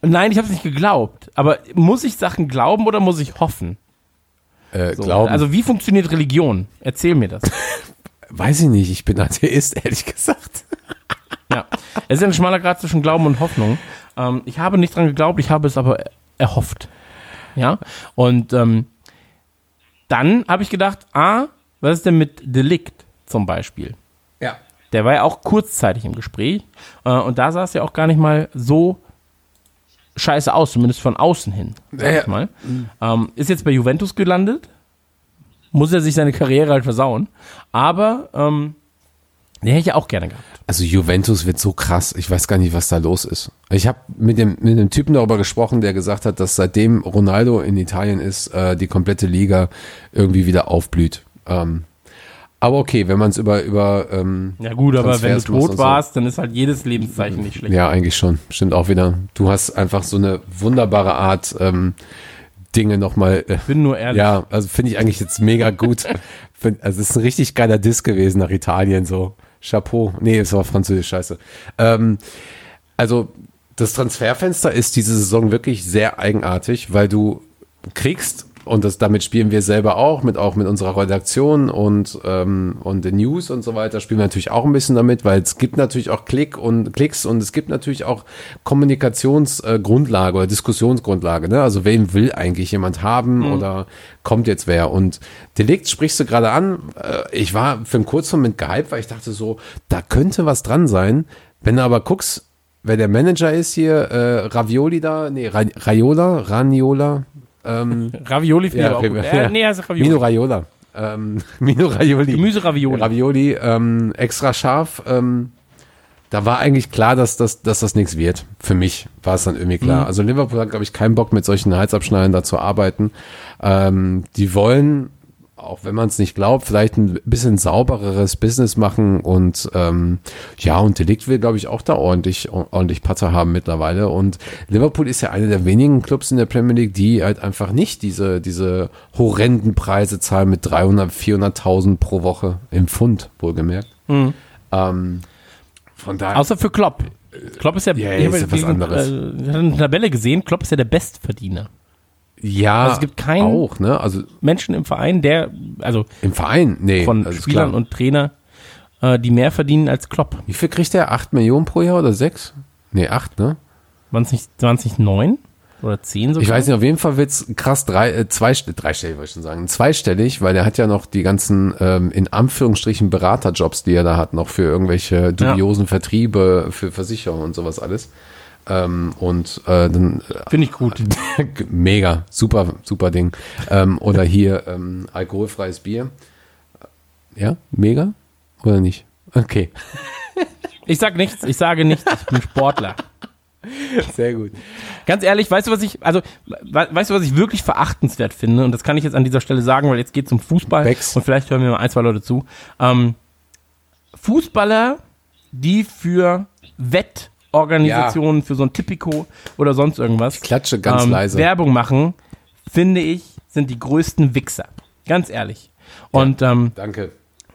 Nein, ich habe es nicht geglaubt. Aber muss ich Sachen glauben oder muss ich hoffen? Äh, So, glauben. Also wie funktioniert Religion? Erzähl mir das. <laughs> Weiß ich nicht. Ich bin Atheist, <laughs> ehrlich gesagt. Ja, es ist ein schmaler Grad zwischen Glauben und Hoffnung. Ähm, ich habe nicht dran geglaubt, ich habe es aber erhofft. Ja, und ähm, dann habe ich gedacht, ah, was ist denn mit Delikt zum Beispiel? Ja. Der war ja auch kurzzeitig im Gespräch äh, und da sah es ja auch gar nicht mal so scheiße aus, zumindest von außen hin. Sag ich mal. Ähm, ist jetzt bei Juventus gelandet, muss er sich seine Karriere halt versauen, aber ähm, den hätte ich ja auch gerne gehabt. Also Juventus wird so krass. Ich weiß gar nicht, was da los ist. Ich habe mit dem, mit dem Typen darüber gesprochen, der gesagt hat, dass seitdem Ronaldo in Italien ist, äh, die komplette Liga irgendwie wieder aufblüht. Ähm, aber okay, wenn man es über, über ähm, Ja gut, aber wenn du Transfers tot so. warst, dann ist halt jedes Lebenszeichen nicht schlecht. Ja, eigentlich schon. Stimmt auch wieder. Du hast einfach so eine wunderbare Art, ähm, Dinge nochmal. Äh, Ich bin nur ehrlich. ja, also finde ich eigentlich jetzt mega gut. <laughs> Find, also es ist ein richtig geiler Diss gewesen nach Italien so. Chapeau. Nee, es war französisch, scheiße. Ähm, also das Transferfenster ist diese Saison wirklich sehr eigenartig, weil du kriegst und das damit spielen wir selber auch mit auch mit unserer Redaktion und ähm, und den News und so weiter spielen wir natürlich auch ein bisschen damit, weil es gibt natürlich auch Klick und Klicks und es gibt natürlich auch Kommunikationsgrundlage oder Diskussionsgrundlage. Ne? Also wen will eigentlich jemand haben oder kommt jetzt wer? Und Delikt sprichst du gerade an. Äh, ich war für einen kurzen Moment gehypt, weil ich dachte so, da könnte was dran sein. Wenn du aber guckst, wer der Manager ist hier, äh, Ravioli da, nee, Ra Raiola, Raniola, ähm, <laughs> Ravioli finde ich ja, aber auch gut. Äh, nee, also Ravioli. Mino Raiola. Ähm, <laughs> Mino Ravioli. Gemüse-Ravioli. Ravioli, ähm, extra scharf. Ähm, da war eigentlich klar, dass das, dass das nichts wird. Für mich war es dann irgendwie klar. Mhm. Also Liverpool hat, glaube ich, keinen Bock mit solchen Halsabschneiden da zu arbeiten. Ähm, die wollen, auch wenn man es nicht glaubt, vielleicht ein bisschen saubereres Business machen und ähm, ja, und Delikt will, glaube ich, auch da ordentlich, ordentlich Patzer haben mittlerweile. Und Liverpool ist ja einer der wenigen Clubs in der Premier League, die halt einfach nicht diese, diese horrenden Preise zahlen mit 300, 400.000 pro Woche im Pfund, wohlgemerkt. Ähm, von daher. Außer für Klopp. Klopp ist ja, ich ist ja was anderes. Äh, eine Tabelle gesehen, Klopp ist ja der Bestverdiener. Ja, also es gibt keinen- auch, ne? Also Menschen im Verein, der, also im Verein, nee. von Spielern klar. und Trainer, äh, die mehr verdienen als Klopp. Wie viel kriegt der? 8 Millionen pro Jahr oder 6? Nee, 8, ne? Waren es nicht, waren es nicht neun oder zehn sogar? Ich weiß nicht, auf jeden Fall wird's krass drei, äh, zwei, dreistellig wollte ich schon sagen, zweistellig, weil der hat ja noch die ganzen, ähm, in Anführungsstrichen Beraterjobs, die er da hat, noch für irgendwelche dubiosen Vertriebe, für Versicherungen und sowas alles. Ähm, und äh, dann Finde ich gut. <laughs> mega, super, super Ding. Ähm, oder hier ähm, alkoholfreies Bier. Ja, mega oder nicht? Okay. <laughs> Ich sag nichts, ich sage nichts, ich bin Sportler. Sehr gut. Ganz ehrlich, weißt du, was ich, also, we weißt du, was ich wirklich verachtenswert finde? Und das kann ich jetzt an dieser Stelle sagen, weil jetzt geht es um Fußball. Becks. Und vielleicht hören mir mal ein, zwei Leute zu. Ähm, Fußballer, die für Wettorganisationen, für so ein Tipico oder sonst irgendwas Klatsche ganz ähm, leise. Werbung machen, finde ich, sind die größten Wichser. Ganz ehrlich. Und ähm, Danke.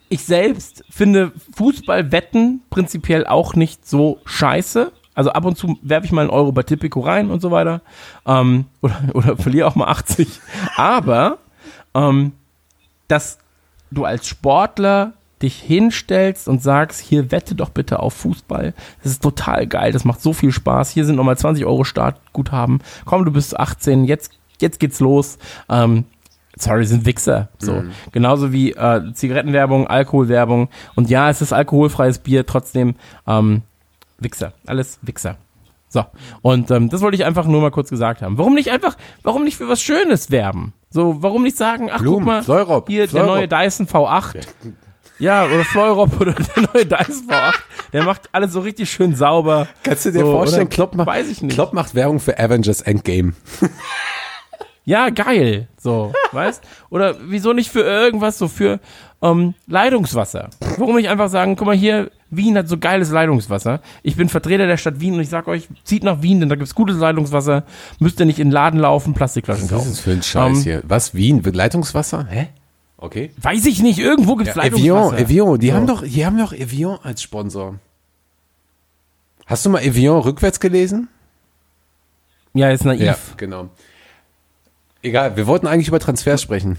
ich selbst finde Fußballwetten prinzipiell auch nicht so scheiße. Also ab und zu werfe ich mal einen Euro bei Tipico rein und so weiter. Ähm, <laughs> oder, oder verliere auch mal 80. Aber ähm, dass du als Sportler dich hinstellst und sagst, hier wette doch bitte auf Fußball. Das ist total geil, das macht so viel Spaß. Hier sind nochmal 20 Euro Startguthaben. Komm, du bist 18, jetzt, jetzt geht's los. Ähm, sorry, sind Wichser. So. Genauso wie äh, Zigarettenwerbung, Alkoholwerbung. Und ja, es ist alkoholfreies Bier, trotzdem ähm, Wichser. Alles Wichser. So. Und ähm, das wollte ich einfach nur mal kurz gesagt haben. Warum nicht einfach, warum nicht für was Schönes werben? So, warum nicht sagen, ach Blumen, guck mal, Fleurop, hier Fleurop. der neue Dyson V8. Ja, oder Fleurop oder der neue V8. Der macht alles so richtig schön sauber. Kannst du dir So, vorstellen, oder? Klopp macht, Weiß ich nicht. Klopp macht Werbung für Avengers Endgame. Ja, geil. So, weißt? Oder wieso nicht für irgendwas, so für ähm, Leitungswasser? Warum nicht einfach sagen, guck mal hier, Wien hat so geiles Leitungswasser. Ich bin Vertreter der Stadt Wien und ich sag euch, zieht nach Wien, denn da gibt's gutes Leitungswasser. Müsst ihr nicht in den Laden laufen, Plastikflaschen Was ist kaufen. das für ein Scheiß Ähm, hier? Was? Wien? Leitungswasser? Hä? Okay. Weiß ich nicht, irgendwo gibt's Evian, Leitungswasser. Evian, die So. haben doch, die haben doch Evian als Sponsor. Hast du mal Evian rückwärts gelesen? Ja, ist naiv. genau. Egal, wir wollten eigentlich über Transfers sprechen.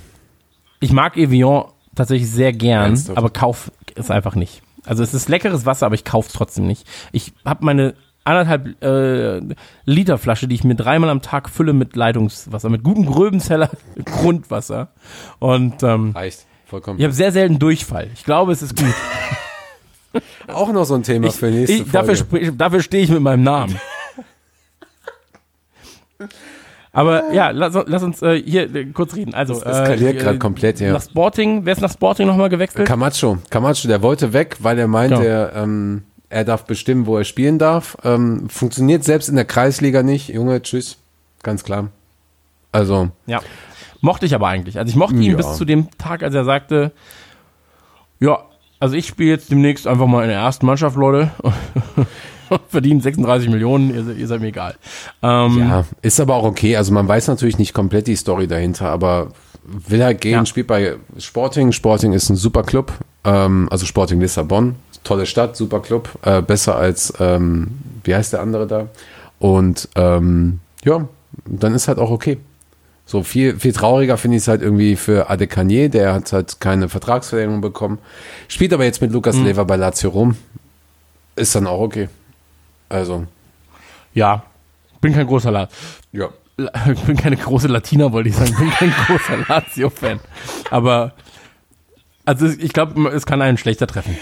Ich mag Evian tatsächlich sehr gern, Ernsthaft? aber kauf es einfach nicht. Also es ist leckeres Wasser, aber ich kauf's trotzdem nicht. Ich habe meine anderthalb äh, Liter Flasche, die ich mir dreimal am Tag fülle mit Leitungswasser, mit gutem Gröbenzeller <laughs> Grundwasser. Und ähm, Reicht. Vollkommen. ich habe sehr selten Durchfall. Ich glaube, es ist gut. <laughs> Auch noch so ein Thema für nächste Ich, dafür Folge. dafür stehe ich mit meinem Namen. Aber ja, lass, lass uns äh, hier äh, kurz reden. Also, Das eskaliert äh, grad komplett, ja. Nach Sporting, wer ist nach Sporting nochmal gewechselt? Camacho. Camacho, der wollte weg, weil er meint, Ja. er, ähm, er darf bestimmen, wo er spielen darf. Ähm, funktioniert selbst in der Kreisliga nicht. Junge, tschüss. Ganz klar. Also, Ja. Mochte ich aber eigentlich. Also ich mochte ihn Ja. bis zu dem Tag, als er sagte, ja, also ich spiele jetzt demnächst einfach mal in der ersten Mannschaft, Leute. <laughs> Verdienen 36 Millionen, ihr, ihr seid mir egal. Ähm, ja, ist aber auch okay. Also man weiß natürlich nicht komplett die Story dahinter, aber will halt gehen, Ja. spielt bei Sporting. Sporting ist ein super Club. Ähm, also Sporting Lissabon. Tolle Stadt, super Club. Äh, besser als, ähm, wie heißt der andere da? Und ähm, ja, dann ist halt auch okay. So viel, viel trauriger finde ich es halt irgendwie für Adekanier, der hat halt keine Vertragsverlängerung bekommen. Spielt aber jetzt mit Lukas Hm. Lever bei Lazio rum. Ist dann auch okay. Also, ja, bin kein großer La ja. <laughs> Ich bin keine große Latina, wollte ich sagen. bin kein großer Lazio-Fan. Aber also ich glaube, es kann einen schlechter treffen.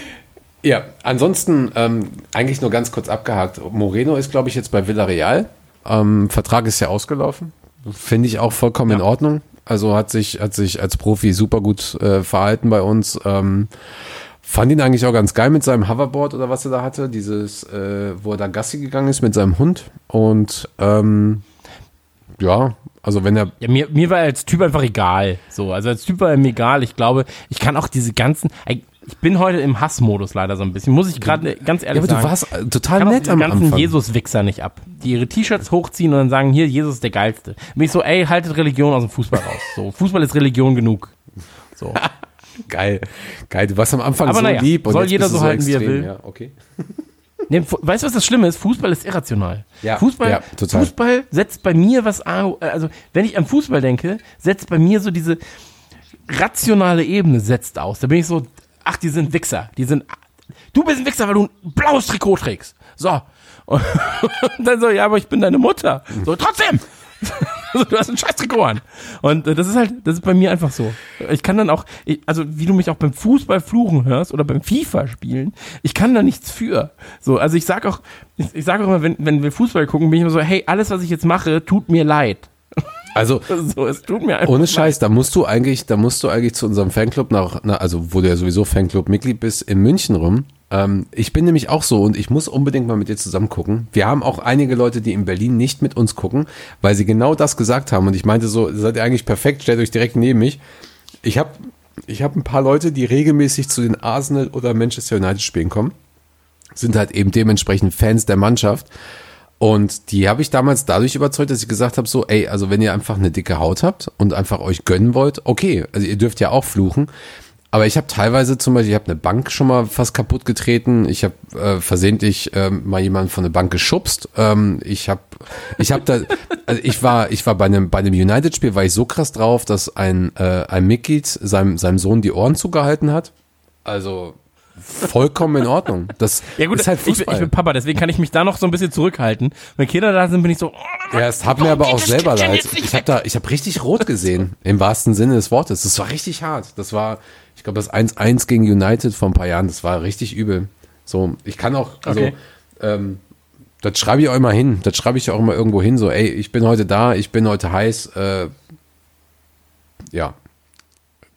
Ja, ansonsten ähm, eigentlich nur ganz kurz abgehakt. Moreno ist, glaube ich, jetzt bei Villarreal. Ähm, Vertrag ist ja ausgelaufen. Finde ich auch vollkommen in Ja. Ordnung. Also hat sich, hat sich als Profi super gut äh, verhalten bei uns. Ähm, fand ihn eigentlich auch ganz geil mit seinem Hoverboard oder was er da hatte. Dieses, äh, wo er da Gassi gegangen ist mit seinem Hund. Und ähm, ja, also wenn er Ja, mir, mir war er als Typ einfach egal. So, also als Typ war er mir egal. Ich glaube, ich kann auch diese ganzen. Ich bin heute im Hassmodus leider so ein bisschen. Muss ich gerade ganz ja, ehrlich aber du sagen. warst äh, total kann auch nett am ganzen Anfang. Jesus-Wichser nicht ab. Die ihre T-Shirts hochziehen und dann sagen, hier, Jesus ist der Geilste. Bin ich so, ey, haltet Religion aus dem Fußball raus. So, Fußball ist Religion genug. So. <laughs> Geil, geil. Du warst am Anfang Aber so naja, lieb und soll jeder du so halten, wie er extrem. will. Ja, okay. Nee, weißt du, was das Schlimme ist? Fußball ist irrational. Ja, Fußball, ja, total. Fußball setzt bei mir was, an- also wenn ich an Fußball denke, setzt bei mir so diese rationale Ebene setzt aus. Da bin ich so, ach, die sind Wichser. Die sind, du bist ein Wichser, weil du ein blaues Trikot trägst. So. <laughs> Und dann so, ja, aber ich bin deine Mutter. So, trotzdem. <laughs> Also, du hast ein scheiß Trikot an. Und äh, das ist halt, das ist bei mir einfach so. Ich kann dann auch, ich, also wie du mich auch beim Fußball fluchen hörst oder beim FIFA spielen, ich kann da nichts für. So, also ich sag auch, ich, ich sag auch immer, wenn, wenn wir Fußball gucken, bin ich immer so, hey, alles, was ich jetzt mache, tut mir leid. Also <laughs> So, es tut mir einfach ohne. Scheiß, da musst du eigentlich, da musst du eigentlich zu unserem Fanclub nach, na, also wo du ja sowieso Fanclub-Mitglied bist, in München rum Ähm, ich bin nämlich auch so und ich muss unbedingt mal mit dir zusammen gucken. Wir haben auch einige Leute, die in Berlin nicht mit uns gucken, weil sie genau das gesagt haben. Und ich meinte so, seid ihr eigentlich perfekt, stellt euch direkt neben mich. Ich habe ich hab ein paar Leute, die regelmäßig zu den Arsenal oder Manchester United Spielen kommen. Sind halt eben dementsprechend Fans der Mannschaft. Und die habe ich damals dadurch überzeugt, dass ich gesagt habe, so, ey, also wenn ihr einfach eine dicke Haut habt und einfach euch gönnen wollt, okay, also ihr dürft ja auch fluchen. Aber ich habe teilweise zum Beispiel, ich habe eine Bank schon mal fast kaputt getreten. Ich habe äh, versehentlich äh, mal jemanden von der Bank geschubst. Ähm, ich habe, ich habe da, <laughs> also ich war, ich war bei einem bei einem United-Spiel, war ich so krass drauf, dass ein äh, ein Mitglied seinem seinem Sohn die Ohren zugehalten hat. Also vollkommen in Ordnung. Das <laughs> Ja gut, ist halt ich, bin- Fußball. ich bin Papa, deswegen kann ich mich da noch so ein bisschen zurückhalten. Wenn Kinder da sind, bin ich so, oh, Ja, es hat mir aber auch selber leid. Ich habe da, ich habe richtig rot gesehen, im wahrsten Sinne des Wortes. Das war richtig hart. Das war, ich glaube, das 1-1 gegen United vor ein paar Jahren, das war richtig übel. So, ich kann auch, also, Okay. ähm, das schreibe ich auch immer hin. Das schreibe ich auch immer irgendwo hin. So, ey, ich bin heute da, ich bin heute heiß. Äh, ja,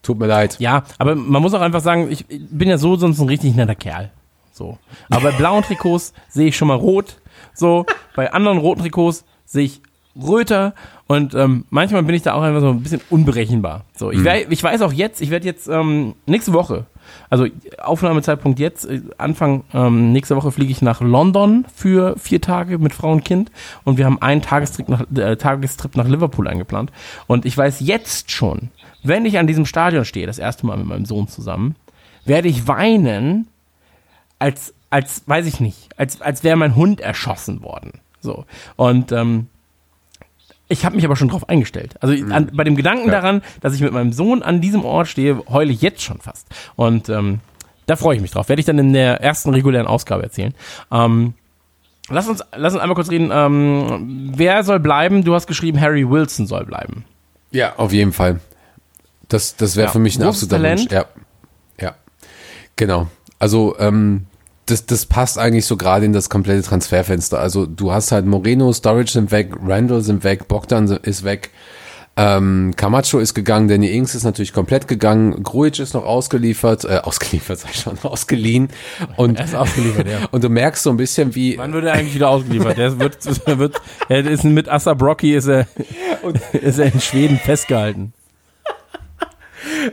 tut mir leid. Ja, aber man muss auch einfach sagen, ich bin ja so sonst ein richtig netter Kerl. So. Aber bei blauen Trikots sehe ich schon mal rot. So, bei anderen roten Trikots sehe ich röter und ähm, manchmal bin ich da auch einfach so ein bisschen unberechenbar. So, ich, wär, ich weiß auch jetzt, ich werde jetzt ähm, nächste Woche, also Aufnahmezeitpunkt jetzt, äh, Anfang ähm, nächste Woche fliege ich nach London für vier Tage mit Frau und Kind und wir haben einen Tagestrip nach, äh, Tagestrip nach Liverpool eingeplant und ich weiß jetzt schon, wenn ich an diesem Stadion stehe, das erste Mal mit meinem Sohn zusammen, werde ich weinen, als, als, weiß ich nicht, als, als wäre mein Hund erschossen worden. So. Und ähm, ich habe mich aber schon drauf eingestellt. Also an, bei dem Gedanken daran, dass ich mit meinem Sohn an diesem Ort stehe, heule ich jetzt schon fast. Und ähm, da freue ich mich drauf. Werde ich dann in der ersten regulären Ausgabe erzählen. Ähm, lass, uns, lass uns einmal kurz reden. Ähm, wer soll bleiben? Du hast geschrieben, Harry Wilson soll bleiben. Ja, auf jeden Fall. Das, das wäre Ja, für mich ein großes absoluter Wunsch. Talent. Ja. Ja. Genau. Also, ähm, das, das passt eigentlich so gerade in das komplette Transferfenster. Also, du hast halt Moreno, Storage sind weg, Randall sind weg, Bogdan ist weg. Ähm, Camacho ist gegangen, Danny Ings ist natürlich komplett gegangen, Grujic ist noch ausgeliefert, äh, <laughs> ausgeliefert, ich schon, ausgeliehen. Und, Er ist ausgeliefert, ja. <laughs> und du merkst so ein bisschen, wie, Wann wird er eigentlich wieder ausgeliefert? Der wird, <laughs> er wird, er ist mit Assa Brocky ist er, ist er in Schweden festgehalten.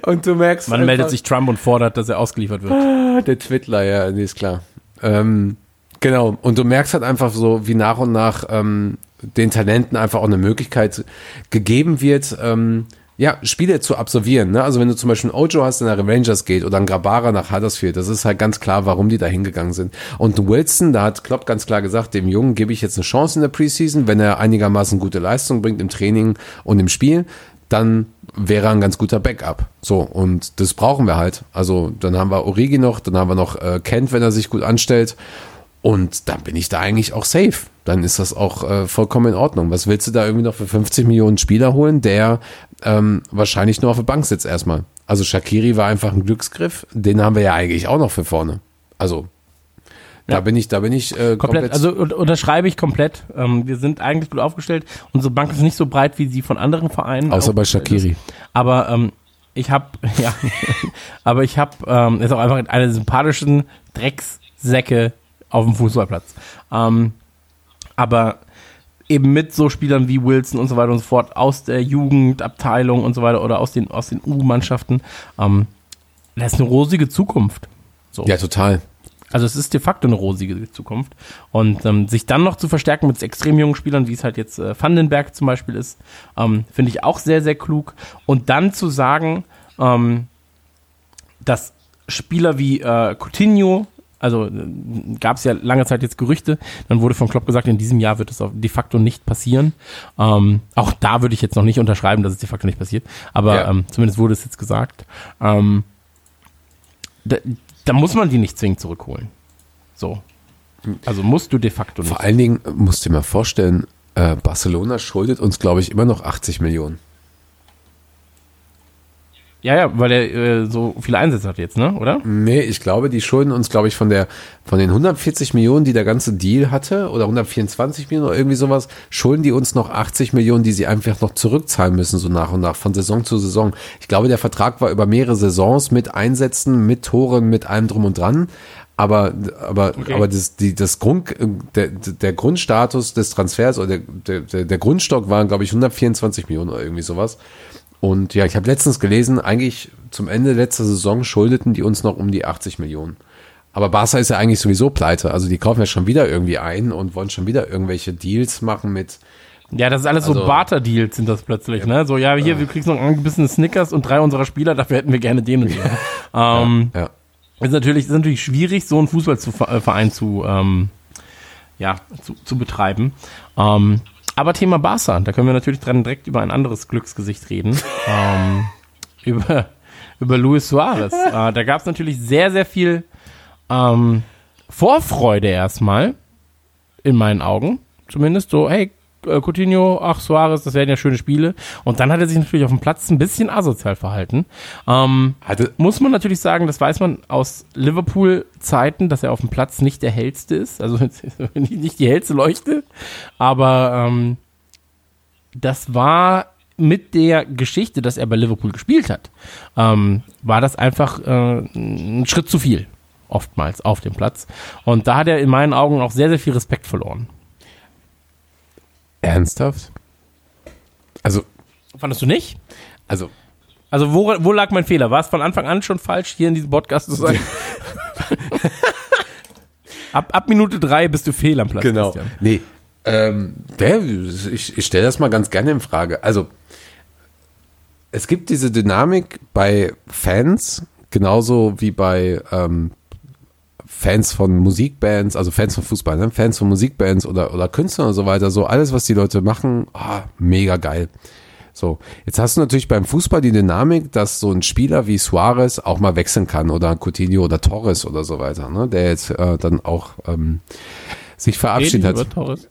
Und du merkst, Wann einfach- meldet sich Trump und fordert, dass er ausgeliefert wird? Der Twittler, ja, nee, ist klar. Ähm, genau, und du merkst halt einfach so, wie nach und nach ähm, den Talenten einfach auch eine Möglichkeit gegeben wird, ähm, ja, Spiele zu absolvieren. Ne? Also wenn du zum Beispiel einen Ojo hast, der nach Rangers geht oder einen Grabara nach Huddersfield, das ist halt ganz klar, warum die da hingegangen sind. Und Wilson, da hat Klopp ganz klar gesagt, dem Jungen gebe ich jetzt eine Chance in der Preseason, wenn er einigermaßen gute Leistung bringt im Training und im Spiel, dann wäre er ein ganz guter Backup. So, und das brauchen wir halt. Also dann haben wir Origi noch, dann haben wir noch äh, Kent, wenn er sich gut anstellt. Und dann bin ich da eigentlich auch safe. Dann ist das auch äh, vollkommen in Ordnung. Was willst du da irgendwie noch für 50 Millionen Spieler holen, der ähm, wahrscheinlich nur auf der Bank sitzt erstmal? Also Shakiri war einfach ein Glücksgriff. Den haben wir ja eigentlich auch noch für vorne. Also da bin ich, da bin ich äh, komplett, Komplett, also un- unterschreibe ich komplett. Ähm, wir sind eigentlich gut aufgestellt. Unsere Bank ist nicht so breit, wie sie von anderen Vereinen. außer bei Shakiri. Ist. Aber ähm, ich habe, <laughs> ja, aber ich habe, ähm, ist auch einfach eine der sympathischen Dreckssäcke auf dem Fußballplatz. Ähm, aber eben mit so Spielern wie Wilson und so weiter und so fort aus der Jugendabteilung und so weiter oder aus den, aus den U-Mannschaften, ähm, das ist eine rosige Zukunft. So. Ja, total. Also es ist de facto eine rosige Zukunft. Und ähm, sich dann noch zu verstärken mit extrem jungen Spielern, wie es halt jetzt äh, Vandenberg zum Beispiel ist, ähm, finde ich auch sehr, sehr klug. Und dann zu sagen, ähm, dass Spieler wie äh, Coutinho, also gab es ja lange Zeit jetzt Gerüchte, dann wurde von Klopp gesagt, in diesem Jahr wird es de facto nicht passieren. Ähm, auch da würde ich jetzt noch nicht unterschreiben, dass es de facto nicht passiert, aber Ja. ähm, zumindest wurde es jetzt gesagt. Ähm, da, muss man die nicht zwingend zurückholen. So. Also musst du de facto nicht. Vor allen Dingen äh, musst du dir mal vorstellen, äh, Barcelona schuldet uns, glaube ich, immer noch 80 Millionen. Ja, ja, weil er äh, so viele Einsätze hat jetzt, ne? Oder? Nee, ich glaube, die schulden uns, glaube ich, von der von den 140 Millionen, die der ganze Deal hatte, oder 124 Millionen oder irgendwie sowas, schulden die uns noch 80 Millionen, die sie einfach noch zurückzahlen müssen, so nach und nach, von Saison zu Saison. Ich glaube, der Vertrag war über mehrere Saisons mit Einsätzen, mit Toren, mit allem drum und dran. Aber, aber, Okay. aber das, die, das Grund, der, der Grundstatus des Transfers oder der, der, der Grundstock waren, glaube ich, 124 Millionen oder irgendwie sowas. Und ja, ich habe letztens gelesen, eigentlich zum Ende letzter Saison schuldeten die uns noch um die 80 Millionen. Aber Barca ist ja eigentlich sowieso pleite. Also die kaufen ja schon wieder irgendwie ein und wollen schon wieder irgendwelche Deals machen mit. Ja, das ist alles so Also- Barter-Deals sind das plötzlich, ne? So, ja, hier, wir kriegst noch angebissene Snickers und drei unserer Spieler, dafür hätten wir gerne den und den. ähm, Ja. ist natürlich, ist natürlich schwierig, so einen Fußballverein zu, ähm, ja, zu, zu betreiben. Ähm, aber Thema Barca, da können wir natürlich dran direkt über ein anderes Glücksgesicht reden. <laughs> ähm, über, über Luis Suarez. <laughs> Äh, da gab es natürlich sehr, sehr viel ähm, Vorfreude erstmal, in meinen Augen. Zumindest so, hey, Coutinho, ach, Suarez, das werden ja schöne Spiele. Und dann hat er sich natürlich auf dem Platz ein bisschen asozial verhalten. Ähm, Hatte, muss man natürlich sagen, das weiß man aus Liverpool-Zeiten, dass er auf dem Platz nicht der hellste ist, also nicht <laughs> nicht die hellste Leuchte, aber ähm, das war mit der Geschichte, dass er bei Liverpool gespielt hat, ähm, war das einfach äh, ein Schritt zu viel, oftmals auf dem Platz. Und da hat er in meinen Augen auch sehr, sehr viel Respekt verloren. Ernsthaft? Also, Fandest du nicht? also, Also wo, wo lag mein Fehler? War es von Anfang an schon falsch, hier in diesem Podcast zu sein? <laughs> ab, ab Minute drei bist du fehl am Platz. genau. Christian. Nee, ähm, der, ich, ich stelle das mal ganz gerne in Frage. Also, es gibt diese Dynamik bei Fans, genauso wie bei ähm, Fans von Musikbands, also Fans von Fußball, ne? Fans von Musikbands oder, oder Künstlern und so weiter, so alles, was die Leute machen, ah, mega geil. So, jetzt hast du natürlich beim Fußball die Dynamik, dass so ein Spieler wie Suarez auch mal wechseln kann oder Coutinho oder Torres oder so weiter, ne? der jetzt äh, dann auch ähm, sich verabschiedet hat.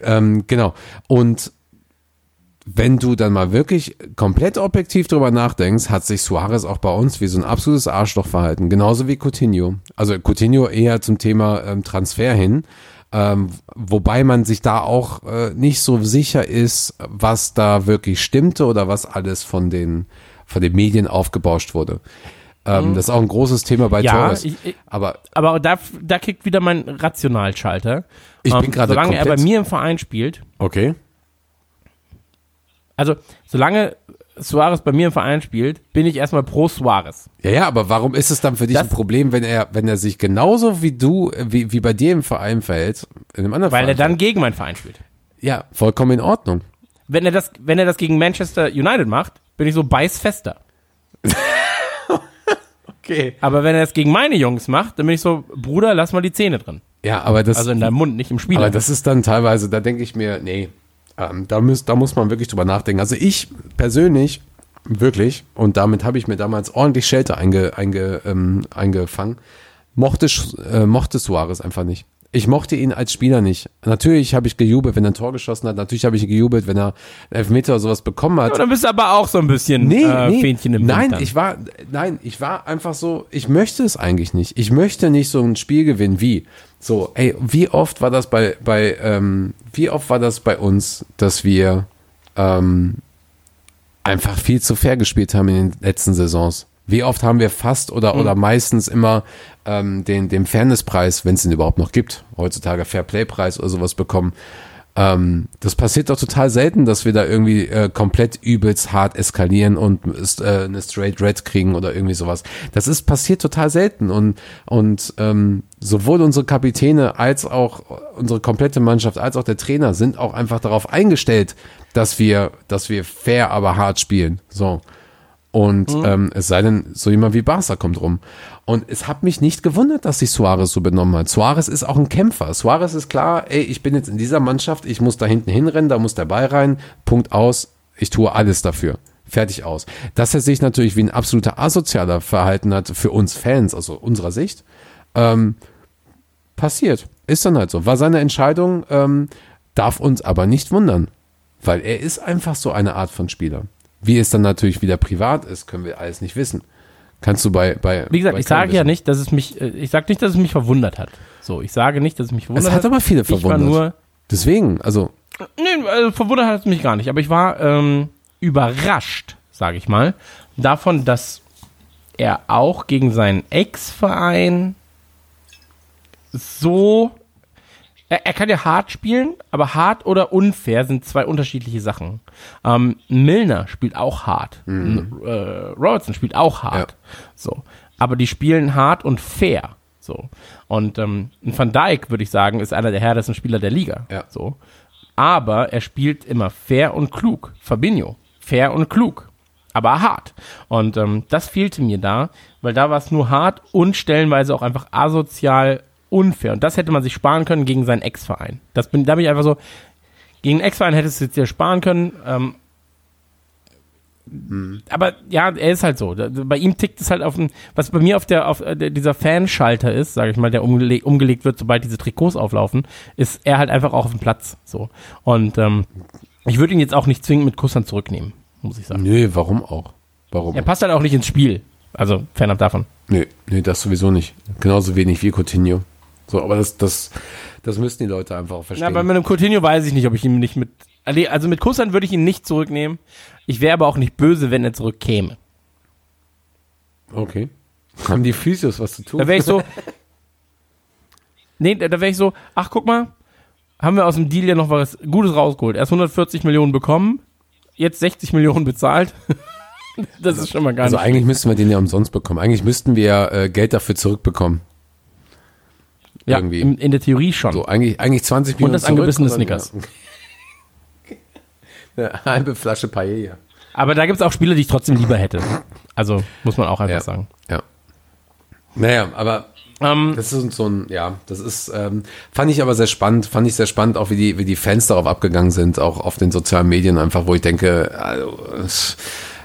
Ähm, genau. Und wenn du dann mal wirklich komplett objektiv drüber nachdenkst, hat sich Suarez auch bei uns wie so ein absolutes Arschloch verhalten. Genauso wie Coutinho. Also Coutinho eher zum Thema ähm, Transfer hin. Ähm, wobei man sich da auch äh, nicht so sicher ist, was da wirklich stimmte oder was alles von den, von den Medien aufgebauscht wurde. Ähm, Das ist auch ein großes Thema bei Ja, Torres. ich- ich- Aber Aber da, da kickt wieder mein Rationalschalter. Ich bin Ähm, gerade Solange er bei komplett- mir im Verein spielt, okay. Also solange Suarez bei mir im Verein spielt, bin ich erstmal pro Suarez. Ja, ja, aber warum ist es dann für dich Das- ein Problem, wenn er, wenn er sich genauso wie du, wie, wie bei dir im Verein verhält, in einem anderen Weil er Verein dann gegen meinen Verein spielt. Ja, vollkommen in Ordnung. Wenn er das, wenn er das gegen Manchester United macht, bin ich so beißfester. <laughs> Okay. Aber wenn er das gegen meine Jungs macht, dann bin ich so, Bruder, lass mal die Zähne drin. Ja, aber das, Also in deinem Mund, nicht im Spiel. aber das ist dann teilweise, da denke ich mir, nee, ähm, da, muss, da muss man wirklich drüber nachdenken. Also ich persönlich, wirklich, und damit habe ich mir damals ordentlich Schelte einge, einge, ähm, eingefangen, mochte, äh, mochte Suarez einfach nicht. Ich mochte ihn als Spieler nicht. Natürlich habe ich gejubelt, wenn er ein Tor geschossen hat. Natürlich habe ich gejubelt, wenn er einen Elfmeter oder sowas bekommen hat. Ja, dann bist du aber auch so ein bisschen Nee, äh, nee. Fähnchen im nein, ich war, nein, ich war einfach so, ich möchte es eigentlich nicht. Ich möchte nicht so ein Spiel gewinnen wie, so, ey, wie oft war das bei, bei, ähm, wie oft war das bei uns, dass wir, ähm, einfach viel zu fair gespielt haben in den letzten Saisons? Wie oft haben wir fast oder, Mhm. oder meistens immer ähm, den, den Fairnesspreis, wenn es ihn überhaupt noch gibt, heutzutage Fairplay-Preis oder sowas bekommen? Ähm, das passiert doch total selten, dass wir da irgendwie äh, komplett übelst hart eskalieren und äh, eine Straight Red kriegen oder irgendwie sowas. Das ist passiert total selten und und ähm, sowohl unsere Kapitäne als auch unsere komplette Mannschaft als auch der Trainer sind auch einfach darauf eingestellt, dass wir dass wir fair aber hart spielen. So. Und ähm, es sei denn, so jemand wie Barca kommt rum. Und es hat mich nicht gewundert, dass sich Suarez so benommen hat. Suarez ist auch ein Kämpfer. Suarez ist klar, ey, ich bin jetzt in dieser Mannschaft, ich muss da hinten hinrennen, da muss der Ball rein, Punkt aus, ich tue alles dafür. Fertig aus. Dass er sich natürlich wie ein absoluter Asozialer verhalten hat für uns Fans, also unserer Sicht, ähm, passiert. Ist dann halt so. War seine Entscheidung, ähm, darf uns aber nicht wundern. Weil er ist einfach so eine Art von Spieler. Wie es dann natürlich wieder privat ist, können wir alles nicht wissen. Kannst du bei, bei Wie gesagt, bei ich sage ja nicht, dass es mich, äh, ich sage nicht, dass es mich verwundert hat. So, ich sage nicht, dass es mich Es verwundert hat aber viele Ich war verwundert. nur, Deswegen, also, nee, also verwundert hat es mich gar nicht, aber ich war ähm, überrascht, sage ich mal, davon, dass er auch gegen seinen Ex-Verein so. Er, er kann ja hart spielen, aber hart oder unfair sind zwei unterschiedliche Sachen. Ähm, Milner spielt auch hart. N- Äh, Robertson spielt auch hart. So. Aber die spielen hart und fair. So. Und ähm, Van Dijk, würde ich sagen, ist einer der härtesten Spieler der Liga. Ja. So. Aber er spielt immer fair und klug. Fabinho. Fair und klug. Aber hart. Und ähm, das fehlte mir da, weil da war es nur hart und stellenweise auch einfach asozial unfair. Und das hätte man sich sparen können gegen seinen Ex-Verein. Das bin, da bin ich einfach so, gegen einen Ex-Verein hättest du es dir sparen können. Ähm, aber ja, er ist halt so. Bei ihm tickt es halt auf dem, was bei mir auf der, auf äh, der, dieser Fanschalter ist, sage ich mal, der umgele umgelegt wird, sobald diese Trikots auflaufen, ist er halt einfach auch auf dem Platz. So. Und ähm, ich würde ihn jetzt auch nicht zwingend mit Kusshand zurücknehmen, muss ich sagen. nö, warum auch? Warum? Er passt halt auch nicht ins Spiel. Also fernab davon. Nö, nee, das sowieso nicht. Genauso wenig wie Coutinho. So, aber das, das, das müssten die Leute einfach verstehen. bei einem Coutinho weiß ich nicht, ob ich ihn nicht mit. Also mit Kusshand würde ich ihn nicht zurücknehmen. Ich wäre aber auch nicht böse, wenn er zurückkäme. okay. Haben die Physios was zu tun? Da wäre ich so. nee, da, wäre ich so, ach guck mal, haben wir aus dem Deal ja noch was Gutes rausgeholt. Erst 140 Millionen bekommen, jetzt 60 Millionen bezahlt. <laughs> das ist schon mal gar also nicht. eigentlich müssten wir den ja umsonst bekommen. Eigentlich müssten wir ja äh, Geld dafür zurückbekommen. Ja, irgendwie. in, in der Theorie schon. So, eigentlich, eigentlich 20 Und Millionen das zurück angebissene dann- Snickers. <laughs> Eine halbe Flasche Paella. Aber da gibt es auch Spiele, die ich trotzdem lieber hätte. Also muss man auch einfach Ja. sagen. Ja. Naja, aber Ähm, Das ist so ein, ja, das ist, ähm, fand ich aber sehr spannend, fand ich sehr spannend, auch wie die, wie die Fans darauf abgegangen sind, auch auf den sozialen Medien einfach, wo ich denke, also,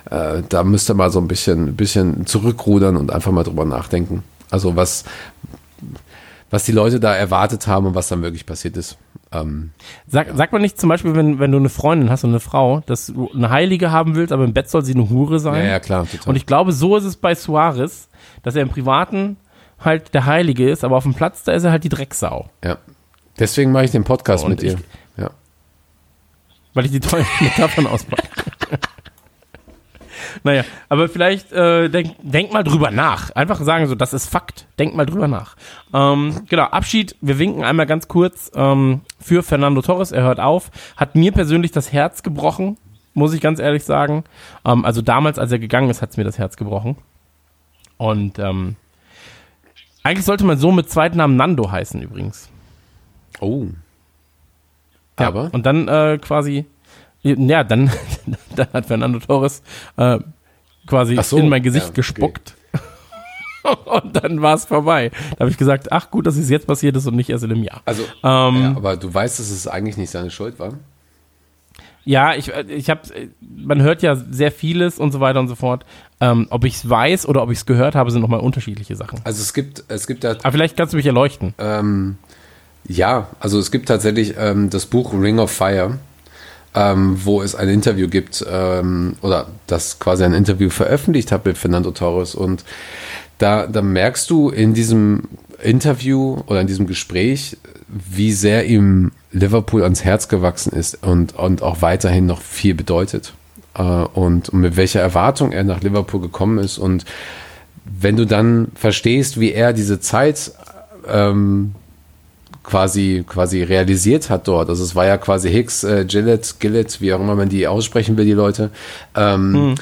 äh, da müsste mal so ein bisschen, ein bisschen zurückrudern und einfach mal drüber nachdenken. Also was, was die Leute da erwartet haben und was dann wirklich passiert ist. Ähm, Sag, sagt man nicht zum Beispiel, wenn, wenn du eine Freundin hast und eine Frau, dass du eine Heilige haben willst, aber im Bett soll sie eine Hure sein? ja, ja, klar, total. Und ich glaube, so ist es bei Suarez, dass er im Privaten halt der Heilige ist, aber auf dem Platz, da ist er halt die Drecksau. ja. Deswegen mache ich den Podcast Und mit dir. ich- Ja. Weil ich die tollen <laughs> Metaphern auspacke. Naja, aber vielleicht äh, denk, denk mal drüber nach. Einfach sagen so, das ist Fakt. Denk mal drüber nach. Ähm, genau, Abschied. Wir winken einmal ganz kurz ähm, für Fernando Torres. Er hört auf. Hat mir persönlich das Herz gebrochen, muss ich ganz ehrlich sagen. Ähm, also damals, als er gegangen ist, hat es mir das Herz gebrochen. Und ähm, eigentlich sollte man so mit Zweitnamen Nando heißen übrigens. Oh. Ja, Aber? Und dann äh, quasi, ja, dann, <laughs> dann hat Fernando Torres äh, quasi so, in mein Gesicht ja, okay. gespuckt. <laughs> und dann war es vorbei. Da habe ich gesagt, ach gut, dass es jetzt passiert ist und nicht erst in einem Jahr. Also, Ähm, ja, aber du weißt, dass es eigentlich nicht seine Schuld war. Ja, ich, ich habe, man hört ja sehr vieles und so weiter und so fort. Ähm, ob ich es weiß oder ob ich es gehört habe, sind nochmal unterschiedliche Sachen. Also es gibt, es gibt da Aber vielleicht kannst du mich erleuchten. Ähm, ja, also es gibt tatsächlich ähm, das Buch Ring of Fire, ähm, wo es ein Interview gibt ähm, oder das quasi ein Interview veröffentlicht hat mit Fernando Torres und da, da merkst du in diesem Interview oder in diesem Gespräch, wie sehr ihm Liverpool ans Herz gewachsen ist und, und auch weiterhin noch viel bedeutet. Äh, und, und mit welcher Erwartung er nach Liverpool gekommen ist. Und wenn du dann verstehst, wie er diese Zeit ähm, quasi, quasi realisiert hat dort. Also es war ja quasi Hicks, äh, Gillett, Gillett, wie auch immer man die aussprechen will, die Leute, ähm,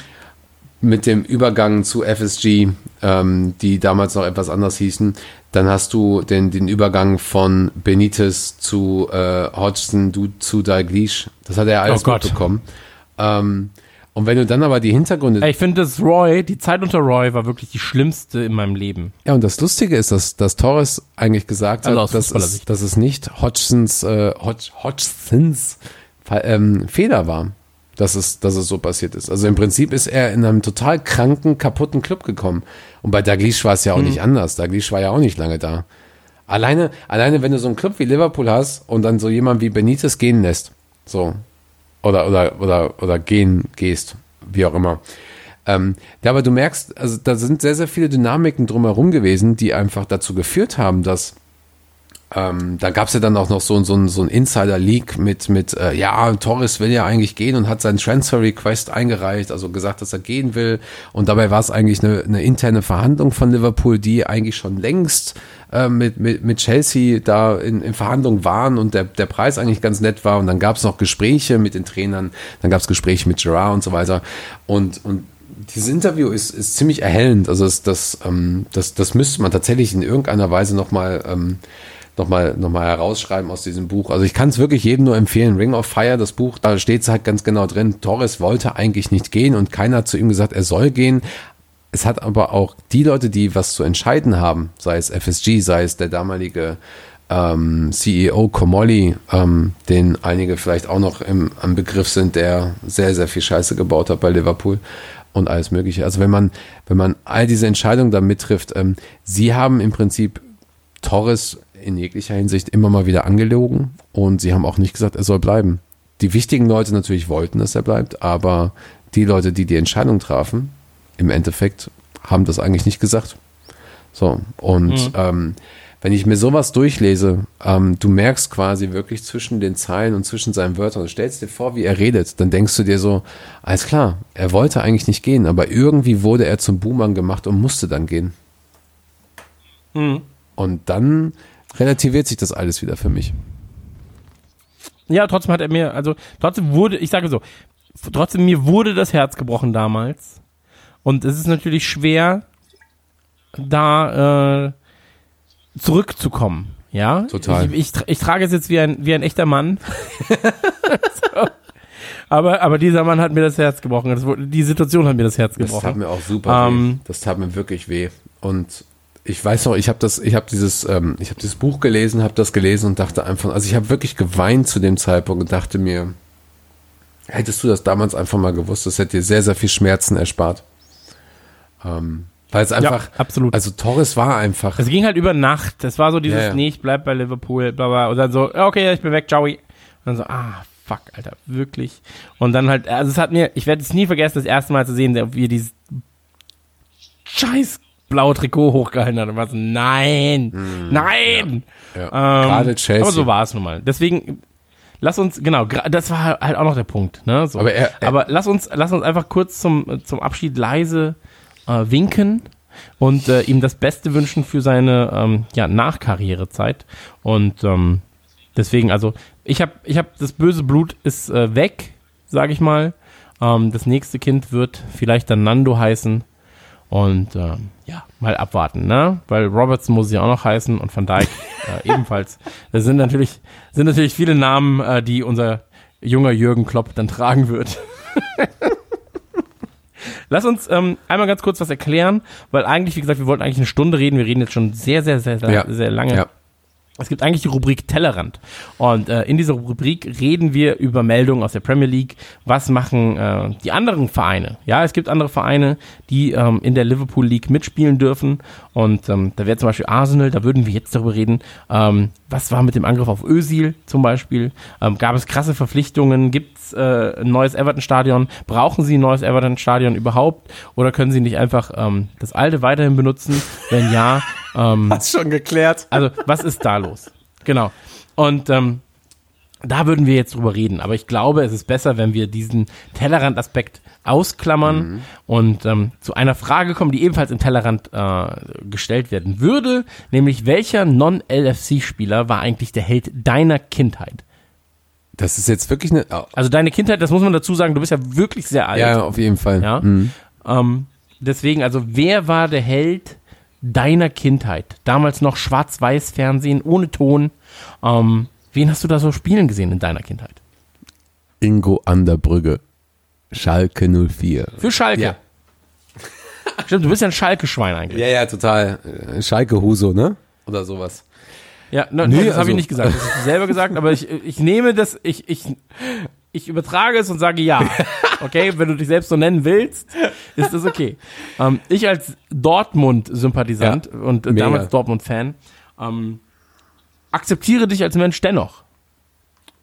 mit dem Übergang zu FSG, ähm, die damals noch etwas anders hießen. Dann hast du den, den Übergang von Benitez zu äh, Hodgson, du zu Dalglish. Das hat er alles Oh Gott. mitbekommen. Ähm, und wenn du dann aber die Hintergründe Ich finde, dass Roy, die Zeit unter Roy war wirklich die schlimmste in meinem Leben. Ja, und das Lustige ist, dass, dass Torres eigentlich gesagt Also hat, dass es, dass es nicht Hodgsons, äh, Hodg, Hodgsons ähm, Fehler war, dass es, dass es so passiert ist. Also im Prinzip ist er in einem total kranken, kaputten Club gekommen. Und bei Daglish war es ja auch nicht anders. Daglish war ja auch nicht lange da. Alleine, alleine, wenn du so einen Club wie Liverpool hast und dann so jemand wie Benitez gehen lässt, so, oder, oder, oder, oder gehen, gehst, wie auch immer. Ähm, aber du merkst, also da sind sehr, sehr viele Dynamiken drumherum gewesen, die einfach dazu geführt haben, dass ähm, da gab es ja dann auch noch so, so, so ein Insider-Leak mit, mit äh, ja, Torres will ja eigentlich gehen und hat seinen Transfer-Request eingereicht, also gesagt, dass er gehen will. Und dabei war es eigentlich eine, eine interne Verhandlung von Liverpool, die eigentlich schon längst äh, mit, mit, mit Chelsea da in, in Verhandlung waren und der, der Preis eigentlich ganz nett war. Und dann gab es noch Gespräche mit den Trainern, dann gab es Gespräche mit Gerard und so weiter. Und, und dieses Interview ist, ist ziemlich erhellend. Also das, das, ähm, das, das müsste man tatsächlich in irgendeiner Weise nochmal ähm, nochmal noch mal herausschreiben aus diesem Buch. Also ich kann es wirklich jedem nur empfehlen. Ring of Fire, das Buch, da steht es halt ganz genau drin. Torres wollte eigentlich nicht gehen und keiner hat zu ihm gesagt, er soll gehen. Es hat aber auch die Leute, die was zu entscheiden haben, sei es FSG, sei es der damalige ähm, CEO Komolli, ähm, den einige vielleicht auch noch im, am Begriff sind, der sehr, sehr viel Scheiße gebaut hat bei Liverpool und alles Mögliche. Also wenn man, wenn man all diese Entscheidungen da mittrifft, ähm, sie haben im Prinzip Torres in jeglicher Hinsicht immer mal wieder angelogen und sie haben auch nicht gesagt, er soll bleiben. Die wichtigen Leute natürlich wollten, dass er bleibt, aber die Leute, die die Entscheidung trafen, im Endeffekt haben das eigentlich nicht gesagt. So, und mhm. ähm, wenn ich mir sowas durchlese, ähm, du merkst quasi wirklich zwischen den Zeilen und zwischen seinen Wörtern, stellst dir vor, wie er redet, dann denkst du dir so, alles klar, er wollte eigentlich nicht gehen, aber irgendwie wurde er zum Boomerang gemacht und musste dann gehen. Mhm. Und dann relativiert sich das alles wieder für mich. Ja, trotzdem hat er mir, also trotzdem wurde, ich sage so, trotzdem mir wurde das Herz gebrochen damals. Und es ist natürlich schwer, da äh, zurückzukommen. Ja, total. Ich, ich, ich trage es jetzt wie ein, wie ein echter Mann. <laughs> so. aber, aber dieser Mann hat mir das Herz gebrochen. Das, die Situation hat mir das Herz gebrochen. Das tat mir auch super ähm, weh. Das tat mir wirklich weh. Und ich weiß noch, ich habe das, ich habe dieses, ähm, ich habe dieses Buch gelesen, habe das gelesen und dachte einfach, also ich habe wirklich geweint zu dem Zeitpunkt und dachte mir, hättest du das damals einfach mal gewusst, das hätte dir sehr, sehr viel Schmerzen erspart. Ähm, weil es einfach, ja, absolut. Also Torres war einfach. Es ging halt über Nacht. Es war so dieses, ja, ja. nee, ich bleib bei Liverpool, bla bla. Und dann so, okay, ich bin weg, ciao. Und dann so, ah, fuck, Alter, wirklich. Und dann halt, also es hat mir, ich werde es nie vergessen, das erste Mal zu sehen, wie dieses scheiß blaue Trikot hochgehalten hat und war so, nein, mm, nein. Ja, ja. Ähm, Gerade Chelsea. Aber so war es nun mal. Deswegen, lass uns, genau, das war halt auch noch der Punkt. Ne? So. Aber, er, er, aber lass uns, lass uns einfach kurz zum, zum Abschied leise äh, winken und äh, ihm das Beste wünschen für seine ähm, ja, Nachkarrierezeit. Und ähm, deswegen, also ich habe, ich habe das böse Blut ist äh, weg, sage ich mal. Ähm, das nächste Kind wird vielleicht dann Nando heißen. Und ähm, ja, mal abwarten, ne? Weil Robertson muss ja auch noch heißen und Van Dijk äh, <laughs> ebenfalls. Das sind natürlich, sind natürlich viele Namen, äh, die unser junger Jürgen Klopp dann tragen wird. <laughs> Lass uns ähm, einmal ganz kurz was erklären, weil eigentlich, wie gesagt, wir wollten eigentlich eine Stunde reden. Wir reden jetzt schon sehr, sehr, sehr, sehr, ja. sehr lange. Ja. Es gibt eigentlich die Rubrik Tellerrand. Und äh, in dieser Rubrik reden wir über Meldungen aus der Premier League. Was machen äh, die anderen Vereine? Ja, es gibt andere Vereine, die ähm, in der Liverpool League mitspielen dürfen. Und ähm, da wäre zum Beispiel Arsenal, da würden wir jetzt darüber reden. Ähm, was war mit dem Angriff auf Özil zum Beispiel? Ähm, gab es krasse Verpflichtungen? Gibt es äh, ein neues Everton-Stadion? Brauchen Sie ein neues Everton-Stadion überhaupt? Oder können Sie nicht einfach ähm, das alte weiterhin benutzen? Wenn ja, ähm, Hast schon geklärt. Also, was ist da los? Genau. Und ähm, da würden wir jetzt drüber reden. Aber ich glaube, es ist besser, wenn wir diesen Tellerrand-Aspekt ausklammern mhm. und ähm, zu einer Frage kommen, die ebenfalls im Tellerrand äh, gestellt werden würde, nämlich welcher Non-LFC-Spieler war eigentlich der Held deiner Kindheit? Das ist jetzt wirklich eine. Oh. Also deine Kindheit, das muss man dazu sagen, du bist ja wirklich sehr alt. Ja, auf jeden Fall. Ja. Mhm. Ähm, deswegen, also wer war der Held deiner Kindheit? Damals noch Schwarz-Weiß-Fernsehen ohne Ton. Ähm, wen hast du da so spielen gesehen in deiner Kindheit? Ingo an der Brügge. Schalke 04. Für Schalke? Ja. <laughs> Stimmt, du bist ja ein Schalke-Schwein eigentlich. Ja, ja, total. Äh, Schalke-Huso, ne? Oder sowas. Ja, ne, nee, das also. habe ich nicht gesagt. Das hast du selber gesagt, aber ich, ich nehme das, ich, ich, ich übertrage es und sage ja. <laughs> Okay, wenn du dich selbst so nennen willst, ist das okay. Ähm, ich als Dortmund-Sympathisant ja, und mega. damals Dortmund-Fan ähm, akzeptiere dich als Mensch dennoch.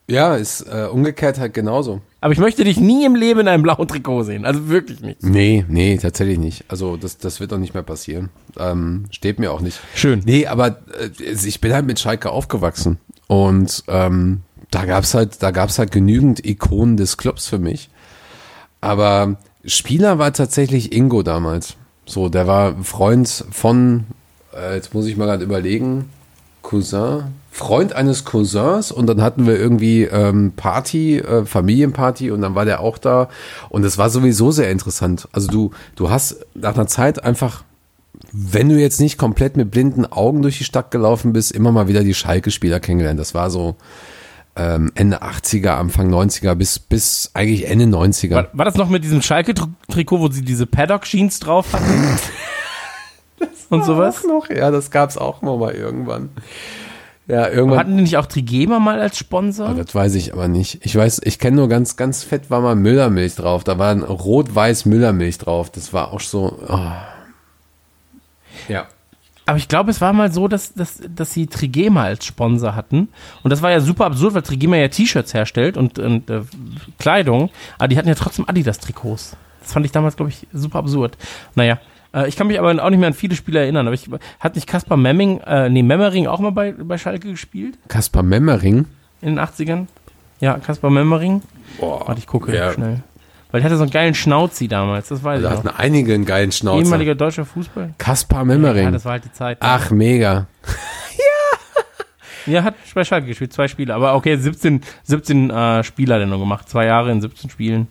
Ja, ist äh, umgekehrt halt genauso. Aber ich möchte dich nie im Leben in einem blauen Trikot sehen. Also wirklich nicht. Nee, nee, tatsächlich nicht. Also das, das wird doch nicht mehr passieren. Ähm, steht mir auch nicht. Schön. Nee, aber äh, ich bin halt mit Schalke aufgewachsen. Und ähm, da gab's halt, da gab's halt genügend Ikonen des Clubs für mich. Aber Spieler war tatsächlich Ingo damals. So, der war Freund von, äh, jetzt muss ich mal gerade überlegen, Cousin, Freund eines Cousins und dann hatten wir irgendwie ähm, Party, äh, Familienparty und dann war der auch da und es war sowieso sehr interessant. Also du, du hast nach einer Zeit einfach, wenn du jetzt nicht komplett mit blinden Augen durch die Stadt gelaufen bist, immer mal wieder die Schalke-Spieler kennengelernt. Das war so ähm, Ende 80er, Anfang 90er bis, bis eigentlich Ende 90er. War, war das noch mit diesem Schalke-Trikot, wo sie diese Paddock-Jeans drauf hatten? <laughs> Und sowas? Auch noch? Ja, das gab's auch noch mal irgendwann. Ja, irgendwann. Hatten die nicht auch Trigema mal als Sponsor? Oh, das weiß ich aber nicht. Ich weiß, ich kenne nur ganz, ganz fett war mal Müllermilch drauf. Da war ein rot-weiß Müllermilch drauf. Das war auch so. Oh. Ja. Aber ich glaube, es war mal so, dass, dass, dass sie Trigema als Sponsor hatten. Und das war ja super absurd, weil Trigema ja T-Shirts herstellt und, und äh, Kleidung. Aber die hatten ja trotzdem Adidas-Trikots. Das fand ich damals, glaube ich, super absurd. Naja. Äh, ich kann mich aber auch nicht mehr an viele Spiele erinnern. Aber ich, hat nicht Kaspar Memming, äh, nee, Memmering auch mal bei, bei Schalke gespielt? Kaspar Memmering? In den 80ern? Ja, Kaspar Memmering. Boah. Warte, ich gucke Ja. schnell. Weil der hatte so einen geilen Schnauzi damals, das weiß Da ich hatten noch. einige einen geilen Schnauzer. Ehemaliger deutscher Fußball. Kaspar Ja, Memmering. das war halt die Zeit. Ach, mega. <laughs> Ja, hat bei Schalke gespielt, zwei Spiele. Aber okay, 17, 17 äh, Spiele hat er nur gemacht. Zwei Jahre in 17 Spielen.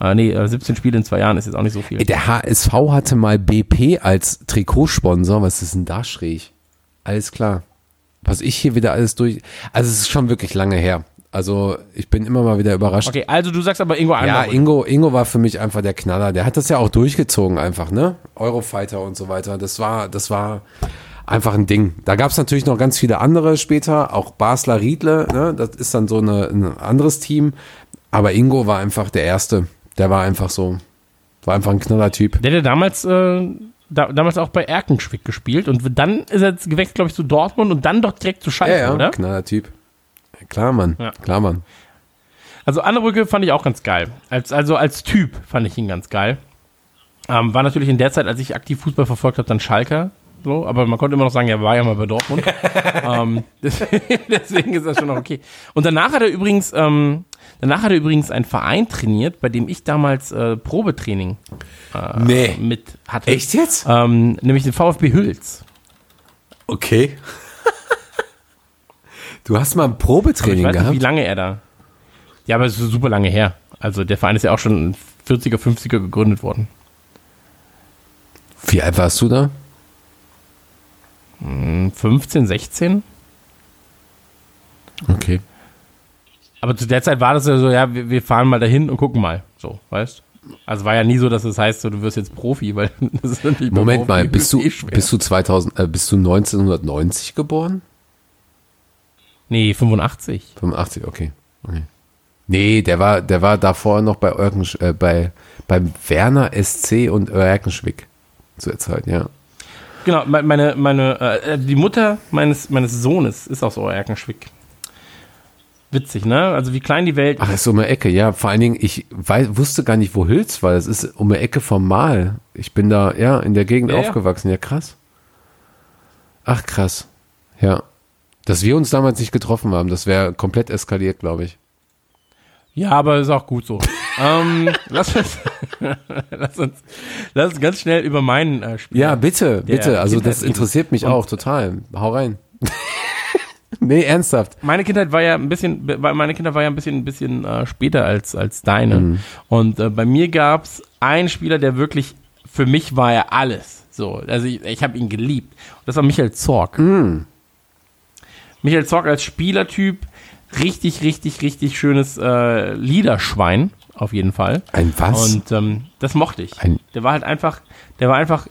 Äh, nee, äh, 17 Spiele in zwei Jahren ist jetzt auch nicht so viel. Der HSV hatte mal BP als Trikotsponsor. Was ist denn da schräg? Alles klar. Was ich hier wieder alles durch. Also es ist schon wirklich lange her. Also ich bin immer mal wieder überrascht. Okay, also du sagst aber Ingo Ja, Anderbrück. Ingo, Ingo war für mich einfach der Knaller. Der hat das ja auch durchgezogen einfach, ne? Eurofighter und so weiter. Das war, das war einfach ein Ding. Da gab es natürlich noch ganz viele andere später, auch Basler Riedle, ne? Das ist dann so eine, ein anderes Team. Aber Ingo war einfach der Erste. Der war einfach so, war einfach ein Knallertyp. Der hat damals, äh, da, damals auch bei Erkenschwick gespielt und dann ist er jetzt gewechselt, glaube ich, zu Dortmund und dann doch direkt zu Schalke, Ja, ja, oder? Knallertyp. Klar, Mann. Ja. Klar, Mann. Also Anderbrücke fand ich auch ganz geil. Als, also als Typ fand ich ihn ganz geil. Ähm, war natürlich in der Zeit, als ich aktiv Fußball verfolgt habe, dann Schalker. So, aber man konnte immer noch sagen, er war ja mal bei Dortmund. <laughs> ähm, <laughs> deswegen, ist das schon noch okay. Und danach hat er übrigens, ähm, danach hat er übrigens einen Verein trainiert, bei dem ich damals äh, Probetraining Nee. mit hatte. Echt jetzt? Ähm, nämlich den VfB Hüls. Okay. <laughs> Du hast mal ein Probetraining weiß nicht, wie gehabt? lange er da. Ja, aber es ist super lange her. Also der Verein ist ja auch schon in 40er, 50er gegründet worden. Wie alt warst du da? 15, 16? Okay. Aber zu der Zeit war das ja so, ja, wir, fahren mal dahin und gucken mal. So, weißt Also war ja nie so, dass es heißt, so, du wirst jetzt Profi, weil <laughs> das ist natürlich Moment mal, Profi bist du, <laughs> eh bist du 2000, äh, bist du 1990 geboren? Nee, 85. 85, okay. okay. Nee, der war, der war davor noch bei äh, bei, beim Werner SC und Erkenschwick zu der Zeit, ja. Genau, me- meine, meine, äh, die Mutter meines, meines Sohnes ist aus Erkenschwick. Witzig, ne? Also wie klein die Welt Ach, ist um die Ecke, ja. Vor allen Dingen, ich wei- wusste gar nicht, wo Hülz war. Das ist um die Ecke vom Mahl. Ich bin da, ja, in der Gegend ja. aufgewachsen. Ja, krass. Ach, krass. Ja. Dass wir uns damals nicht getroffen haben, das wäre komplett eskaliert, glaube ich. Ja, aber ist auch gut so. <laughs> ähm, lass, uns, <laughs> lass, uns, lass uns ganz schnell über meinen äh, Spiel. Ja, bitte, bitte. Also Kindheit das interessiert mich auch total. Hau rein. <laughs> nee, ernsthaft. Meine Kindheit war ja ein bisschen, meine Kindheit war ja ein bisschen, ein bisschen äh, später als, als deine. Mhm. Und äh, bei mir gab's einen Spieler, der wirklich, für mich war er alles. So, also ich, ich habe ihn geliebt. Und das war Michael Zorg. Mhm. Michael Zorg als Spielertyp, richtig, richtig, richtig schönes äh, Liederschwein, auf jeden Fall. Ein was? Und ähm, das mochte ich. Ein- der war halt einfach, der war einfach,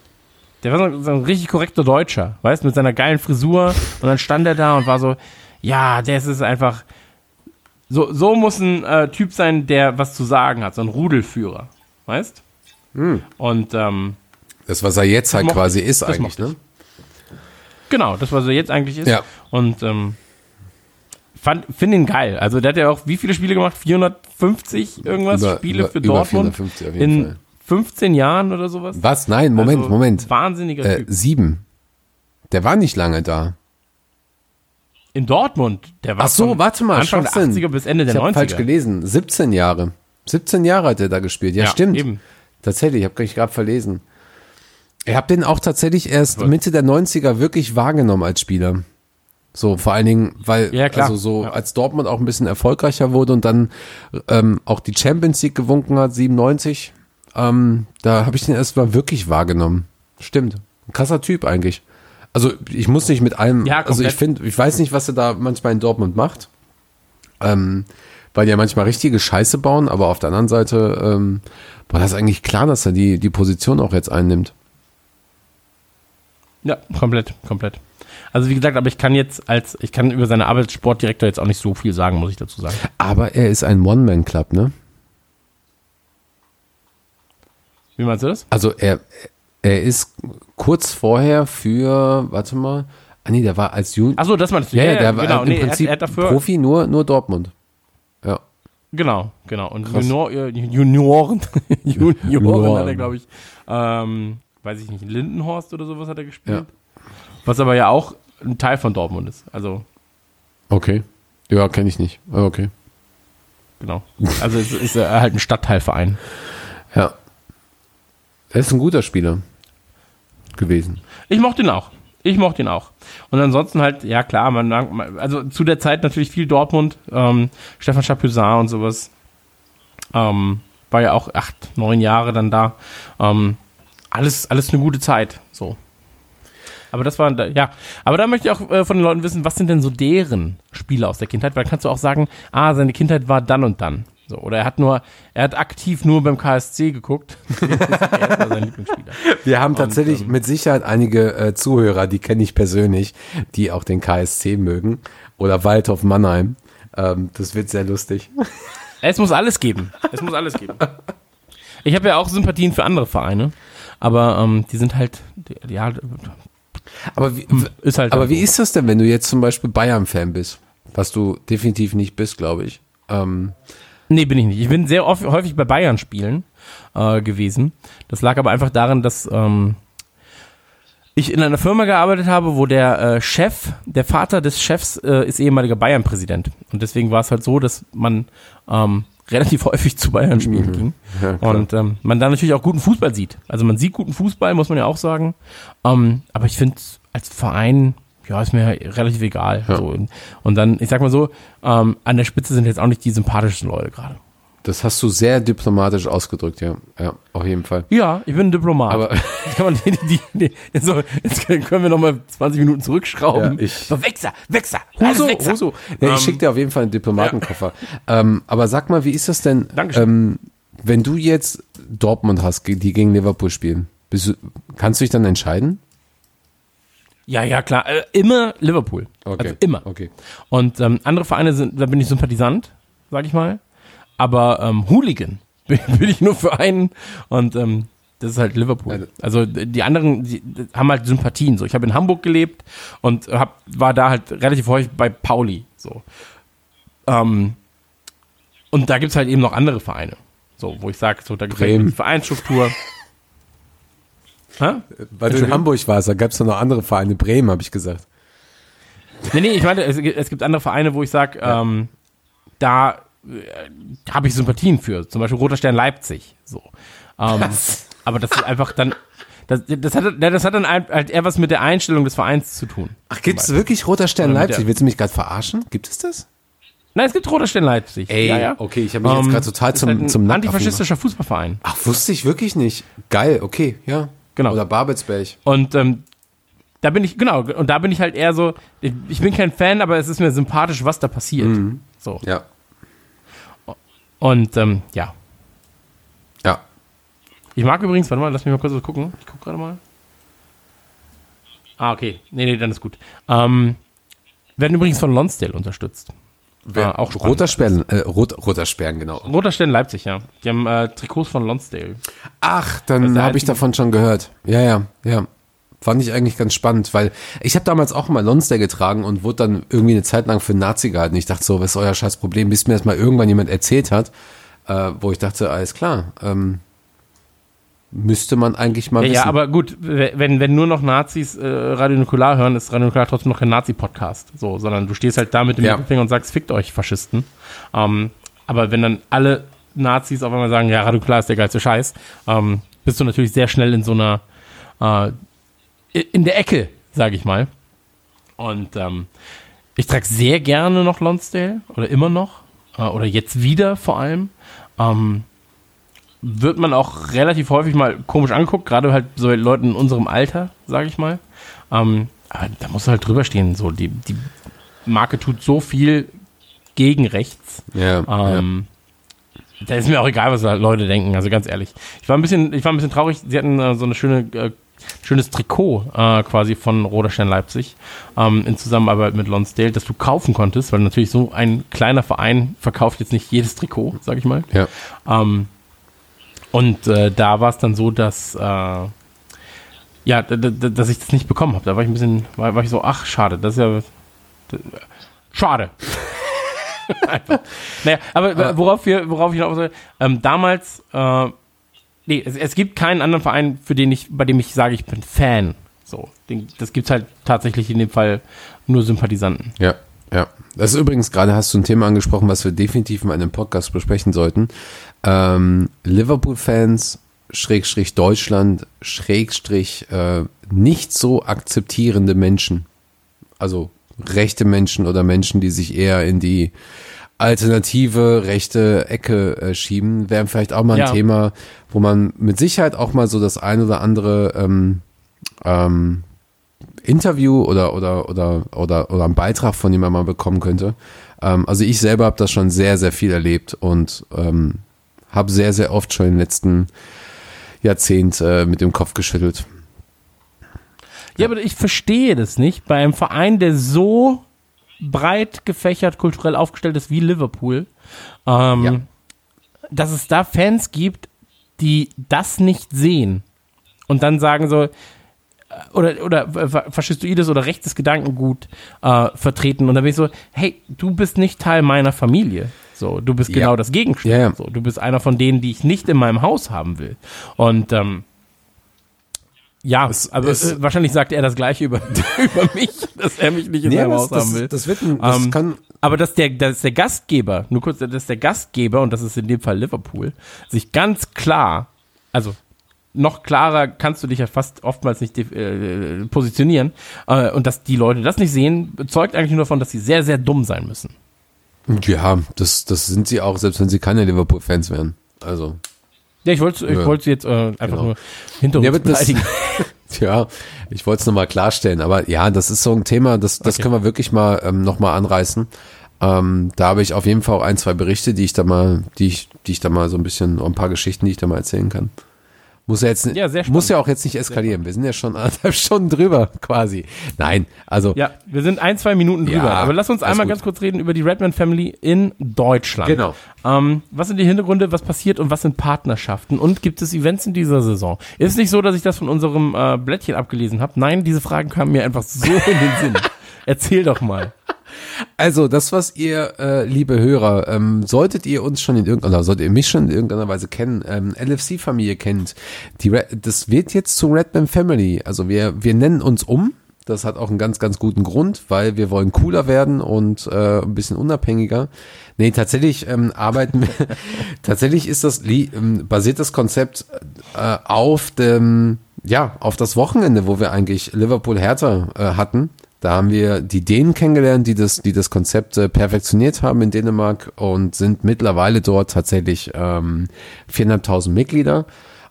der war so, so ein richtig korrekter Deutscher, weißt, mit seiner geilen Frisur. Und dann stand er da und war so, ja, das ist einfach, so, so muss ein äh, Typ sein, der was zu sagen hat, so ein Rudelführer, weißt? Hm. Und ähm, das, was er jetzt halt quasi ich. ist eigentlich, ne? Genau, das, was er jetzt eigentlich ist. Ja. Und ähm, finde ihn geil. Also der hat ja auch wie viele Spiele gemacht? 450 irgendwas Über- Spiele über- für über Dortmund 450 auf jeden in Fall. 15 Jahren oder sowas. Was? Nein, Moment, Also, Moment. Wahnsinniger Äh, Typ. sieben. Der war nicht lange da. In Dortmund, der war Ach so, warte mal, Anfang der Schwachsinn. 80er bis Ende der ich hab 90er. falsch gelesen. 17 Jahre. 17 Jahre hat er da gespielt. Ja, Ja, stimmt. eben. Tatsächlich, ich habe gerade verlesen. Ich habe den auch tatsächlich erst Mitte der 90er wirklich wahrgenommen als Spieler. So, vor allen Dingen, weil Ja, klar. also so Ja. als Dortmund auch ein bisschen erfolgreicher wurde und dann ähm, auch die Champions League gewunken hat, 97, ähm, da habe ich den erst mal wirklich wahrgenommen. Stimmt. Ein krasser Typ eigentlich. Also ich muss nicht mit allem, Ja, also ich finde, ich weiß nicht, was er da manchmal in Dortmund macht. Ähm, weil die ja manchmal richtige Scheiße bauen, aber auf der anderen Seite, ähm, boah, das ist eigentlich klar, dass er die, die Position auch jetzt einnimmt. Ja, komplett, komplett. Also wie gesagt, aber ich kann jetzt als, ich kann über seine Arbeit als Sportdirektor jetzt auch nicht so viel sagen, muss ich dazu sagen. Aber er ist ein One-Man-Club, ne? Wie meinst du das? Also er, er ist kurz vorher für, warte mal, ah nee, der war als Jun Achso, das meinst du? ja, ja, der war genau. im Nee, er Prinzip er dafür, Profi, nur, nur Dortmund. Ja. Genau, genau. Und Krass. Junior, äh, Junioren, <laughs> Junioren Junioren. hat er, glaube ich, ähm, weiß ich nicht, Lindenhorst oder sowas hat er gespielt. Ja. Was aber ja auch ein Teil von Dortmund ist. Also, Okay. Ja, kenne ich nicht. Ah, Okay. genau. Also es ist äh, halt ein Stadtteilverein. Ja. Er ist ein guter Spieler gewesen. Ich mochte ihn auch. Ich mochte ihn auch. Und ansonsten halt, ja klar, man, man also zu der Zeit natürlich viel Dortmund, ähm, Stefan Chapuisat und sowas. Ähm, war ja auch acht, neun Jahre dann da. Ähm, alles, alles eine gute Zeit, so. Aber das war, ja, aber da möchte ich auch äh, von den Leuten wissen, was sind denn so deren Spiele aus der Kindheit? Weil dann kannst du auch sagen, ah, seine Kindheit war dann und dann. So, oder er hat nur, er hat aktiv nur beim KSC geguckt. <laughs> Wir haben tatsächlich ähm, mit Sicherheit einige äh, Zuhörer, die kenne ich persönlich, die auch den KSC mögen. Oder Waldhof Mannheim. Ähm, das wird sehr lustig. Es muss alles geben. Es muss alles geben. <laughs> Ich habe ja auch Sympathien für andere Vereine, aber ähm, die sind halt, ja, Aber wie, ist halt. aber so. wie ist das denn, wenn du jetzt zum Beispiel Bayern-Fan bist? Was du definitiv nicht bist, glaube ich. Ähm, Nee, bin ich nicht. Ich bin sehr oft, häufig bei Bayern spielen äh, gewesen. Das lag aber einfach daran, dass ähm, ich in einer Firma gearbeitet habe, wo der äh, Chef, der Vater des Chefs, äh, ist ehemaliger Bayern-Präsident. Und deswegen war es halt so, dass man ähm, relativ häufig zu Bayern spielen ging. ja. Und ähm, man da natürlich auch guten Fußball sieht. Also man sieht guten Fußball, muss man ja auch sagen. Ähm, aber ich finde als Verein, ja, ist mir relativ egal. So. Und, und dann, ich sag mal so, ähm, an der Spitze sind jetzt auch nicht die sympathischsten Leute gerade. Das hast du sehr diplomatisch ausgedrückt, ja. Ja, auf jeden Fall. Ja, ich bin ein Diplomat. Aber- <laughs> Jetzt kann man die, die, die, jetzt, so, jetzt können wir nochmal 20 Minuten zurückschrauben. Ja, ich- Wichser, alles Huso, Wichser. Huso. Ja, ich Ähm, schicke dir auf jeden Fall einen Diplomatenkoffer. Ähm, aber sag mal, wie ist das denn, ähm, wenn du jetzt Dortmund hast, die gegen Liverpool spielen? Du, kannst du dich dann entscheiden? Ja, ja, klar. Äh, immer Liverpool. Also immer. Okay. Und ähm, andere Vereine sind, da bin ich Sympathisant, sag ich mal. Aber ähm, Hooligan <laughs> bin, ich nur für einen und ähm, das ist halt Liverpool. Also die anderen die, die haben halt Sympathien. So, ich habe in Hamburg gelebt und hab, war da halt relativ häufig bei Pauli. So. Ähm, und da gibt's halt eben noch andere Vereine. So, wo ich sage, so, da mir Bremen. die Vereinsstruktur. <laughs> Weil du in Hamburg warst, da gab es noch andere Vereine. Bremen, habe ich gesagt. Nee, nee, ich meine, es, gibt- es gibt andere Vereine, wo ich sage, ähm, da äh, habe ich Sympathien für. Zum Beispiel Roter Stern Leipzig. So. Ähm, aber das ist einfach dann. Das, das, hat, das hat dann halt eher was mit der Einstellung des Vereins zu tun. Ach, gibt es wirklich Roter Stern Oder Leipzig? der- Willst du mich gerade verarschen? Gibt es das? Nein, es gibt Roter Stern Leipzig. ja, ja. okay, ich habe mich jetzt gerade total zum, halt ein zum antifaschistischer Fußballverein. Ach, wusste ich wirklich nicht. Geil, okay, ja. Genau. Oder Babelsberg. Und ähm, da bin ich, genau, und da bin ich halt eher so, ich, ich bin kein Fan, aber es ist mir sympathisch, was da passiert. So. Ja. Und ähm, ja. Ja. Ich mag übrigens, warte mal, lass mich mal kurz was gucken. Ich guck gerade mal. Ah, okay. Nee, nee, dann ist gut. Ähm, werden übrigens von Lonsdale unterstützt. Wer, auch spannend. Roter Sperren, äh, Rot, Roter Sperren, genau. Roter Stern Leipzig, ja. Die haben äh, Trikots von Lonsdale. Ach, dann der habe ich davon schon gehört. Ja, ja, ja. Fand ich eigentlich ganz spannend, weil ich habe damals auch mal Lonsdale getragen und wurde dann irgendwie eine Zeit lang für einen Nazi gehalten. Ich dachte so, was ist euer scheiß Problem, bis mir das mal irgendwann jemand erzählt hat, äh, wo ich dachte, alles klar, ähm, müsste man eigentlich mal Ja, wissen. ja, aber gut, wenn, wenn nur noch Nazis äh, Radio Nukular hören, ist Radio Nukular trotzdem noch kein Nazi-Podcast. So, sondern du stehst halt da mit dem Ja. Mittelfinger und sagst, fickt euch, Faschisten. Ähm, aber wenn dann alle Nazis auf einmal sagen, ja, Radio Nukular ist der geilste Scheiß, ähm, bist du natürlich sehr schnell in so einer, äh, in der Ecke, sage ich mal. Und ähm, ich trage sehr gerne noch Lonsdale oder immer noch äh, oder jetzt wieder vor allem. Ähm, wird man auch relativ häufig mal komisch angeguckt, gerade halt so Leuten in unserem Alter, sage ich mal. Ähm, aber da muss halt drüber stehen, so die, die Marke tut so viel gegen rechts. ja, Ähm, Da ist mir auch egal, was Leute denken, also ganz ehrlich. Ich war ein bisschen, ich war ein bisschen traurig, sie hatten äh, so eine schöne, äh, schönes Trikot äh, quasi von Roter Stern Leipzig ähm, in Zusammenarbeit mit Lonsdale, das du kaufen konntest, weil natürlich so ein kleiner Verein verkauft jetzt nicht jedes Trikot, sag ich mal. ja. Ähm, und äh, da war es dann so, dass äh, ja, dass ich das nicht bekommen habe. Da war ich ein bisschen, war, war ich so, ach schade, das ist ja schade. <laughs> Naja, aber worauf wir, worauf ich noch ähm, damals, äh, nee, es, es gibt keinen anderen Verein, für den ich, bei dem ich sage, ich bin Fan. So, das gibt's halt tatsächlich in dem Fall nur Sympathisanten. Ja, ja. Das ist übrigens gerade, hast du ein Thema angesprochen, was wir definitiv in einem Podcast besprechen sollten. Ähm, Liverpool-Fans, Schrägstrich Deutschland, Schrägstrich äh, nicht so akzeptierende Menschen. Also rechte Menschen oder Menschen, die sich eher in die alternative rechte Ecke äh, schieben, wären vielleicht auch mal ein Ja. Thema, wo man mit Sicherheit auch mal so das ein oder andere ähm, ähm, Interview oder oder oder oder oder einen Beitrag von jemandem mal bekommen könnte. Ähm, also ich selber habe das schon sehr sehr viel erlebt und ähm, habe sehr sehr oft schon im letzten Jahrzehnt äh, mit dem Kopf geschüttelt. Ja, aber ich verstehe das nicht. Bei einem Verein, der so breit gefächert kulturell aufgestellt ist wie Liverpool, ähm, Ja. dass es da Fans gibt, die das nicht sehen und dann sagen so, äh, oder, oder äh, faschistoides oder rechtes Gedankengut äh, vertreten und dann bin ich so, hey, du bist nicht Teil meiner Familie. So, du bist Ja. genau das Gegenstück. Ja, ja. So, du bist einer von denen, die ich nicht in meinem Haus haben will. Und ähm, ja, Es- aber es- wahrscheinlich sagt er das gleiche über, <laughs> über mich, dass er mich nicht in seinem Haus haben will. das wird ein, das Ähm, kann Aber dass der, dass der Gastgeber, nur kurz, dass der Gastgeber, und das ist in dem Fall Liverpool, sich ganz klar, also noch klarer kannst du dich ja fast oftmals nicht äh, positionieren, äh, und dass die Leute das nicht sehen, zeugt eigentlich nur davon, dass sie sehr, sehr dumm sein müssen. ja, das das sind sie auch, selbst wenn sie keine Liverpool-Fans wären. Also Ja, ich wollte ich Ja. wollte jetzt äh, einfach Genau. nur hinter uns Ja, beleidigen. <laughs> Ja, ich wollte es nochmal klarstellen, aber ja, das ist so ein Thema, das, das Okay. können wir wirklich mal ähm, nochmal anreißen. Ähm, da habe ich auf jeden Fall auch ein, zwei Berichte, die ich da mal, die ich, die ich da mal so ein bisschen, ein paar Geschichten, die ich da mal erzählen kann. Muss ja jetzt, Ja, muss ja auch jetzt nicht eskalieren. Wir sind ja schon <laughs> anderthalb Stunden drüber, quasi. Nein, also, Ja, wir sind ein, zwei Minuten Ja, drüber. aber lass uns einmal ganz kurz reden über die Redman Family in Deutschland. Genau. Ähm, was sind die Hintergründe, was passiert und was sind Partnerschaften? Und gibt es Events in dieser Saison? Ist nicht so, dass ich das von unserem äh, Blättchen abgelesen habe. Nein, diese Fragen kamen mir einfach so in den Sinn. <laughs> Erzähl doch mal. Also, das, was ihr, äh, liebe Hörer, ähm, solltet ihr uns schon in irgendeiner, solltet ihr mich schon in irgendeiner Weise kennen, ähm, LFC-Familie kennt, die Red, das wird jetzt zu Redman Family. Also wir, wir nennen uns um. Das hat auch einen ganz, ganz guten Grund, weil wir wollen cooler werden und äh, ein bisschen unabhängiger. Nee, tatsächlich ähm, arbeiten wir, <laughs> tatsächlich ist das, ähm, basiert das Konzept äh, auf dem, ja, auf das Wochenende, wo wir eigentlich Liverpool Hertha äh, hatten. Da haben wir die Dänen kennengelernt, die das, die das Konzept äh, perfektioniert haben in Dänemark und sind mittlerweile dort tatsächlich ähm, 4.500 Mitglieder.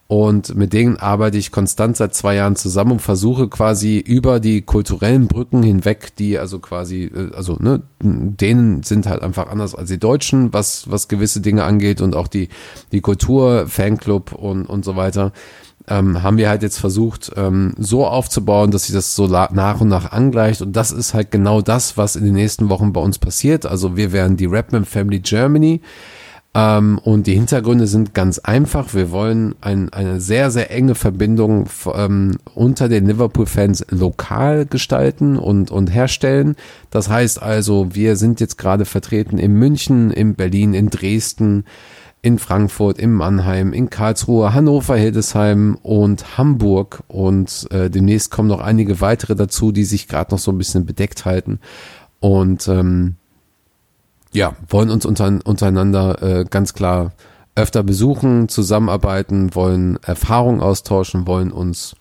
Und mit denen arbeite ich konstant seit zwei Jahren zusammen und versuche quasi über die kulturellen Brücken hinweg, die also quasi, äh, also ne, Dänen sind halt einfach anders als die Deutschen, was, was gewisse Dinge angeht und auch die, die Kultur, Fanclub und, und so weiter ähm, haben wir halt jetzt versucht, ähm, so aufzubauen, dass sich das so nach und nach angleicht. Und das ist halt genau das, was in den nächsten Wochen bei uns passiert. Also wir werden die Rapman Family Germany Ähm, und die Hintergründe sind ganz einfach. Wir wollen ein, eine sehr, sehr enge Verbindung ähm, unter den Liverpool-Fans lokal gestalten und, und herstellen. Das heißt also, wir sind jetzt gerade vertreten in München, in Berlin, in Dresden, in Frankfurt, in Mannheim, in Karlsruhe, Hannover, Hildesheim und Hamburg. Und äh, demnächst kommen noch einige weitere dazu, die sich gerade noch so ein bisschen bedeckt halten. Und ähm, ja, wollen uns unter, untereinander äh, ganz klar öfter besuchen, zusammenarbeiten, wollen Erfahrungen austauschen, wollen uns,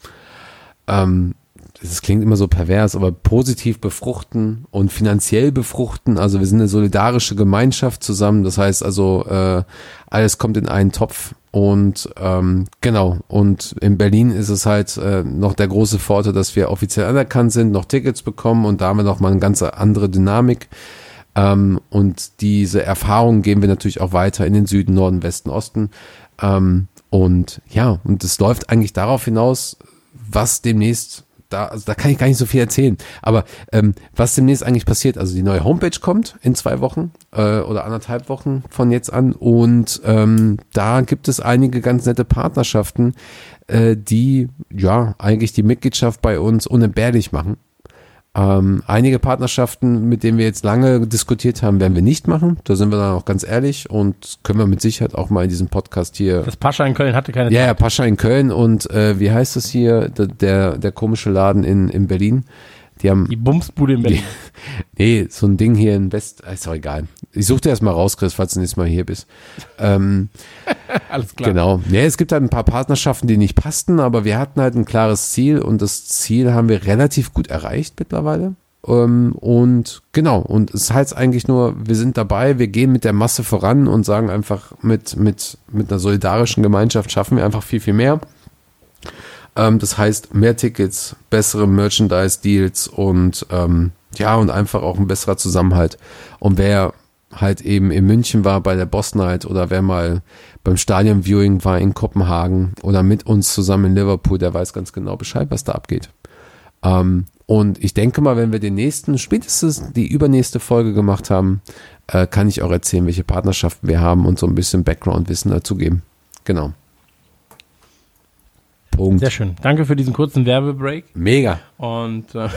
ähm, das klingt immer so pervers, aber positiv befruchten und finanziell befruchten. Also wir sind eine solidarische Gemeinschaft zusammen. Das heißt also, äh, alles kommt in einen Topf. Und ähm, genau, und in Berlin ist es halt äh, noch der große Vorteil, dass wir offiziell anerkannt sind, noch Tickets bekommen und da haben wir noch mal eine ganz andere Dynamik. Ähm, und diese Erfahrung geben wir natürlich auch weiter in den Süden, Norden, Westen, Osten. Ähm, und ja, und es läuft eigentlich darauf hinaus, was demnächst da, also da kann ich gar nicht so viel erzählen. Aber ähm, was demnächst eigentlich passiert, also die neue Homepage kommt in zwei Wochen äh, oder anderthalb Wochen von jetzt an und ähm, da gibt es einige ganz nette Partnerschaften, äh, die ja eigentlich die Mitgliedschaft bei uns unentbehrlich machen. Ähm, einige Partnerschaften, mit denen wir jetzt lange diskutiert haben, werden wir nicht machen. Da sind wir dann auch ganz ehrlich und können wir mit Sicherheit auch mal in diesem Podcast hier. Das Pascha in Köln hatte keine Ja, Zeit. ja, Pascha in Köln und äh, wie heißt es hier, der, der, der komische Laden in, in Berlin. Die haben, Die Bumsbude in Berlin. <laughs> nee, so ein Ding hier in West, ist doch egal. Ich such dir erst mal raus, Chris, falls du nächstes Mal hier bist. Ähm, <laughs> Alles klar. Genau. Ja, es gibt halt ein paar Partnerschaften, die nicht passten, aber wir hatten halt ein klares Ziel und das Ziel haben wir relativ gut erreicht mittlerweile. Ähm, und genau, und es heißt eigentlich nur, wir sind dabei, wir gehen mit der Masse voran und sagen einfach, mit, mit, mit einer solidarischen Gemeinschaft schaffen wir einfach viel, viel mehr. Ähm, das heißt, mehr Tickets, bessere Merchandise-Deals und ähm, ja, und einfach auch ein besserer Zusammenhalt. Und wer halt eben in München war bei der Boss Night oder wer mal beim Stadion-Viewing war in Kopenhagen oder mit uns zusammen in Liverpool, der weiß ganz genau Bescheid, was da abgeht. Ähm, und ich denke mal, wenn wir den nächsten, spätestens die übernächste Folge gemacht haben, äh, kann ich auch erzählen, welche Partnerschaften wir haben und so ein bisschen Background-Wissen dazu geben. Genau. Punkt. Sehr schön. Danke für diesen kurzen Werbebreak. Mega. Und äh,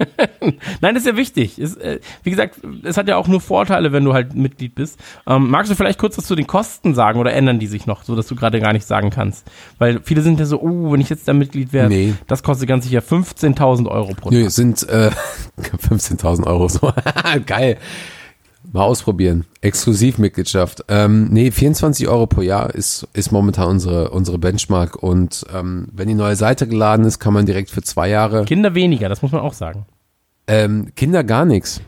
<laughs> nein, das ist ja wichtig. Ist, äh, wie gesagt, es hat ja auch nur Vorteile, wenn du halt Mitglied bist. Ähm, magst du vielleicht kurz was zu den Kosten sagen oder ändern die sich noch, so dass du gerade gar nicht sagen kannst? Weil viele sind ja so, oh, wenn ich jetzt da Mitglied werde, Nee. das kostet ganz sicher 15.000 Euro pro Tag. Nö, es sind äh, <laughs> 15.000 Euro. So. <laughs> Geil. Mal ausprobieren. Exklusivmitgliedschaft. Ähm, nee, 24 Euro pro Jahr ist, ist momentan unsere, unsere Benchmark. Und ähm, wenn die neue Seite geladen ist, kann man direkt für zwei Jahre. Kinder weniger, das muss man auch sagen. Ähm, Kinder gar nichts.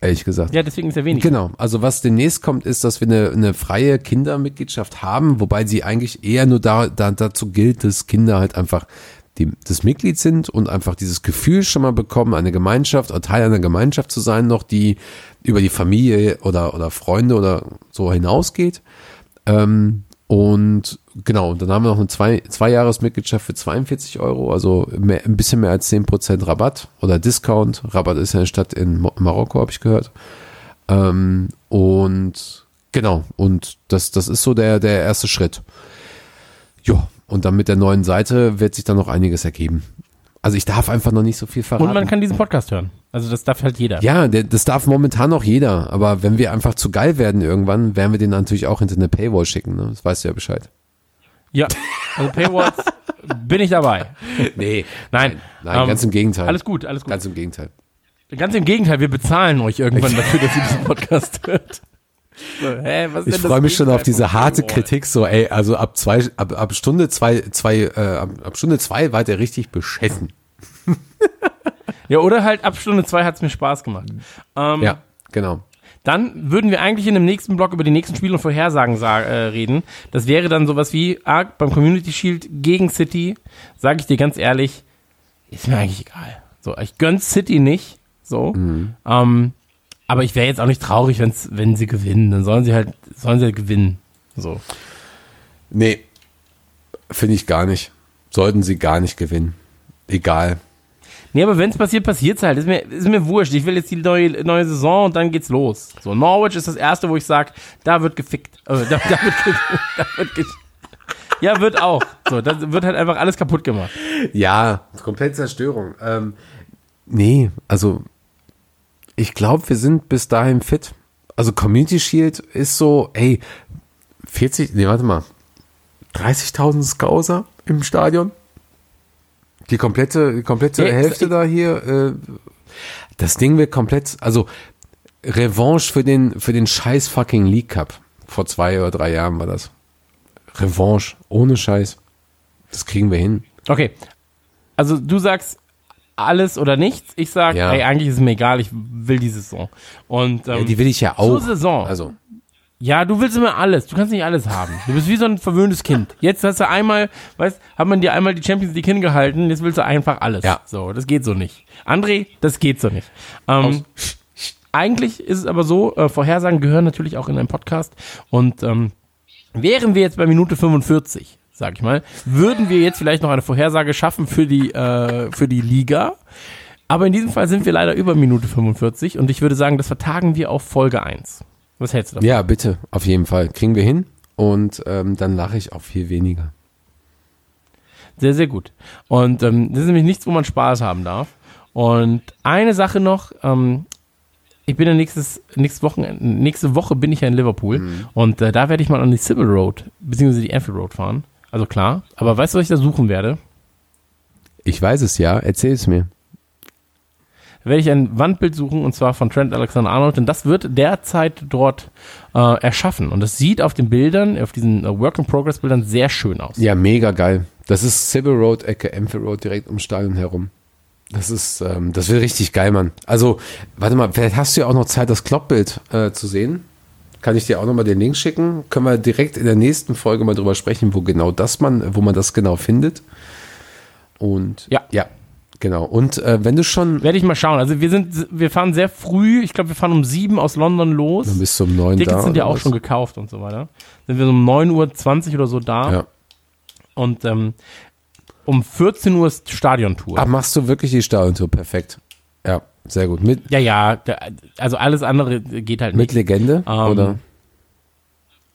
Ehrlich gesagt. Ja, deswegen ist er wenig. Genau. Also was demnächst kommt, ist, dass wir eine, eine freie Kindermitgliedschaft haben, wobei sie eigentlich eher nur da, da, dazu gilt, dass Kinder halt einfach die, das Mitglied sind und einfach dieses Gefühl schon mal bekommen, eine Gemeinschaft Teil einer Gemeinschaft zu sein, noch die über die Familie oder, oder Freunde oder so hinausgeht. Ähm, und genau, und dann haben wir noch eine zwei, zwei Jahresmitgliedschaft für 42 Euro, also mehr, ein bisschen mehr als 10% Rabatt oder Discount. Rabatt ist ja eine Stadt in Marokko, habe ich gehört. Ähm, und genau, und das, das ist so der, der erste Schritt. Ja, und dann mit der neuen Seite wird sich dann noch einiges ergeben. Also ich darf einfach noch nicht so viel verraten. Und man kann diesen Podcast hören. Also das darf halt jeder. ja, der, das darf momentan noch jeder, aber wenn wir einfach zu geil werden irgendwann, werden wir den natürlich auch hinter eine Paywall schicken, ne? Das weißt du ja Bescheid. Ja. Also Paywalls bin ich dabei. <laughs> Nee. Nein. Nein, ähm, ganz im Gegenteil. Alles gut, alles gut. Ganz im Gegenteil. Ganz im Gegenteil, wir bezahlen euch irgendwann <laughs> dafür, dass ihr diesen Podcast hört. So, <laughs> hä, Ich freue mich schon auf diese harte Paywall? Kritik, so, ey, also ab zwei, ab, ab Stunde zwei, zwei, äh, ab, ab Stunde zwei war der richtig beschissen. <laughs> Ja, oder halt ab Stunde zwei hat's mir Spaß gemacht. Ähm, Ja, genau. Dann würden wir eigentlich in dem nächsten Block über die nächsten Spiele und Vorhersagen sa- äh, reden. Das wäre dann sowas wie ah, beim Community Shield gegen City. Sage ich dir ganz ehrlich, ist mir eigentlich egal. So, ich gönn's City nicht. So. Ähm, aber ich wäre jetzt auch nicht traurig, wenn's, wenn sie gewinnen. Dann sollen sie halt, sollen sie halt gewinnen. So. Nee, finde ich gar nicht. Sollten sie gar nicht gewinnen. Egal. Nee, aber wenn es passiert, passiert's halt. Ist mir, ist mir wurscht. Ich will jetzt die neue, neue Saison und dann geht's los. So, Norwich ist das erste, wo ich sag, da wird gefickt. Äh, da, da wird, ge <laughs> da wird ge ja, wird auch. So, da wird halt einfach alles kaputt gemacht. Ja, komplette Zerstörung. Ähm, nee, also ich glaube, wir sind bis dahin fit. Also Community Shield ist so, ey, 40, nee, warte mal, 30.000 Scouser im Stadion? Die komplette, die komplette Ja, Hälfte ich- da hier, äh, das Ding wird komplett, also Revanche für den, für den scheiß fucking League Cup. Vor zwei oder drei Jahren war das. Revanche, ohne Scheiß. Das kriegen wir hin. Okay. Also du sagst alles oder nichts. Ich sag, Ja. ey, eigentlich ist es mir egal, ich will die Saison. Und ähm, Ja, die will ich ja auch. Zur Saison. Also, Ja, du willst immer alles. Du kannst nicht alles haben. Du bist wie so ein verwöhntes Kind. Jetzt hast du einmal, weißt, hat man dir einmal die Champions League hingehalten, jetzt willst du einfach alles. Ja. So, das geht so nicht. André, das geht so nicht. Ähm, eigentlich ist es aber so, äh, Vorhersagen gehören natürlich auch in einen Podcast und ähm, wären wir jetzt bei Minute 45, sag ich mal, würden wir jetzt vielleicht noch eine Vorhersage schaffen für die, äh, für die Liga. Aber in diesem Fall sind wir leider über Minute 45 und ich würde sagen, das vertagen wir auf Folge 1. Was hältst du davon? ja, bitte, auf jeden Fall. Kriegen wir hin. Und ähm, dann lache ich auch viel weniger. Sehr, sehr gut. Und ähm, das ist nämlich nichts, wo man Spaß haben darf. Und eine Sache noch, ähm, ich bin ja nächstes, nächstes Wochenende, nächste Woche bin ich ja in Liverpool und äh, da werde ich mal an die Civil Road, beziehungsweise die Anfield Road fahren. Also klar. Aber weißt du, was ich da suchen werde? Ich weiß es ja, erzähl es mir. Da werde ich ein Wandbild suchen und zwar von Trent Alexander-Arnold, denn das wird derzeit dort äh, erschaffen. Und das sieht auf den Bildern, auf diesen äh, Work-in-Progress-Bildern sehr schön aus. Ja, mega geil. Das ist Civil Road, Ecke Enfield Road, direkt ums Stadion herum. Das ist, ähm, das wird richtig geil, Mann. Also, warte mal, vielleicht hast du ja auch noch Zeit, das Kloppbild äh, zu sehen. Kann ich dir auch nochmal den Link schicken? Können wir direkt in der nächsten Folge mal drüber sprechen, wo genau das man, wo man das genau findet. Und Ja. ja, genau. Und äh, wenn du schon Werde ich mal schauen. Also wir sind, wir fahren sehr früh. Ich glaube, wir fahren um sieben aus London los. dann bist du um neun Tickets da. sind ja auch was? schon gekauft und so weiter. Sind wir so um 9.20 Uhr oder so da. Ja. Und ähm, um 14 Uhr ist Stadiontour. Ach, machst du wirklich die Stadiontour? Perfekt. Ja, sehr gut. Mit, Ja, ja. Also alles andere geht halt mit nicht. Legende? Ähm, oder?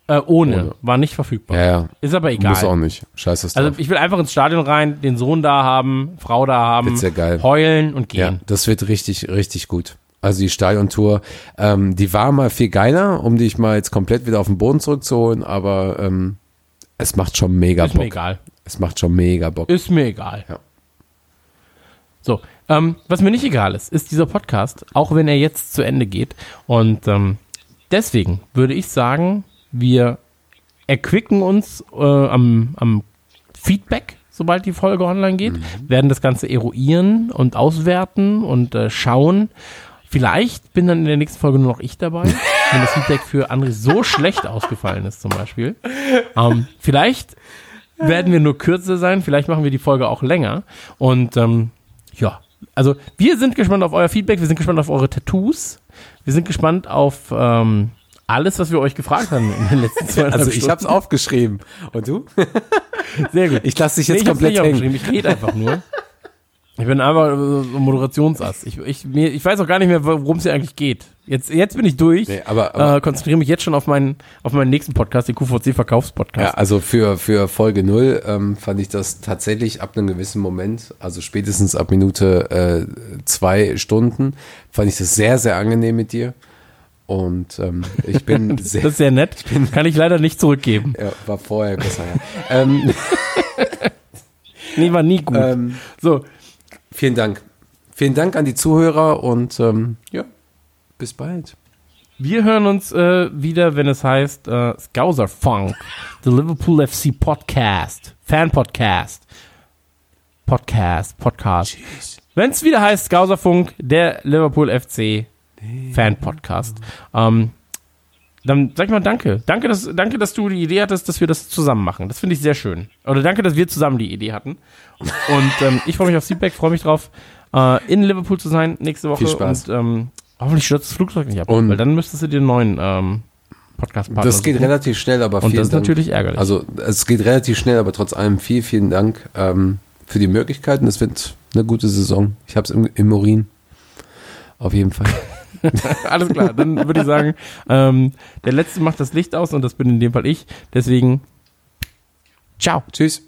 Äh, ohne. ohne. War nicht verfügbar. Ja, ja. Ist aber egal. Muss auch nicht. Scheiß das drauf. Also ich will einfach ins Stadion rein, den Sohn da haben, Frau da haben, Wird sehr geil. heulen und Ja, gehen. das wird richtig, richtig gut. Also die Stadiontour, ähm, die war mal viel geiler, um dich mal jetzt komplett wieder auf den Boden zurückzuholen, aber ähm, es macht schon mega Ist mir Bock. egal. Es macht schon mega Bock. Ist mir egal. Ja. So, ähm, was mir nicht egal ist, ist dieser Podcast, auch wenn er jetzt zu Ende geht. Und ähm, deswegen würde ich sagen, wir erquicken uns äh, am, am Feedback, sobald die Folge online geht, werden das Ganze eruieren und auswerten und äh, schauen. Vielleicht bin dann in der nächsten Folge nur noch ich dabei, <laughs> wenn das Feedback für André so schlecht ausgefallen ist, zum Beispiel. Ähm, vielleicht werden wir nur kürzer sein, vielleicht machen wir die Folge auch länger. Und ähm, ja, also wir sind gespannt auf euer Feedback, wir sind gespannt auf eure Tattoos, wir sind gespannt auf ähm, alles, was wir euch gefragt haben in den letzten zwei <laughs> Also ich hab's aufgeschrieben. Und du? Sehr gut. Ich lasse dich Nee, jetzt ich hab's komplett nicht hängen. aufgeschrieben, ich rede einfach nur. Ich bin einfach so ein Moderationsass. Ich, ich, mir, ich weiß auch gar nicht mehr, worum es hier eigentlich geht. Jetzt, jetzt bin ich durch. Nee, aber- aber- äh, konzentriere mich jetzt schon auf meinen, auf meinen nächsten Podcast, den QVC Ja, also für, für Folge 0 ähm, fand ich das tatsächlich ab einem gewissen Moment, also spätestens ab Minute äh, zwei Stunden, fand ich das sehr, sehr angenehm mit dir. Und ähm, ich bin <laughs> sehr, das ist sehr nett. Kann ich leider nicht zurückgeben. ja, war vorher besser. Ja. ähm, <laughs> Nee, war nie gut. ähm, so, vielen Dank. Vielen Dank an die Zuhörer und ähm, ja, bis bald. wir hören uns äh, wieder, wenn es heißt äh, Scouser Funk, the Liverpool FC Podcast, Fan Podcast, Podcast, Podcast. Wenn es wieder heißt Scouser Funk, der Liverpool FC Fan Podcast, ähm, dann sag ich mal Danke. Danke dass, danke, dass du die Idee hattest, dass wir das zusammen machen. Das finde ich sehr schön. Oder danke, dass wir zusammen die Idee hatten. Und ähm, ich freue mich auf Feedback, freue mich drauf, äh, in Liverpool zu sein nächste Woche. Viel Spaß. Und ähm, hoffentlich stürzt das Flugzeug nicht ab. Und- weil dann müsstest du dir einen neuen ähm, Podcast-Partner Das geht suchen. relativ schnell, aber Und vielen das ist Dank. natürlich ärgerlich. Also es geht relativ schnell, aber trotz allem viel, vielen Dank. Ähm, für die Möglichkeiten. Es wird eine gute Saison. Ich habe es im, im Urin. Auf jeden Fall. <laughs> Alles klar, dann würde ich sagen, ähm, der Letzte macht das Licht aus und das bin in dem Fall ich. Deswegen, ciao. Tschüss.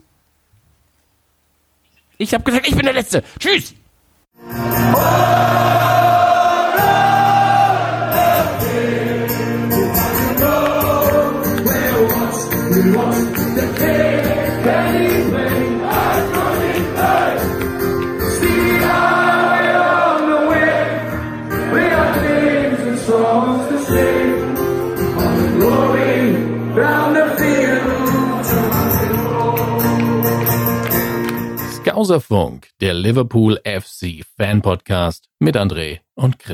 Ich habe gesagt, ich bin der Letzte. Tschüss. Skauserfunk, der Liverpool FC Fan Podcast mit André und Chris.